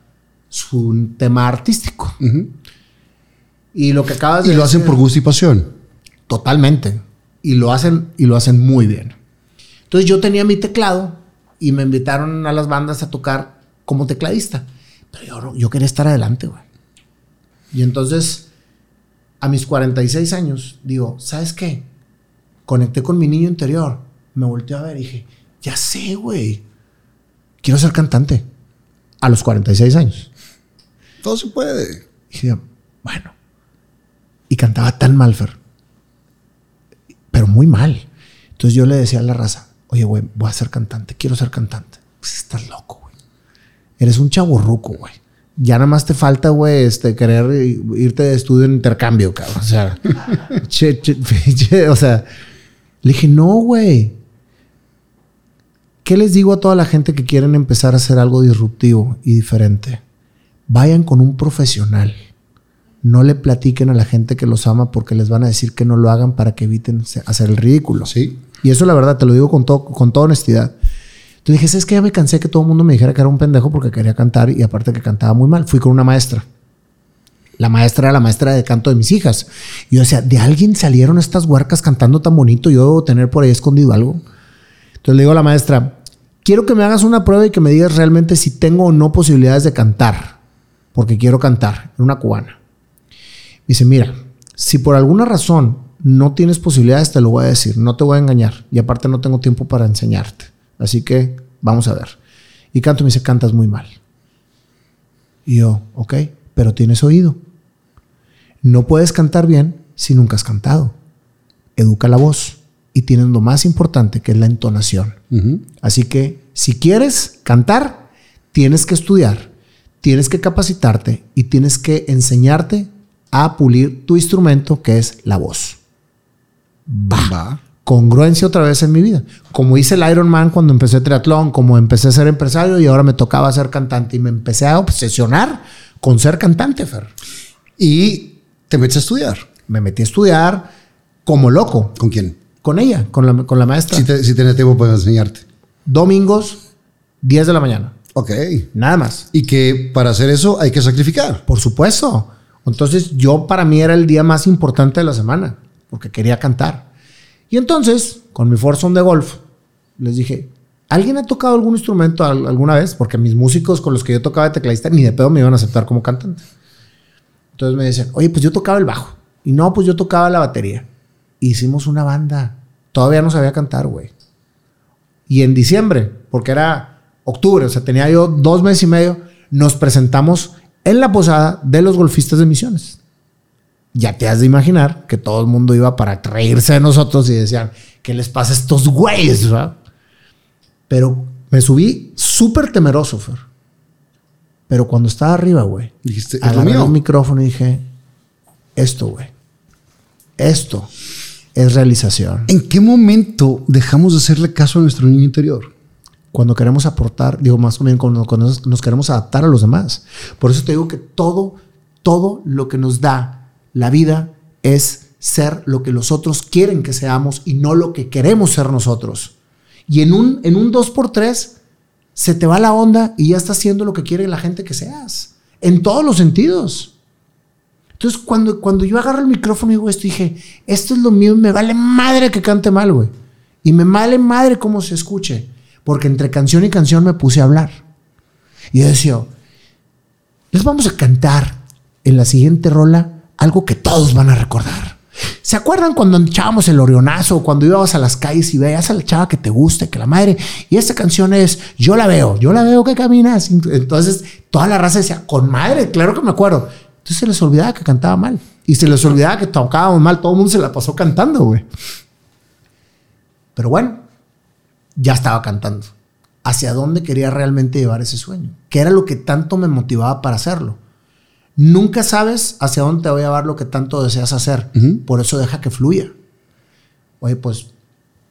su tema artístico. Y lo que acabas de Y lo hacen decir- por gusto y pasión. Totalmente. Y lo hacen, y lo hacen muy bien. Entonces yo tenía mi teclado y me invitaron a las bandas a tocar como tecladista. Pero yo, yo quería estar adelante, güey. Y entonces, a mis 46 años, digo, ¿sabes qué? Conecté con mi niño interior. Me volteé a ver y dije, ya sé, güey. Quiero ser cantante. A los 46 años. Todo se puede. Y dije, bueno. Y cantaba tan mal, Fer. Pero muy mal. Entonces yo le decía a la raza, oye, güey, voy a ser cantante, quiero ser cantante. Pues estás loco, güey. Eres un chaburruco, güey. Ya nada más te falta, güey, este, querer irte de estudio en intercambio, cabrón. O sea, che, che, che, o sea, le dije, no, güey. ¿Qué les digo a toda la gente que quieren empezar a hacer algo disruptivo y diferente? Vayan con un profesional. No le platiquen a la gente que los ama porque les van a decir que no lo hagan para que eviten hacer el ridículo. Sí. Y eso la verdad, te lo digo con, todo, con toda honestidad. Entonces dije, es que ya me cansé que todo el mundo me dijera que era un pendejo porque quería cantar y aparte que cantaba muy mal. Fui con una maestra. La maestra era la maestra de canto de mis hijas. Y yo decía, ¿de alguien salieron estas huarcas cantando tan bonito? Yo debo tener por ahí escondido algo. Entonces le digo a la maestra, quiero que me hagas una prueba y que me digas realmente si tengo o no posibilidades de cantar. Porque quiero cantar. Era una cubana. dice, mira, si por alguna razón no tienes posibilidades, te lo voy a decir. No te voy a engañar. Y aparte no tengo tiempo para enseñarte. Así que vamos a ver. Y canto y me dice, cantas muy mal. Y yo, ok, pero tienes oído. No puedes cantar bien si nunca has cantado. Educa la voz y tienes lo más importante que es la entonación. Así que si quieres cantar, tienes que estudiar, tienes que capacitarte y tienes que enseñarte a pulir tu instrumento que es la voz. Va. Va. Congruencia otra vez en mi vida. Como hice el Iron Man cuando empecé triatlón, como empecé a ser empresario y ahora me tocaba ser cantante y me empecé a obsesionar con ser cantante, Fer. Y te metes a estudiar. Me metí a estudiar como loco ¿Con quién? con ella, con la, con la maestra. Si, te, si tenés tiempo para enseñarte. Domingos, 10 de la mañana. Ok. Nada más. Y que para hacer eso hay que sacrificar. Por supuesto. Entonces yo para mí era el día más importante de la semana, porque quería cantar. Y entonces, con mi Forson de golf, les dije, ¿alguien ha tocado algún instrumento al- alguna vez? Porque mis músicos con los que yo tocaba de tecladista ni de pedo me iban a aceptar como cantante. Entonces me decían, oye, pues yo tocaba el bajo. Y no, pues yo tocaba la batería. Hicimos una banda. Todavía no sabía cantar, güey. Y en diciembre, porque era octubre, o sea, tenía yo dos meses y medio, nos presentamos en la posada de los golfistas de Misiones. Ya te has de imaginar que todo el mundo iba para reírse de nosotros y decían, ¿qué les pasa a estos güeyes? verdad? Pero me subí súper temeroso, Fer. Pero cuando estaba arriba, güey, Dijiste, agarré el micrófono y dije, esto, güey, esto es realización. ¿En qué momento dejamos de hacerle caso a nuestro niño interior? Cuando queremos aportar, digo más bien cuando, cuando nos, queremos adaptar a los demás. Por eso te digo que todo, todo lo que nos da la vida es ser lo que los otros quieren que seamos y no lo que queremos ser nosotros. Y en un, en un 2x3 se te va la onda y ya estás haciendo lo que quiere la gente que seas. En todos los sentidos. Entonces, cuando, cuando yo agarro el micrófono y digo esto, dije, esto es lo mío me vale madre que cante mal, güey. Y me vale madre cómo se escuche. Porque entre canción y canción me puse a hablar. Y yo decía, les vamos a cantar en la siguiente rola algo que todos van a recordar. ¿Se acuerdan cuando echábamos el orionazo, cuando íbamos a las calles y veías a la chava que te gusta, que la madre? Y esta canción es Yo la veo, yo la veo que caminas. Entonces toda la raza decía, con madre, claro que me acuerdo. Entonces se les olvidaba que cantaba mal. Y se les olvidaba que tocábamos mal. Todo el mundo se la pasó cantando, güey. Pero bueno, ya estaba cantando. ¿Hacia dónde quería realmente llevar ese sueño? ¿Qué era lo que tanto me motivaba para hacerlo? Nunca sabes hacia dónde te va a llevar lo que tanto deseas hacer. Por eso deja que fluya. Oye, pues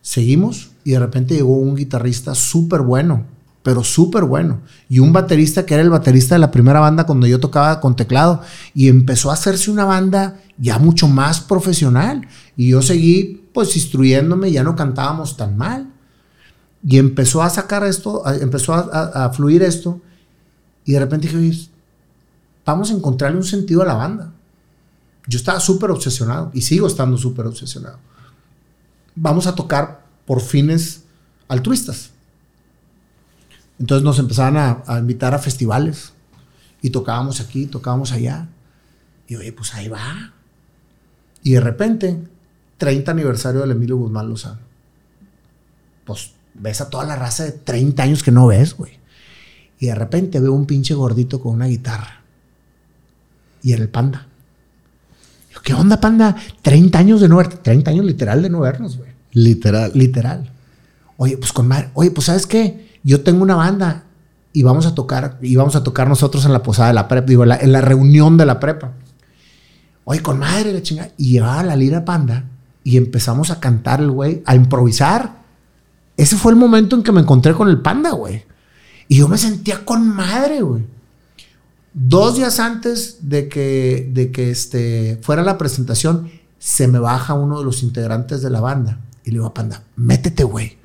seguimos y de repente llegó un guitarrista súper bueno, pero súper bueno. Y un baterista que era el baterista de la primera banda cuando yo tocaba con teclado. Y empezó a hacerse una banda ya mucho más profesional. Y yo seguí pues instruyéndome, ya no cantábamos tan mal. Y empezó a sacar esto, empezó a, a- a fluir esto. Y de repente dije, "Oye, vamos a encontrarle un sentido a la banda. Yo estaba súper obsesionado y sigo estando súper obsesionado. Vamos a tocar por fines altruistas. Entonces nos empezaban a, a invitar a festivales y tocábamos aquí, tocábamos allá. Y oye, pues ahí va. Y de repente, 30 aniversario del Emilio Guzmán Lozano. Pues ves a toda la raza de 30 años que no ves, güey. Y de repente veo un pinche gordito con una guitarra. Y era el panda. Yo, ¿Qué onda, panda? 30 años de no verte. 30 años literal de no vernos, güey. Literal. Literal. Oye, pues con madre. Oye, pues ¿sabes qué? Yo tengo una banda y vamos a tocar, y vamos a tocar nosotros en la posada de la prepa, digo, en la, en la reunión de la prepa. Oye, con madre la chingada. Y llevaba la lira panda y empezamos a cantar el güey, a improvisar. Ese fue el momento en que me encontré con el panda, güey. Y yo me sentía con madre, güey. Dos días antes de que, de que este, fuera la presentación, se me baja uno de los integrantes de la banda. Y le digo a Panda, métete, güey.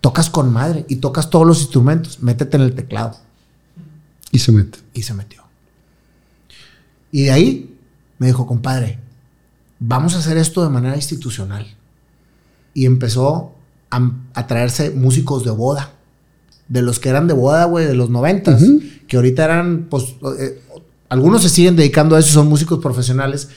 Tocas con madre y tocas todos los instrumentos. Métete en el teclado. Y se mete. Y se metió. Y de ahí me dijo, compadre, vamos a hacer esto de manera institucional. Y empezó a, a traerse músicos de boda. De los que eran de boda, güey, de los noventas. Que ahorita eran, pues, eh, algunos se siguen dedicando a eso, son músicos profesionales.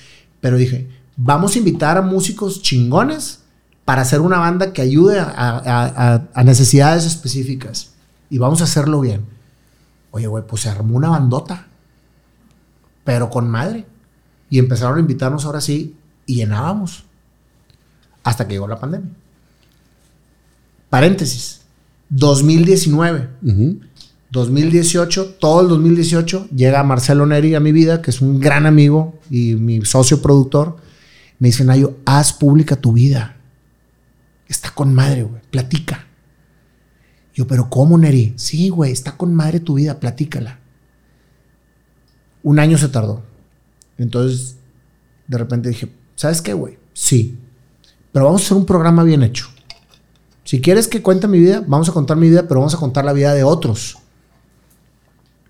Pero dije, vamos a invitar a músicos chingones para hacer una banda que ayude a, a- a- a necesidades específicas. Y vamos a hacerlo bien. Oye, güey, pues se armó una bandota. Pero con madre. Y empezaron a invitarnos ahora sí y llenábamos. Hasta que llegó la pandemia. Paréntesis. 2019. Ujú. 2018, todo el 2018, llega Marcelo Neri a mi vida, que es un gran amigo y mi socio productor. Me dice, Nayo, haz pública tu vida. Está con madre, güey. Platica. Yo, pero ¿cómo, Neri? Sí, güey, está con madre tu vida, platícala. Un año se tardó. Entonces, de repente dije, ¿sabes qué, güey? Sí. Pero vamos a hacer un programa bien hecho. Si quieres que cuente mi vida, vamos a contar mi vida, pero vamos a contar la vida de otros.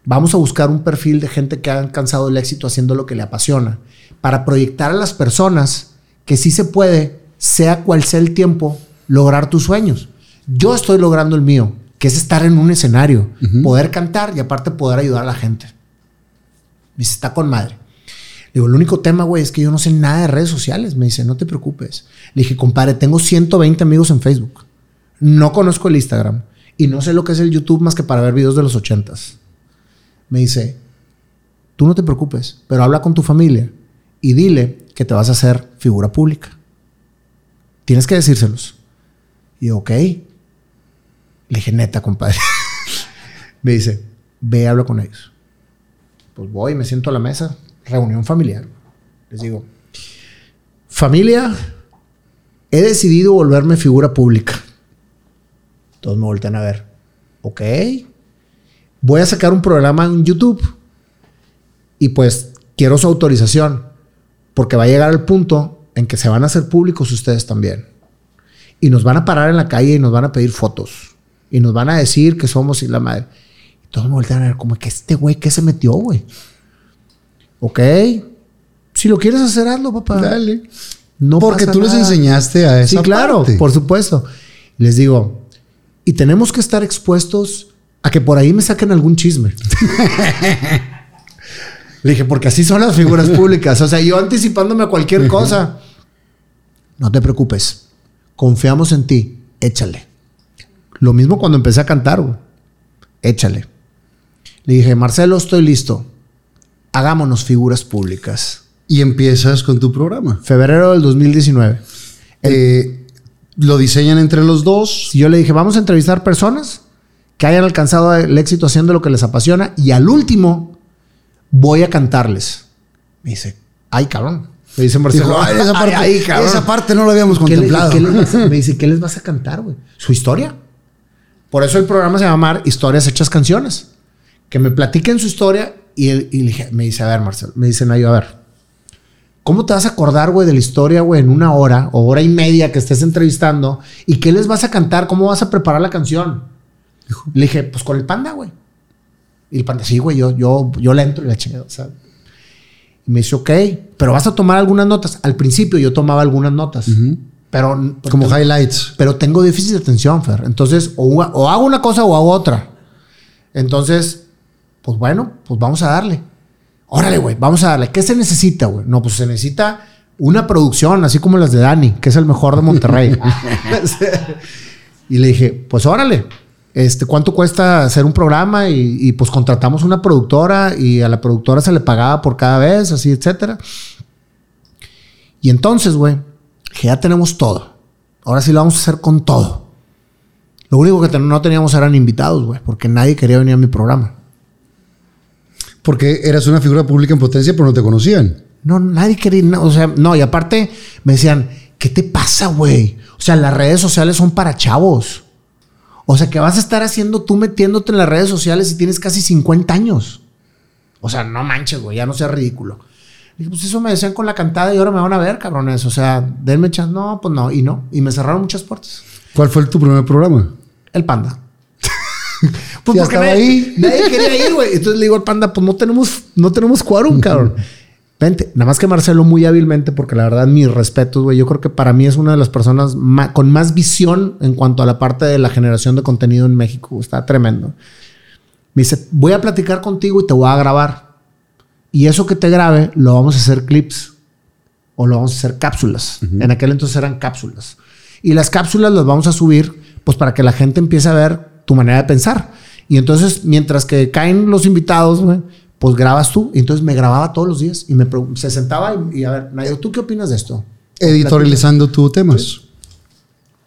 Vamos a buscar un perfil de gente que ha alcanzado el éxito haciendo lo que le apasiona, para proyectar a las personas que sí se puede, sea cual sea el tiempo, lograr tus sueños. Yo estoy logrando el mío, que es estar en un escenario, poder cantar y aparte poder ayudar a la gente. Me dice, está con madre. Le digo, el único tema, güey, es que yo no sé nada de redes sociales. Me dice, no te preocupes. Le dije, compadre, tengo 120 amigos en Facebook. No conozco el Instagram. Y no sé lo que es el YouTube más que para ver videos de los ochentas. Me dice, tú no te preocupes, pero habla con tu familia y dile que te vas a hacer figura pública. Tienes que decírselos. Y yo, ok. Le dije, neta, compadre. me dice, ve, habla con ellos. Pues voy, me siento a la mesa, reunión familiar. Les digo, familia, he decidido volverme figura pública. Todos me voltean a ver. Ok. Voy a sacar un programa en YouTube. Y pues quiero su autorización. Porque va a llegar el punto en que se van a hacer públicos ustedes también. Y nos van a parar en la calle y nos van a pedir fotos. Y nos van a decir que somos y la madre. Y todos me voltean a ver como que este güey, ¿qué se metió, güey? Ok. Si lo quieres hacer, hazlo, papá. Dale. No Porque pasa tú les nada. enseñaste a esa Sí, claro, parte. por supuesto. Les digo, y tenemos que estar expuestos a que por ahí me saquen algún chisme. Le dije, porque así son las figuras públicas. O sea, yo anticipándome a cualquier cosa. No te preocupes. Confiamos en ti. Échale. Lo mismo cuando empecé a cantar, güey. Échale. Le dije, Marcelo, estoy listo. Hagámonos figuras públicas. Y empiezas con tu programa. Febrero del 2019. Eh, lo diseñan entre los dos. Y yo le dije, vamos a entrevistar personas que hayan alcanzado el éxito haciendo lo que les apasiona y al último voy a cantarles. Me dice, ay, cabrón. Me dice Marcelo, Dijo, "Ay, esa, parte, "Ay, ay, cabrón". esa parte no lo habíamos ¿Qué le- contemplado. qué me dice, ¿qué les vas a cantar, güey? Su historia. Por eso el programa se llama Historias Hechas Canciones. Que me platiquen su historia y, me dice, a ver, Marcelo, me dice Nayo, a ver, ¿cómo te vas a acordar, güey, de la historia, güey, en una hora o hora y media que estés entrevistando? ¿Y qué les vas a cantar? ¿Cómo vas a preparar la canción? Le dije, pues con el panda, güey. Y el panda, sí, güey, yo, yo, yo le entro y la chingada, o sea. Y me dice, ok, pero vas a tomar algunas notas. Al principio yo tomaba algunas notas. Pero Como highlights. pero tengo déficit de atención, Fer. Entonces, o, hago una cosa o hago otra. Entonces, pues bueno, pues vamos a darle. Órale, güey, vamos a darle. ¿Qué se necesita, güey? No, pues se necesita una producción, así como las de Dani, que es el mejor de Monterrey. y le dije, pues órale. Este, ¿cuánto cuesta hacer un programa? Y, y, pues contratamos una productora y a la productora se le pagaba por cada vez, así, etcétera. Y entonces, güey, que ya tenemos todo. Ahora sí lo vamos a hacer con todo. Lo único que no teníamos eran invitados, güey, porque nadie quería venir a mi programa. Porque eras una figura pública en potencia, pero no te conocían. No, nadie quería, no, o sea, no, y aparte me decían, ¿qué te pasa, güey? O sea, las redes sociales son para chavos. O sea, ¿qué vas a estar haciendo tú metiéndote en las redes sociales si tienes casi 50 años? O sea, no manches, güey, ya no sea ridículo. Dije, pues eso me decían con la cantada y ahora me van a ver, cabrones. O sea, denme chance. No, pues no, y no. Y me cerraron muchas puertas. ¿Cuál fue tu primer programa? El panda. Ya porque estaba nadie, ahí. nadie quería ir, güey. Entonces le digo al panda, pues no tenemos, no tenemos quórum, cabrón. Vente. Nada más que Marcelo muy hábilmente, porque la verdad, mis respetos, güey. Yo creo que para mí es una de las personas con más visión en cuanto a la parte de la generación de contenido en México. Está tremendo. Me dice, voy a platicar contigo y te voy a grabar. Y eso que te grabe, lo vamos a hacer clips. O lo vamos a hacer cápsulas. En aquel entonces eran cápsulas. Y las cápsulas las vamos a subir, pues para que la gente empiece a ver tu manera de pensar. Y entonces, mientras que caen los invitados, güey, pues grabas tú. Y entonces me grababa todos los días y me se sentaba y, y a ver, Nayo, ¿tú qué opinas de esto? Editorializando tus temas.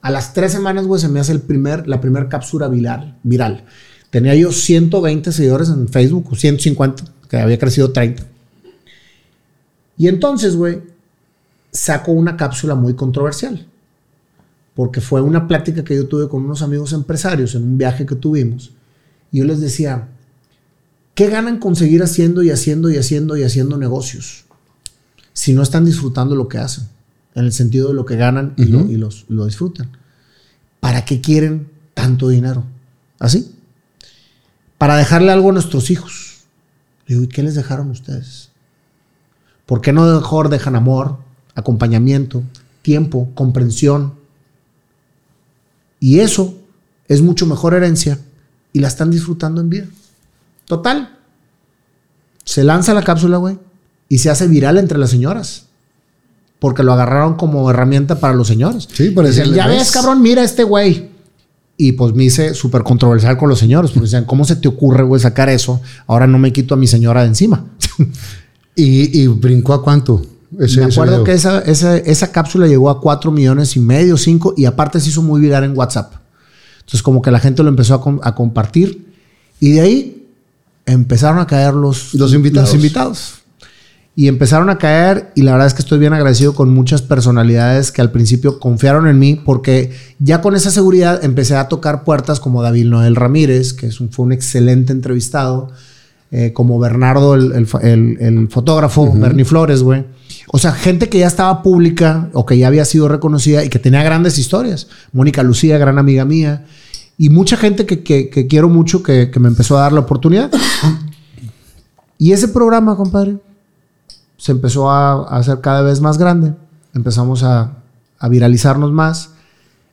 A las tres semanas, güey, se me hace el primer, la primera cápsula viral, viral. Tenía yo 120 seguidores en Facebook, o 150, que había crecido 30. Y entonces, güey, saco una cápsula muy controversial. Porque fue una plática que yo tuve con unos amigos empresarios en un viaje que tuvimos. Y yo les decía, ¿qué ganan con seguir haciendo y haciendo y haciendo y haciendo negocios? Si no están disfrutando lo que hacen. En el sentido de lo que ganan y, lo, y los, lo disfrutan. ¿Para qué quieren tanto dinero? ¿Así? Para dejarle algo a nuestros hijos. Digo, ¿y qué les dejaron ustedes? ¿Por qué no mejor dejan amor, acompañamiento, tiempo, comprensión? Y eso es mucho mejor herencia y la están disfrutando en vida. Total. Se lanza la cápsula, güey, y se hace viral entre las señoras. Porque lo agarraron como herramienta para los señores. Sí, para decirle, ya ves, "¿Ves?". cabrón, mira a este güey. Y pues me hice súper controversial con los señores. Porque decían, ¿cómo se te ocurre, güey, sacar eso? Ahora no me quito a mi señora de encima. ¿Y, y brincó a cuánto? Ese- me acuerdo que esa, esa, esa cápsula llegó a 4 millones y medio, 5, y aparte se hizo muy viral en WhatsApp. Entonces, como que la gente lo empezó a, com- a compartir. Y de ahí empezaron a caer los, Los invitados. los invitados. Y empezaron a caer, y la verdad es que estoy bien agradecido con muchas personalidades que al principio confiaron en mí, porque ya con esa seguridad empecé a tocar puertas como David Noel Ramírez, que es un- fue un excelente entrevistado, eh, como Bernardo, el, el- el fotógrafo, Bernie Flores, güey. O sea, gente que ya estaba pública o que ya había sido reconocida y que tenía grandes historias. Mónica Lucía, gran amiga mía. Y mucha gente que, que- que quiero mucho que, que me empezó a dar la oportunidad. y ese programa, compadre, se empezó a, a hacer cada vez más grande. Empezamos a, a viralizarnos más.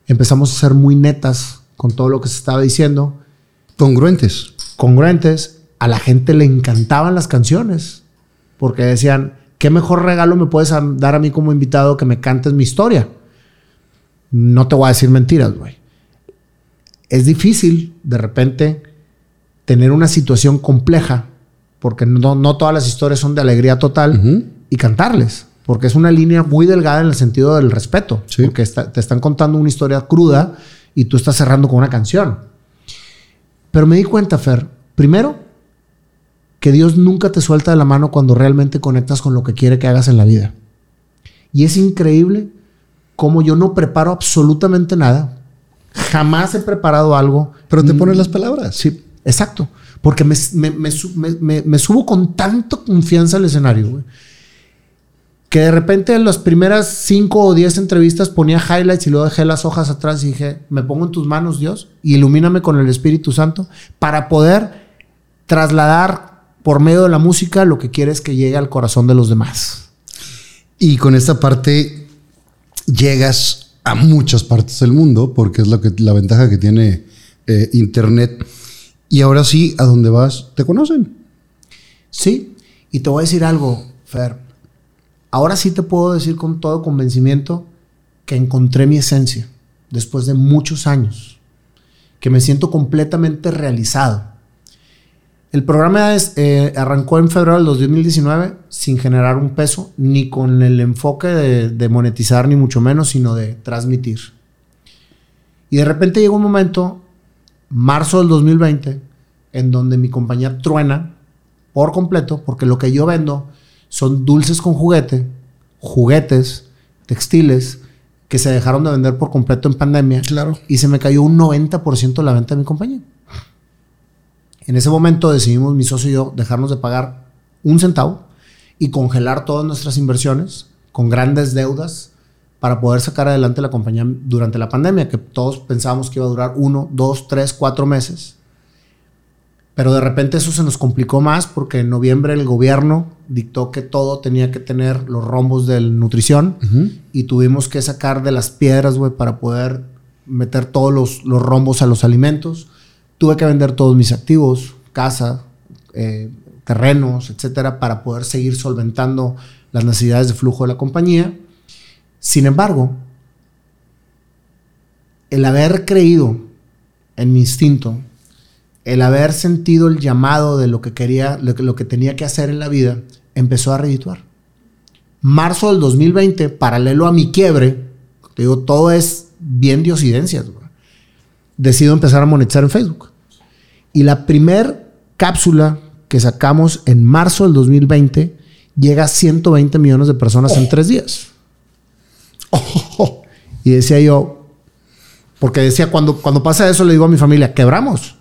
Empezamos a ser muy netas con todo lo que se estaba diciendo Congruentes. congruentes, a la gente le encantaban las canciones. Porque decían, ¿qué mejor regalo me puedes dar a mí como invitado que me cantes mi historia? No te voy a decir mentiras, güey. Es difícil, de repente, tener una situación compleja, porque no, no todas las historias son de alegría total, y cantarles. Porque es una línea muy delgada en el sentido del respeto. Sí. Porque está- te están contando una historia cruda y tú estás cerrando con una canción. Pero me di cuenta, Fer, primero, que Dios nunca te suelta de la mano cuando realmente conectas con lo que quiere que hagas en la vida. Y es increíble cómo yo no preparo absolutamente nada. Jamás he preparado algo. Pero te Mm, pones las palabras. Sí, exacto. Porque me, me- me su- me- me- me subo con tanta confianza al escenario, güey. Que de repente en las primeras cinco o diez entrevistas ponía highlights y luego dejé las hojas atrás y dije, me pongo en tus manos, Dios, y ilumíname con el Espíritu Santo para poder trasladar por medio de la música lo que quieres que llegue al corazón de los demás. Y con esta parte llegas a muchas partes del mundo, porque es lo que, la ventaja que tiene eh, Internet. Y ahora sí, a donde vas, te conocen. Sí, y te voy a decir algo, Fer. Ahora sí te puedo decir con todo convencimiento que encontré mi esencia después de muchos años, que me siento completamente realizado. El programa es, eh, arrancó en febrero del 2019 sin generar un peso, ni con el enfoque de, de monetizar, ni mucho menos, sino de transmitir. Y de repente llegó un momento, marzo del 2020, en donde mi compañía truena por completo, porque lo que yo vendo son dulces con juguete, juguetes, textiles, que se dejaron de vender por completo en pandemia. Claro. Y se me cayó un 90% la venta de mi compañía. En ese momento decidimos mi socio y yo dejarnos de pagar un centavo y congelar todas nuestras inversiones con grandes deudas para poder sacar adelante la compañía durante la pandemia, que todos pensábamos que iba a durar uno, dos, tres, cuatro meses. Pero de repente eso se nos complicó más porque en noviembre el gobierno dictó que todo tenía que tener los rombos de nutrición y tuvimos que sacar de las piedras, güey, para poder meter todos los, los rombos a los alimentos. Tuve que vender todos mis activos, casa, eh, terrenos, etcétera, para poder seguir solventando las necesidades de flujo de la compañía. Sin embargo, el haber creído en mi instinto, el haber sentido el llamado de lo que quería, lo que, tenía que hacer en la vida, empezó a redituar. Marzo del 2020, paralelo a mi quiebre, te digo, todo es bien de ocidencias. Decido empezar a monetizar en Facebook. Y la primer cápsula que sacamos en marzo del 2020 llega a 120 millones de personas en tres días. Y decía yo, porque decía, cuando, cuando pasa eso, le digo a mi familia, quebramos.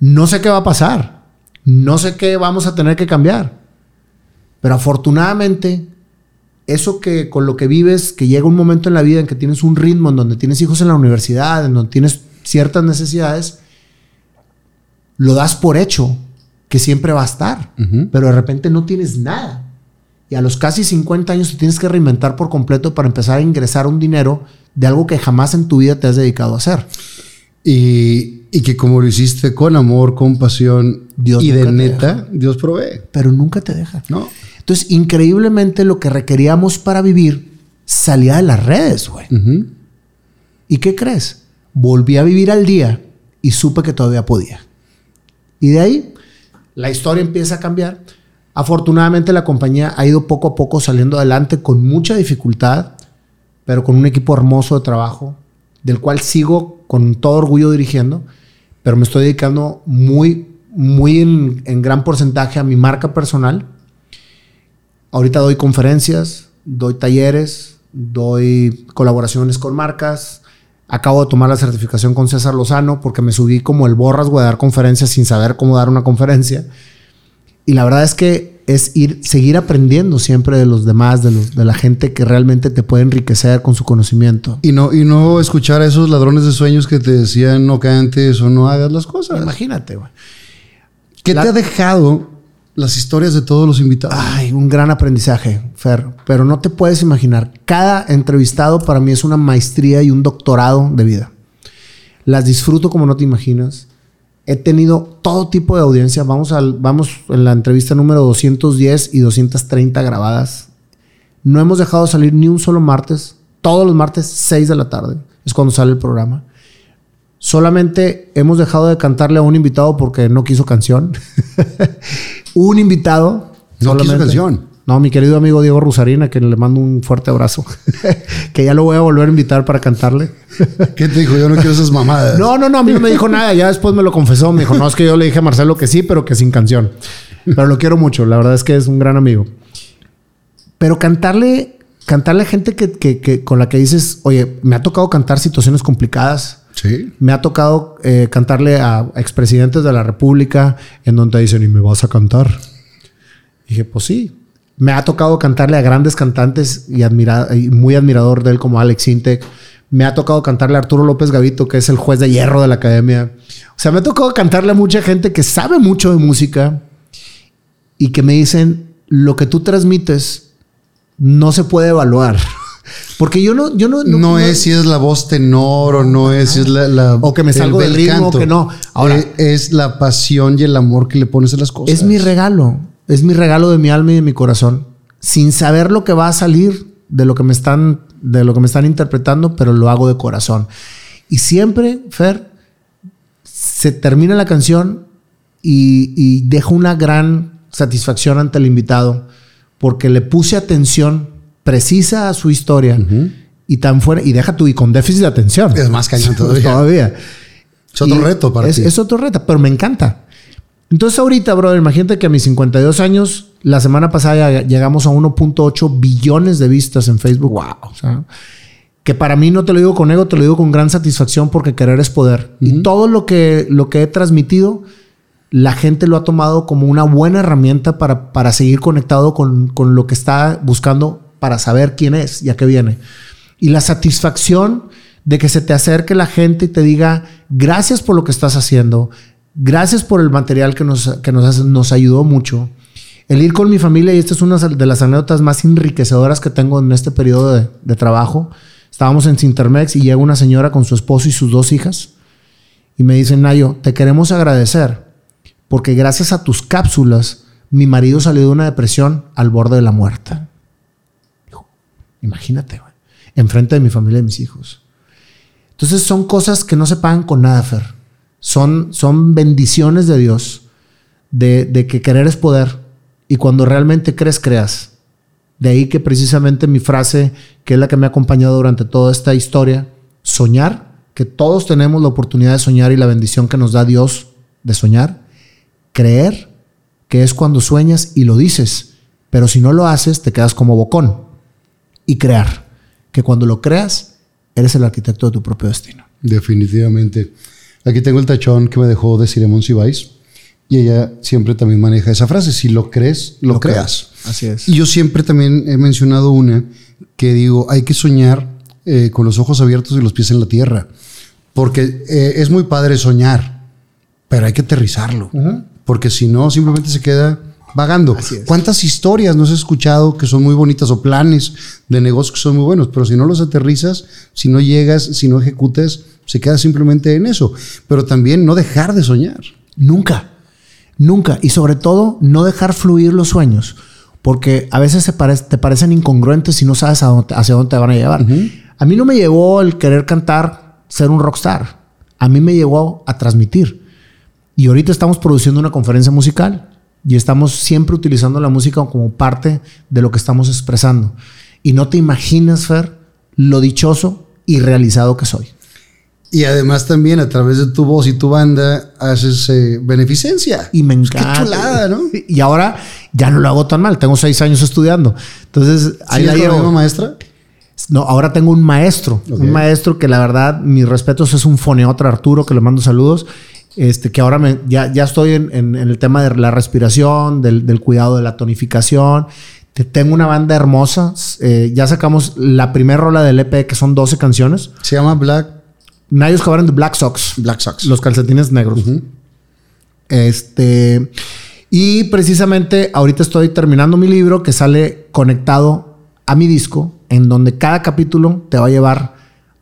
No sé qué va a pasar. No sé qué vamos a tener que cambiar. Pero afortunadamente, eso que con lo que vives, que llega un momento en la vida en que tienes un ritmo, en donde tienes hijos en la universidad, en donde tienes ciertas necesidades, lo das por hecho que siempre va a estar. Pero de repente no tienes nada. Y a los casi 50 años te tienes que reinventar por completo para empezar a ingresar un dinero de algo que jamás en tu vida te has dedicado a hacer. Y, y que como lo hiciste con amor, con pasión Dios y de neta, Dios provee. Pero nunca te deja. ¿No? Entonces, increíblemente lo que requeríamos para vivir salía de las redes, güey. ¿Y qué crees? Volví a vivir al día y supe que todavía podía. Y de ahí, la historia empieza a cambiar. Afortunadamente, la compañía ha ido poco a poco saliendo adelante con mucha dificultad, pero con un equipo hermoso de trabajo, del cual sigo con todo orgullo dirigiendo, pero me estoy dedicando muy, muy en, gran porcentaje a mi marca personal. Ahorita doy conferencias, doy talleres, doy colaboraciones con marcas. Acabo de tomar la certificación con César Lozano porque me subí como el borras, güey, a dar conferencias sin saber cómo dar una conferencia. Y la verdad es que es ir, seguir aprendiendo siempre de los demás, de, los, de la gente que realmente te puede enriquecer con su conocimiento. Y no, y no escuchar a esos ladrones de sueños que te decían no cantes o no hagas las cosas. Imagínate, güey. ¿Qué La- te ha dejado las historias de todos los invitados? Ay, un gran aprendizaje, Fer. Pero no te puedes imaginar. Cada entrevistado para mí es una maestría y un doctorado de vida. Las disfruto como no te imaginas. He tenido todo tipo de audiencia. Vamos, al, vamos en la entrevista número 210 y 230 grabadas. No hemos dejado de salir ni un solo martes. Todos los martes, 6 de la tarde. Es cuando sale el programa. Solamente hemos dejado de cantarle a un invitado porque no quiso canción. un invitado. No quiso solamente. canción. No, mi querido amigo Diego Rusarina, que le mando un fuerte abrazo. que ya lo voy a volver a invitar para cantarle. ¿Qué te dijo? Yo no quiero esas mamadas. No, no, no, a mí no me dijo nada. Ya después me lo confesó. Me dijo, no, es que yo le dije a Marcelo que sí, pero que sin canción. Pero lo quiero mucho. La verdad es que es un gran amigo. Pero cantarle, cantarle a gente que, que- que- con la que dices, oye, me ha tocado cantar situaciones complicadas. Sí. Me ha tocado eh, cantarle a expresidentes de la República en donde dicen, ¿y me vas a cantar? dije, pues sí. Me ha tocado cantarle a grandes cantantes y, y muy admirador de él como Alex Intec. Me ha tocado cantarle a Arturo López Gavito, que es el juez de hierro de la academia. O sea, me ha tocado cantarle a mucha gente que sabe mucho de música y que me dicen, lo que tú transmites no se puede evaluar. Porque yo no, yo no, No, es si es la voz tenor o no es si es la, la- O que me salgo del ritmo, que no. Ahora- Eh, es la pasión y el amor que le pones a las cosas. Es mi regalo. Es mi regalo de mi alma y de mi corazón. Sin saber lo que va a salir de lo que me están, de lo que me están interpretando, pero lo hago de corazón. Y siempre, Fer, se termina la canción y, y dejo una gran satisfacción ante el invitado porque le puse atención precisa su historia y tan fuera, y deja tú, y con déficit de atención. Es más cañón todavía. todavía. Es otro Y reto para es, ti. Es otro reto, pero me encanta. Entonces ahorita, brother, imagínate que a mis 52 años, la semana pasada llegamos a 1.8 billones de vistas en Facebook. Wow. O sea, que para mí no te lo digo con ego, te lo digo con gran satisfacción porque querer es poder. Y todo lo que, lo que he transmitido, la gente lo ha tomado como una buena herramienta para, para seguir conectado con, con lo que está buscando para saber quién es y a qué viene. Y la satisfacción de que se te acerque la gente y te diga, gracias por lo que estás haciendo, gracias por el material que nos, que nos, nos ayudó mucho. El ir con mi familia, y esta es una de las anécdotas más enriquecedoras que tengo en este periodo de, de trabajo. Estábamos en Cintermex y llega una señora con su esposo y sus dos hijas y me dicen, Nayo, te queremos agradecer porque gracias a tus cápsulas mi marido salió de una depresión al borde de la muerte. Imagínate, güey, enfrente de mi familia y mis hijos. Entonces son cosas que no se pagan con nada, Fer. Son, son bendiciones de Dios, de, de que querer es poder. Y cuando realmente crees, creas. De ahí que precisamente mi frase, que es la que me ha acompañado durante toda esta historia, soñar, que todos tenemos la oportunidad de soñar y la bendición que nos da Dios de soñar. Creer, que es cuando sueñas y lo dices, pero si no lo haces, te quedas como bocón. Y crear, que cuando lo creas, eres el arquitecto de tu propio destino. Definitivamente. Aquí tengo el tachón que me dejó de Simón Sibais. Y ella siempre también maneja esa frase. Si lo crees, lo, creas. Así es. Y yo siempre también he mencionado una que digo, hay que soñar eh, con los ojos abiertos y los pies en la tierra. Porque eh, es muy padre soñar, pero hay que aterrizarlo. Porque si no, simplemente se queda vagando. ¿Cuántas historias no has escuchado que son muy bonitas o planes de negocios que son muy buenos? Pero si no los aterrizas, si no llegas, si no ejecutas, se queda simplemente en eso. Pero también no dejar de soñar. Nunca, nunca. Y sobre todo, no dejar fluir los sueños. Porque a veces se pare- te parecen incongruentes si no sabes a dónde- hacia dónde te van a llevar. A mí no me llevó el querer cantar, ser un rockstar. A mí me llevó a transmitir. Y ahorita estamos produciendo una conferencia musical y estamos siempre utilizando la música como parte de lo que estamos expresando. Y no te imaginas, Fer, lo dichoso y realizado que soy. Y además también a través de tu voz y tu banda haces eh, beneficencia. Y me Pues qué encanta. chulada, ¿no? Y ahora ya no lo hago tan mal. Tengo seis años estudiando. Entonces, ahí ¿Sigues la llevo. maestra? No, ahora tengo un maestro. Ok. Un maestro que la verdad, mis respetos, es un foneotra Arturo, que le mando saludos. Este, que ahora me, ya, ya estoy en, en- en el tema de la respiración, del, del cuidado de la tonificación. Te- tengo una banda hermosa. Eh, ya sacamos la primera rola del EP, que son 12 canciones. Se llama Black, Nayos Cabaret de Black Sox. Black Sox. Los calcetines negros. Este. Y precisamente ahorita estoy terminando mi libro que sale conectado a mi disco, en donde cada capítulo te va a llevar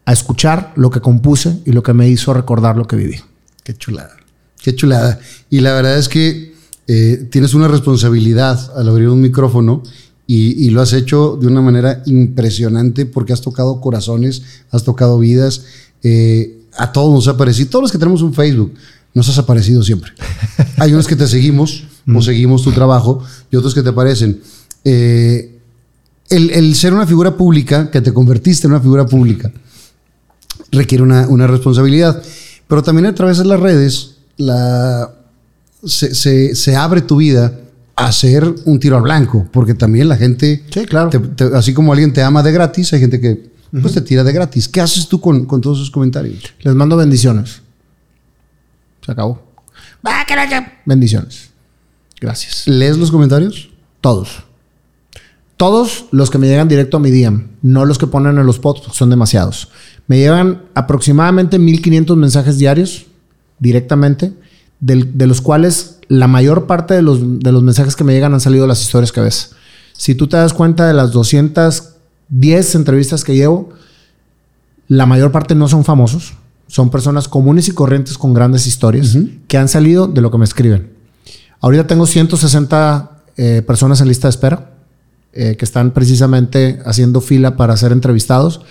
a escuchar lo que compuse y lo que me hizo recordar lo que viví. Qué chulada. Qué chulada. Y la verdad es que eh, tienes una responsabilidad al abrir un micrófono y, y lo has hecho de una manera impresionante porque has tocado corazones, has tocado vidas. eh, a todos nos ha parecido, todos los que tenemos un Facebook, nos has aparecido siempre. Hay unos que te seguimos o seguimos tu trabajo y otros que te aparecen. Eh, el, el ser una figura pública, que te convertiste en una figura pública, requiere una, una responsabilidad. Pero también a través de las redes la, se, se- se abre tu vida a hacer un tiro al blanco, porque también la gente, Sí, claro. te- te- así como alguien te ama de gratis, hay gente que pues, te tira de gratis. ¿Qué haces tú con, con todos esos comentarios? Les mando bendiciones. Se acabó. Bendiciones. Gracias. ¿Lees los comentarios? Todos. Todos los que me llegan directo a mi DM, no los que ponen en los posts, son demasiados. Me llegan aproximadamente 1500 mensajes diarios directamente, del- de los cuales la mayor parte de los, de los mensajes que me llegan han salido de las historias que ves. Si tú te das cuenta de las 210 entrevistas que llevo, la mayor parte no son famosos, son personas comunes y corrientes con grandes historias que han salido de lo que me escriben. Ahorita tengo 160 eh, personas en lista de espera eh, que están precisamente haciendo fila para ser entrevistados.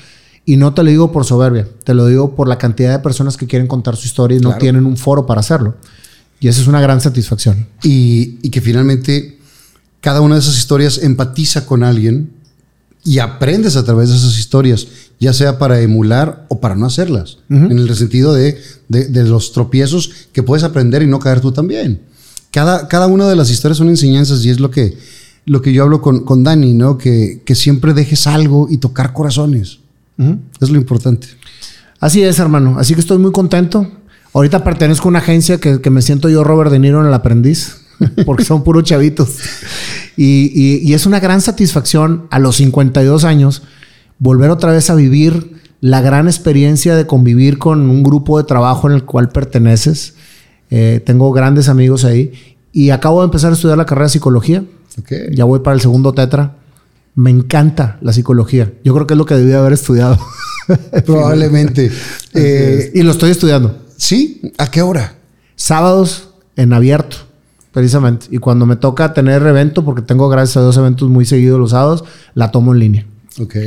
Y no te lo digo por soberbia, te lo digo por la cantidad de personas que quieren contar su historia y no tienen un foro para hacerlo. Y esa es una gran satisfacción. Y, y que finalmente cada una de esas historias empatiza con alguien y aprendes a través de esas historias, ya sea para emular o para no hacerlas, en el sentido de, de- de los tropiezos que puedes aprender y no caer tú también. Cada, cada una de las historias son enseñanzas y es lo que, lo que yo hablo con, con Dani, ¿no? Que, que siempre dejes algo y tocar corazones. Es lo importante. Así es, hermano. Así que estoy muy contento. Ahorita pertenezco a una agencia que, que me siento yo Robert De Niro en el aprendiz, porque son puros chavitos. Y, y- y es una gran satisfacción a los 52 años volver otra vez a vivir la gran experiencia de convivir con un grupo de trabajo en el cual perteneces. Eh, tengo grandes amigos ahí y acabo de empezar a estudiar la carrera de psicología. Ya voy para el segundo tetra. Me encanta la psicología. Yo creo que es lo que debí haber estudiado. Probablemente. Eh, y lo estoy estudiando. ¿Sí? ¿A qué hora? Sábados en abierto, precisamente. Y cuando me toca tener evento, porque tengo gracias a Dios eventos muy seguidos los sábados, la tomo en línea. Ok.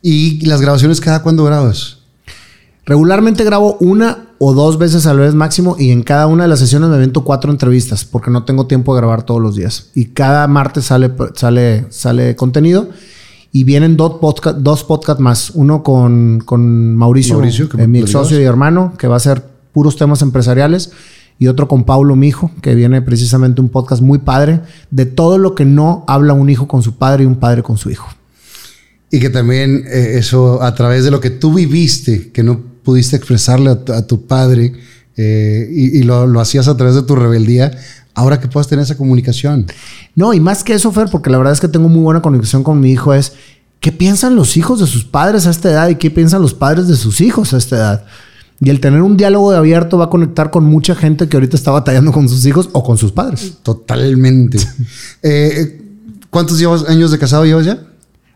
¿Y las grabaciones cada cuándo grabas? Regularmente grabo una o dos veces al mes máximo y en cada una de las sesiones me avento cuatro entrevistas porque no tengo tiempo de grabar todos los días. Y cada martes sale, sale, sale contenido y vienen dos podcasts dos podcast más. Uno con, con Mauricio, Mauricio, eh, mi socio y hermano, que va a ser puros temas empresariales. Y otro con Paulo, mi hijo, que viene precisamente un podcast muy padre de todo lo que no habla un hijo con su padre y un padre con su hijo. Y que también eh, eso a través de lo que tú viviste, que no pudiste expresarle a, tu- a tu padre eh, y, y lo, lo hacías a través de tu rebeldía, ahora que puedas tener esa comunicación. No, y más que eso, Fer, porque la verdad es que tengo muy buena conexión con mi hijo, es qué piensan los hijos de sus padres a esta edad y qué piensan los padres de sus hijos a esta edad. Y el tener un diálogo de abierto va a conectar con mucha gente que ahorita está batallando con sus hijos o con sus padres. Totalmente. Eh, ¿Cuántos años de casado llevas ya?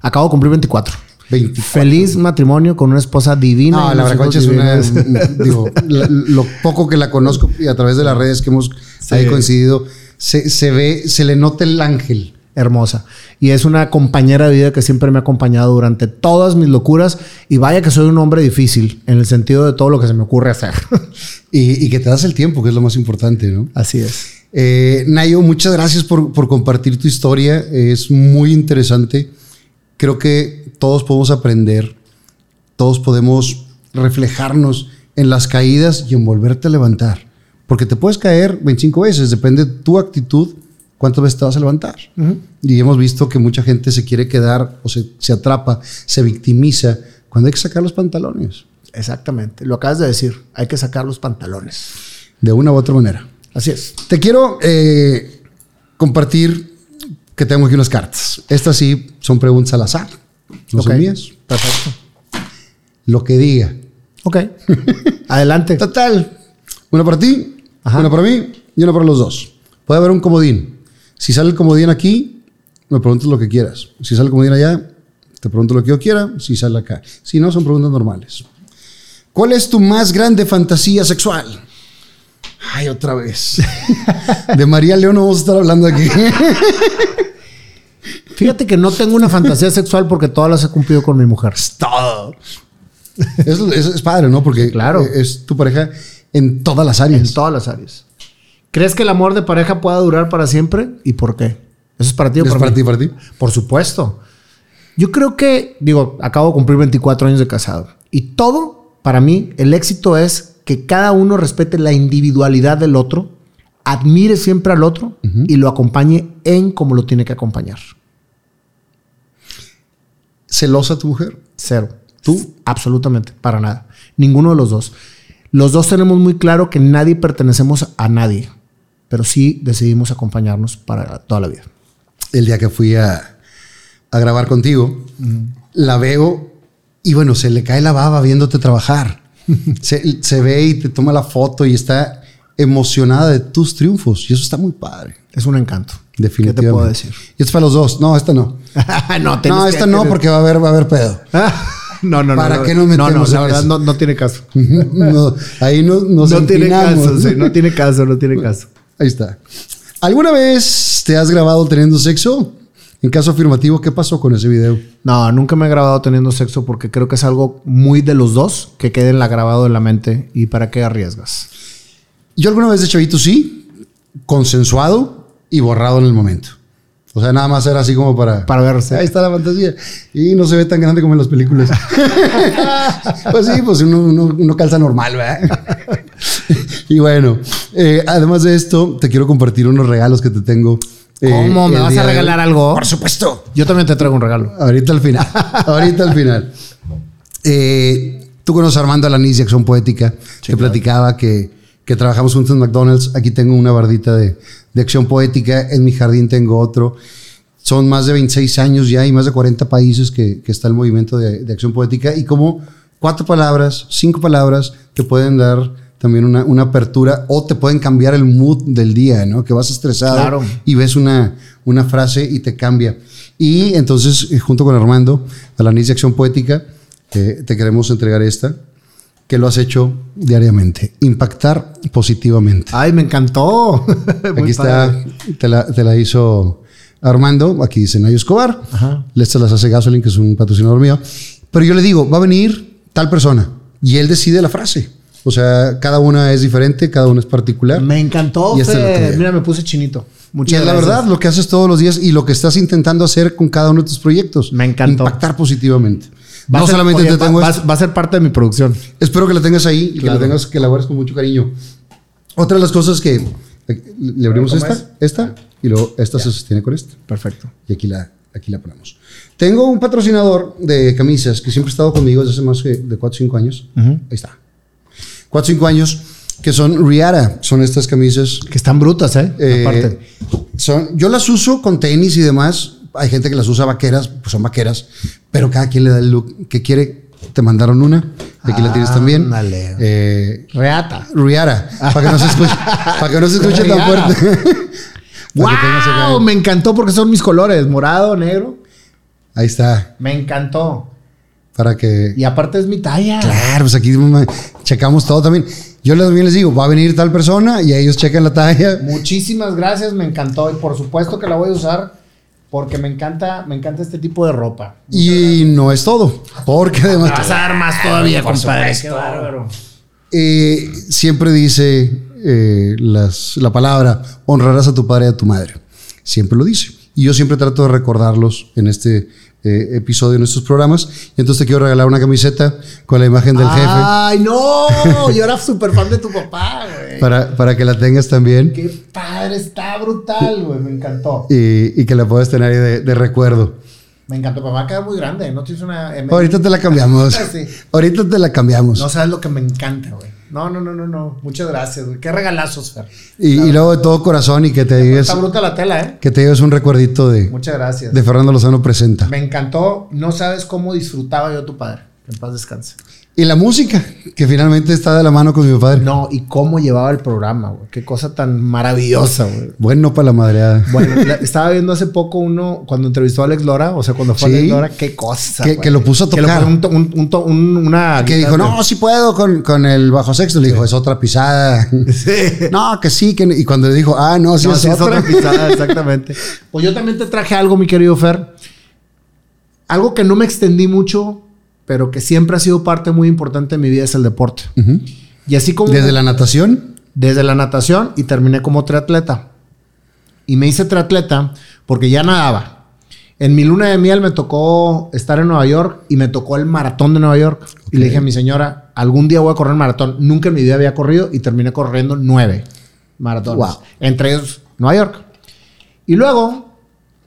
Acabo de cumplir 24. 24. Feliz matrimonio con una esposa divina. No, y la unos Braconcha hijos es una. digo, lo poco que la conozco y a través de las redes que hemos ahí coincidido, se, se ve, se le nota el ángel. hermosa. Y es una compañera de vida que siempre me ha acompañado durante todas mis locuras. Y vaya que soy un hombre difícil en el sentido de todo lo que se me ocurre hacer. Y, y que te das el tiempo, que es lo más importante, ¿no? Así es. Eh, Nayo, muchas gracias por, por compartir tu historia. Es muy interesante. Creo que todos podemos aprender, todos podemos reflejarnos en las caídas y en volverte a levantar. Porque te puedes caer 25 veces, depende de tu actitud, cuántas veces te vas a levantar. Y hemos visto que mucha gente se quiere quedar o se, se atrapa, se victimiza cuando hay que sacar los pantalones, Exactamente. Lo acabas de decir. Hay que sacar los pantalones. de una u otra manera. Así es. Te quiero eh, compartir que tengo aquí unas cartas. Estas sí son preguntas al azar. No Ok. son mías. Perfecto. Lo que diga. Ok. Adelante. Total. Una para ti, Ajá. una para mí y una para los dos. Puede haber un comodín. Si sale el comodín aquí, me preguntas lo que quieras. Si sale el comodín allá, te pregunto lo que yo quiera. Si sale acá. Si no, son preguntas normales. ¿Cuál es tu más grande fantasía sexual? Ay, otra vez. De María León no vamos a estar hablando aquí. Fíjate que no tengo una fantasía sexual porque todas las he cumplido con mi mujer. todo. Eso, eso es padre, ¿no? Porque Claro. es tu pareja en todas las áreas. En todas las áreas. ¿Crees que el amor de pareja pueda durar para siempre? ¿Y por qué? ¿Eso es para ti o ¿Es para, para mí? ti, para ti? Por supuesto. Yo creo que, digo, acabo de cumplir 24 años de casado. Y todo, para mí, el éxito es que cada uno respete la individualidad del otro, admire siempre al otro y lo acompañe en como lo tiene que acompañar. ¿Celosa tu mujer? Cero. ¿Tú? Absolutamente, para nada. Ninguno de los dos. Los dos tenemos muy claro que nadie pertenecemos a nadie, pero sí decidimos acompañarnos para toda la vida. El día que fui a, a grabar contigo, la veo y bueno, se le cae la baba viéndote trabajar. se, se ve y te toma la foto y está emocionada de tus triunfos. Y eso está muy padre. Es un encanto. Definitivamente. ¿Qué te puedo decir? Y esto es para los dos. No, esta no. no, No, esta no, porque va a haber, va a haber pedo. no, no, no. ¿Para no, qué nos No, no, metemos la verdad no, no tiene caso. No, ahí no, nos no tiene caso, sí, no tiene caso, no tiene caso. Ahí está. ¿Alguna vez te has grabado teniendo sexo? En caso afirmativo, ¿qué pasó con ese video? No, nunca me he grabado teniendo sexo porque creo que es algo muy de los dos que quede en la grabado en la mente y para qué arriesgas. Yo alguna vez de chavito sí, consensuado y borrado en el momento. O sea, nada más era así como para... Para verse. Ahí está la fantasía. Y no se ve tan grande como en las películas. pues sí, pues uno, uno- uno calza normal, ¿verdad? y bueno, eh, además de esto, te quiero compartir unos regalos que te tengo. eh, ¿Cómo? ¿Me vas a de regalar algo? Por supuesto. Yo también te traigo un regalo. Ahorita al final. Ahorita al final. Eh, tú conoces a Armando Alaniz de Acción Poética. Te platicaba que, que trabajamos juntos en McDonald's. Aquí tengo una bardita de, de Acción Poética. En mi jardín tengo otro. Son más de 26 años ya y más de 40 países que, que está el movimiento de, de Acción Poética. Y como cuatro palabras, cinco palabras te pueden dar también una, una apertura o te pueden cambiar el mood del día, ¿no? Que vas estresado Claro. y ves una, una frase y te cambia. Y entonces, eh, junto con Armando, a la de Acción Poética, eh, te queremos entregar esta, que lo has hecho diariamente. Impactar positivamente. Ay, me encantó. Aquí está, te la, te la hizo Armando, aquí dice Nayo Escobar. Ajá. Estas las hace Gasolin, que es un patrocinador mío. Pero yo le digo, va a venir tal persona y él decide la frase. O sea, cada una es diferente, cada una es particular. Me encantó. Y tuya. Mira, me puse chinito. Y Muchas es la verdad lo que haces todos los días y lo que estás intentando hacer con cada uno de tus proyectos. Me encantó. Impactar positivamente. Va no ser- solamente oye, te tengo va, va a ser parte de mi producción. Espero que la tengas ahí y que Claro. la tengas, que la guardes con mucho cariño. Otra de las cosas que le abrimos ¿Cómo esta, es? esta y luego esta se sostiene con esta. Perfecto. Y aquí la, aquí la ponemos. Tengo un patrocinador de camisas que siempre ha estado conmigo desde hace más de, de 4 o 5 años. Ahí está. 4 o 5 años que son Riara. Son estas camisas Que están brutas, ¿eh? Eh, Aparte. son, yo las uso con tenis y demás. Hay gente que las usa vaqueras, pues son vaqueras, pero cada quien le da el look que quiere. Te mandaron una, aquí la tienes también. Ándale. Eh, Reata. Riara, para que no se escuche, para que no se escuche tan fuerte. ¡Wow! Me encantó porque son mis colores, morado, negro. Ahí está, Me encantó. para que. Y aparte es mi talla. Claro, pues aquí checamos todo también. Yo también les digo, va a venir tal persona y ellos checan la talla. Muchísimas gracias, me encantó. Y por supuesto que la voy a usar porque me encanta, me encanta este tipo de ropa. Y no es todo, porque además. Vas a dar más todavía, compadre. Qué bárbaro. Eh, siempre dice eh, las- la palabra, honrarás a tu padre y a tu madre. Siempre lo dice. Y yo siempre trato de recordarlos en este eh, episodio, en estos programas. Y entonces te quiero regalar una camiseta con la imagen del jefe Ay, no. Yo era súper fan de tu papá, güey. para, para que la tengas también Qué padre, está brutal, güey. Me encantó. y, y que la puedas tener ahí de, de recuerdo. Me encantó. Papá va a quedar muy grande. No tienes una. M. Ahorita te la cambiamos. Sí. Ahorita te la cambiamos. No sabes lo que me encanta, güey. No, no, no, no, no. Muchas gracias, güey. Qué regalazos, Fer. Y, y luego de todo corazón y que te digas, Está bruta la tela, ¿eh? que te digas un recuerdito de, Muchas gracias. de Fernando Lozano Presenta. Me encantó. No sabes cómo disfrutaba yo a tu padre. Que en paz descanse. Y la música, que finalmente está de la mano con mi padre. No, y cómo llevaba el programa, güey. Qué cosa tan maravillosa, güey. Bueno para la madreada. Bueno, la- estaba viendo hace poco uno cuando entrevistó a Alex Lora, o sea, cuando fue Sí. Alex Lora, qué cosa. Que- que lo puso a Que tocar. puso un un- un una que dijo, no, sí puedo con, con el bajo sexto. Le dijo, es otra pisada. Sí. no, que sí. Que, no. y cuando le dijo, ah, no, sí, No, es, sí, es otra. otra pisada, exactamente. Pues yo también te traje algo, mi querido Fer. Algo que no me extendí mucho, pero que siempre ha sido parte muy importante de mi vida es el deporte. Y así como Desde la natación. desde la natación y terminé como triatleta. Y me hice triatleta porque ya nadaba. En mi luna de miel me tocó estar en Nueva York y me tocó el maratón de Nueva York. Y le dije a mi señora, algún día voy a correr el maratón. Nunca en mi vida había corrido y terminé corriendo nueve maratones. Wow. Entre ellos Nueva York. Y luego,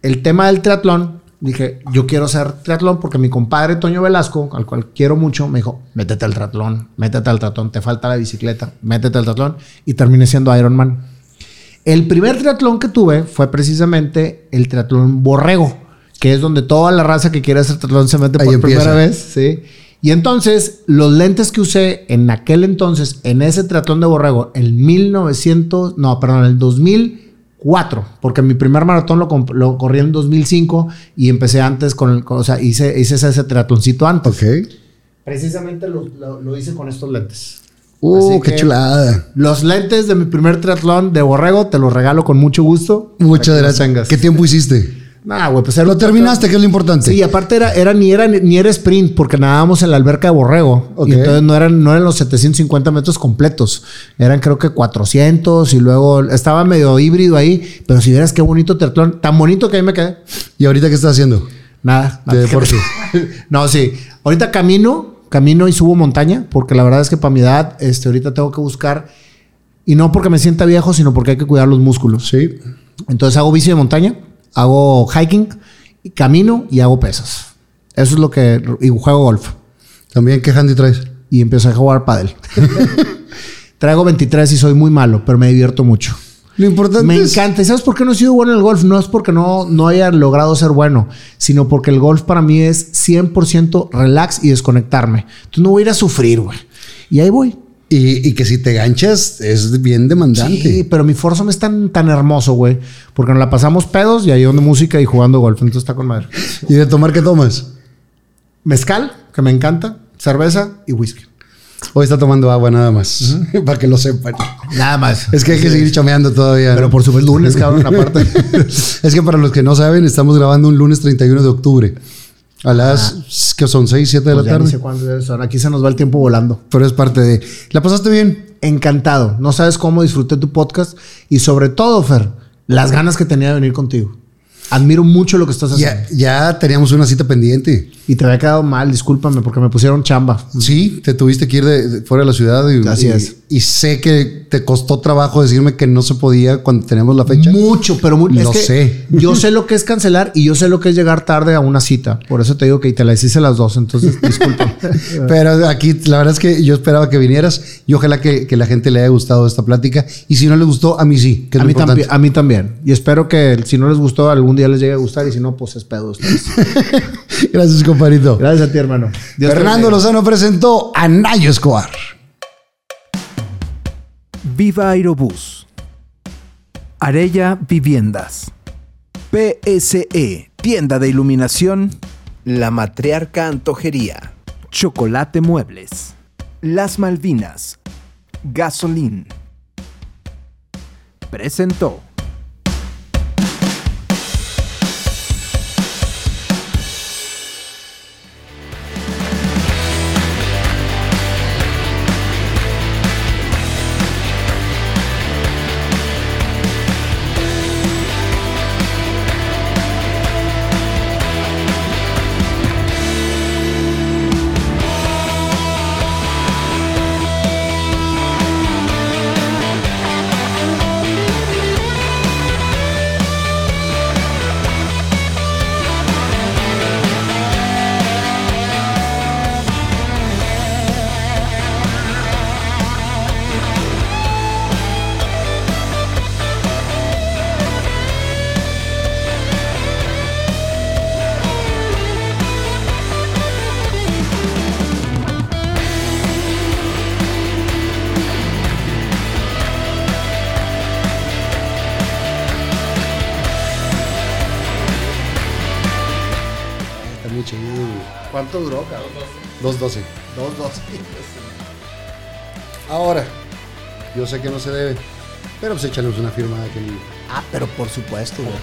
el tema del triatlón, dije, yo quiero hacer triatlón porque mi compadre Toño Velasco, al cual quiero mucho, me dijo, métete al triatlón, métete al triatlón, te falta la bicicleta, métete al triatlón. Y terminé siendo Ironman. El primer triatlón que tuve fue precisamente el triatlón Borrego, que es donde toda la raza que quiere hacer triatlón se mete Ahí por empieza. primera vez, ¿sí? Y entonces, los lentes que usé en aquel entonces, en ese triatlón de Borrego, en 1900, no, perdón, en el 2004, porque mi primer maratón lo, lo corrí en 2005 y empecé antes con el, con- o sea, hice, hice ese, ese triatloncito antes. Ok. Precisamente lo, lo- lo hice con estos lentes. Uh, Así qué chulada. Los lentes de mi primer triatlón de Borrego te los regalo con mucho gusto. Muchas gracias. ¿Qué tiempo hiciste? Nah, güey, pues era Lo terminaste, que es lo importante. Sí, y aparte era, era, ni, era, ni era sprint, porque nadábamos en la alberca de Borrego. Y entonces no eran, no eran los 750 metros completos. Eran creo que 400 y luego estaba medio híbrido ahí. Pero si vieras qué bonito triatlón, tan bonito que ahí me quedé. ¿Y ahorita qué estás haciendo? Nada. De deporte. no, sí. Ahorita camino, camino y subo montaña, porque la verdad es que para mi edad, este, ahorita tengo que buscar, y no porque me sienta viejo, sino porque hay que cuidar los músculos. Sí. Entonces hago bici de montaña, hago hiking, camino y hago pesas. Eso es lo que. Y juego golf. También, ¿qué handy traes? Y empecé a jugar pádel. Traigo 23 y soy muy malo, pero me divierto mucho. Lo importante Me es- encanta. ¿Y sabes por qué no he sido bueno en el golf? No es porque no, no haya logrado ser bueno, sino porque el golf para mí es 100% relax y desconectarme. Entonces no voy a ir a sufrir, güey. Y ahí voy. Y, y que si te ganchas es bien demandante. Sí, pero mi foursome es tan, tan hermoso, güey. Porque nos la pasamos pedos y ahí donde música y jugando golf. Entonces está con madre. ¿Y de tomar qué tomas? Mezcal, que me encanta. Cerveza y whisky. Hoy está tomando agua nada más. Para que lo sepan. Nada más. Es que hay que seguir chameando todavía. Pero ¿no? por supuesto, lunes, cabrón, aparte. es que para los que no saben, estamos grabando un lunes 31 de octubre. A las que son 6, 7 de Pues la ya ni tarde. sé cuándo son. Aquí se nos va el tiempo volando. Pero es parte de. ¿La pasaste bien? Encantado. No sabes cómo disfruté tu podcast y sobre todo, Fer, las ganas que tenía de venir contigo. Admiro mucho lo que estás haciendo. Ya, ya teníamos una cita pendiente. Y te había quedado mal, discúlpame, porque me pusieron chamba. Sí, te tuviste que ir de, de fuera de la ciudad. Y, Así y- es. Y sé que te costó trabajo decirme que no se podía cuando teníamos la fecha. Mucho, pero muy, Lo es que sé. Yo sé lo que es cancelar y yo sé lo que es llegar tarde a una cita. Por eso te digo que te la hice las dos. Entonces, disculpa. Pero aquí la verdad es que yo esperaba que vinieras y ojalá que, que la gente le haya gustado esta plática. Y si no le gustó, a mí sí, que es a, mí a mí también. Y espero que si no les gustó, algún día les llegue a gustar. Y si no, pues es pedo ustedes. Gracias, compadrito. Gracias a ti, hermano. Dios Fernando. Lozano presentó a Nayo Escobar. Viva Aerobús. Arella Viviendas. PSE, tienda de iluminación. La Matriarca Antojería. Chocolate Muebles. Las Malvinas. Gasolín. Presentó. 212. Dos, dos. Ahora, yo sé que no se debe, pero pues échanos una firmada que Ah, pero por supuesto, güey.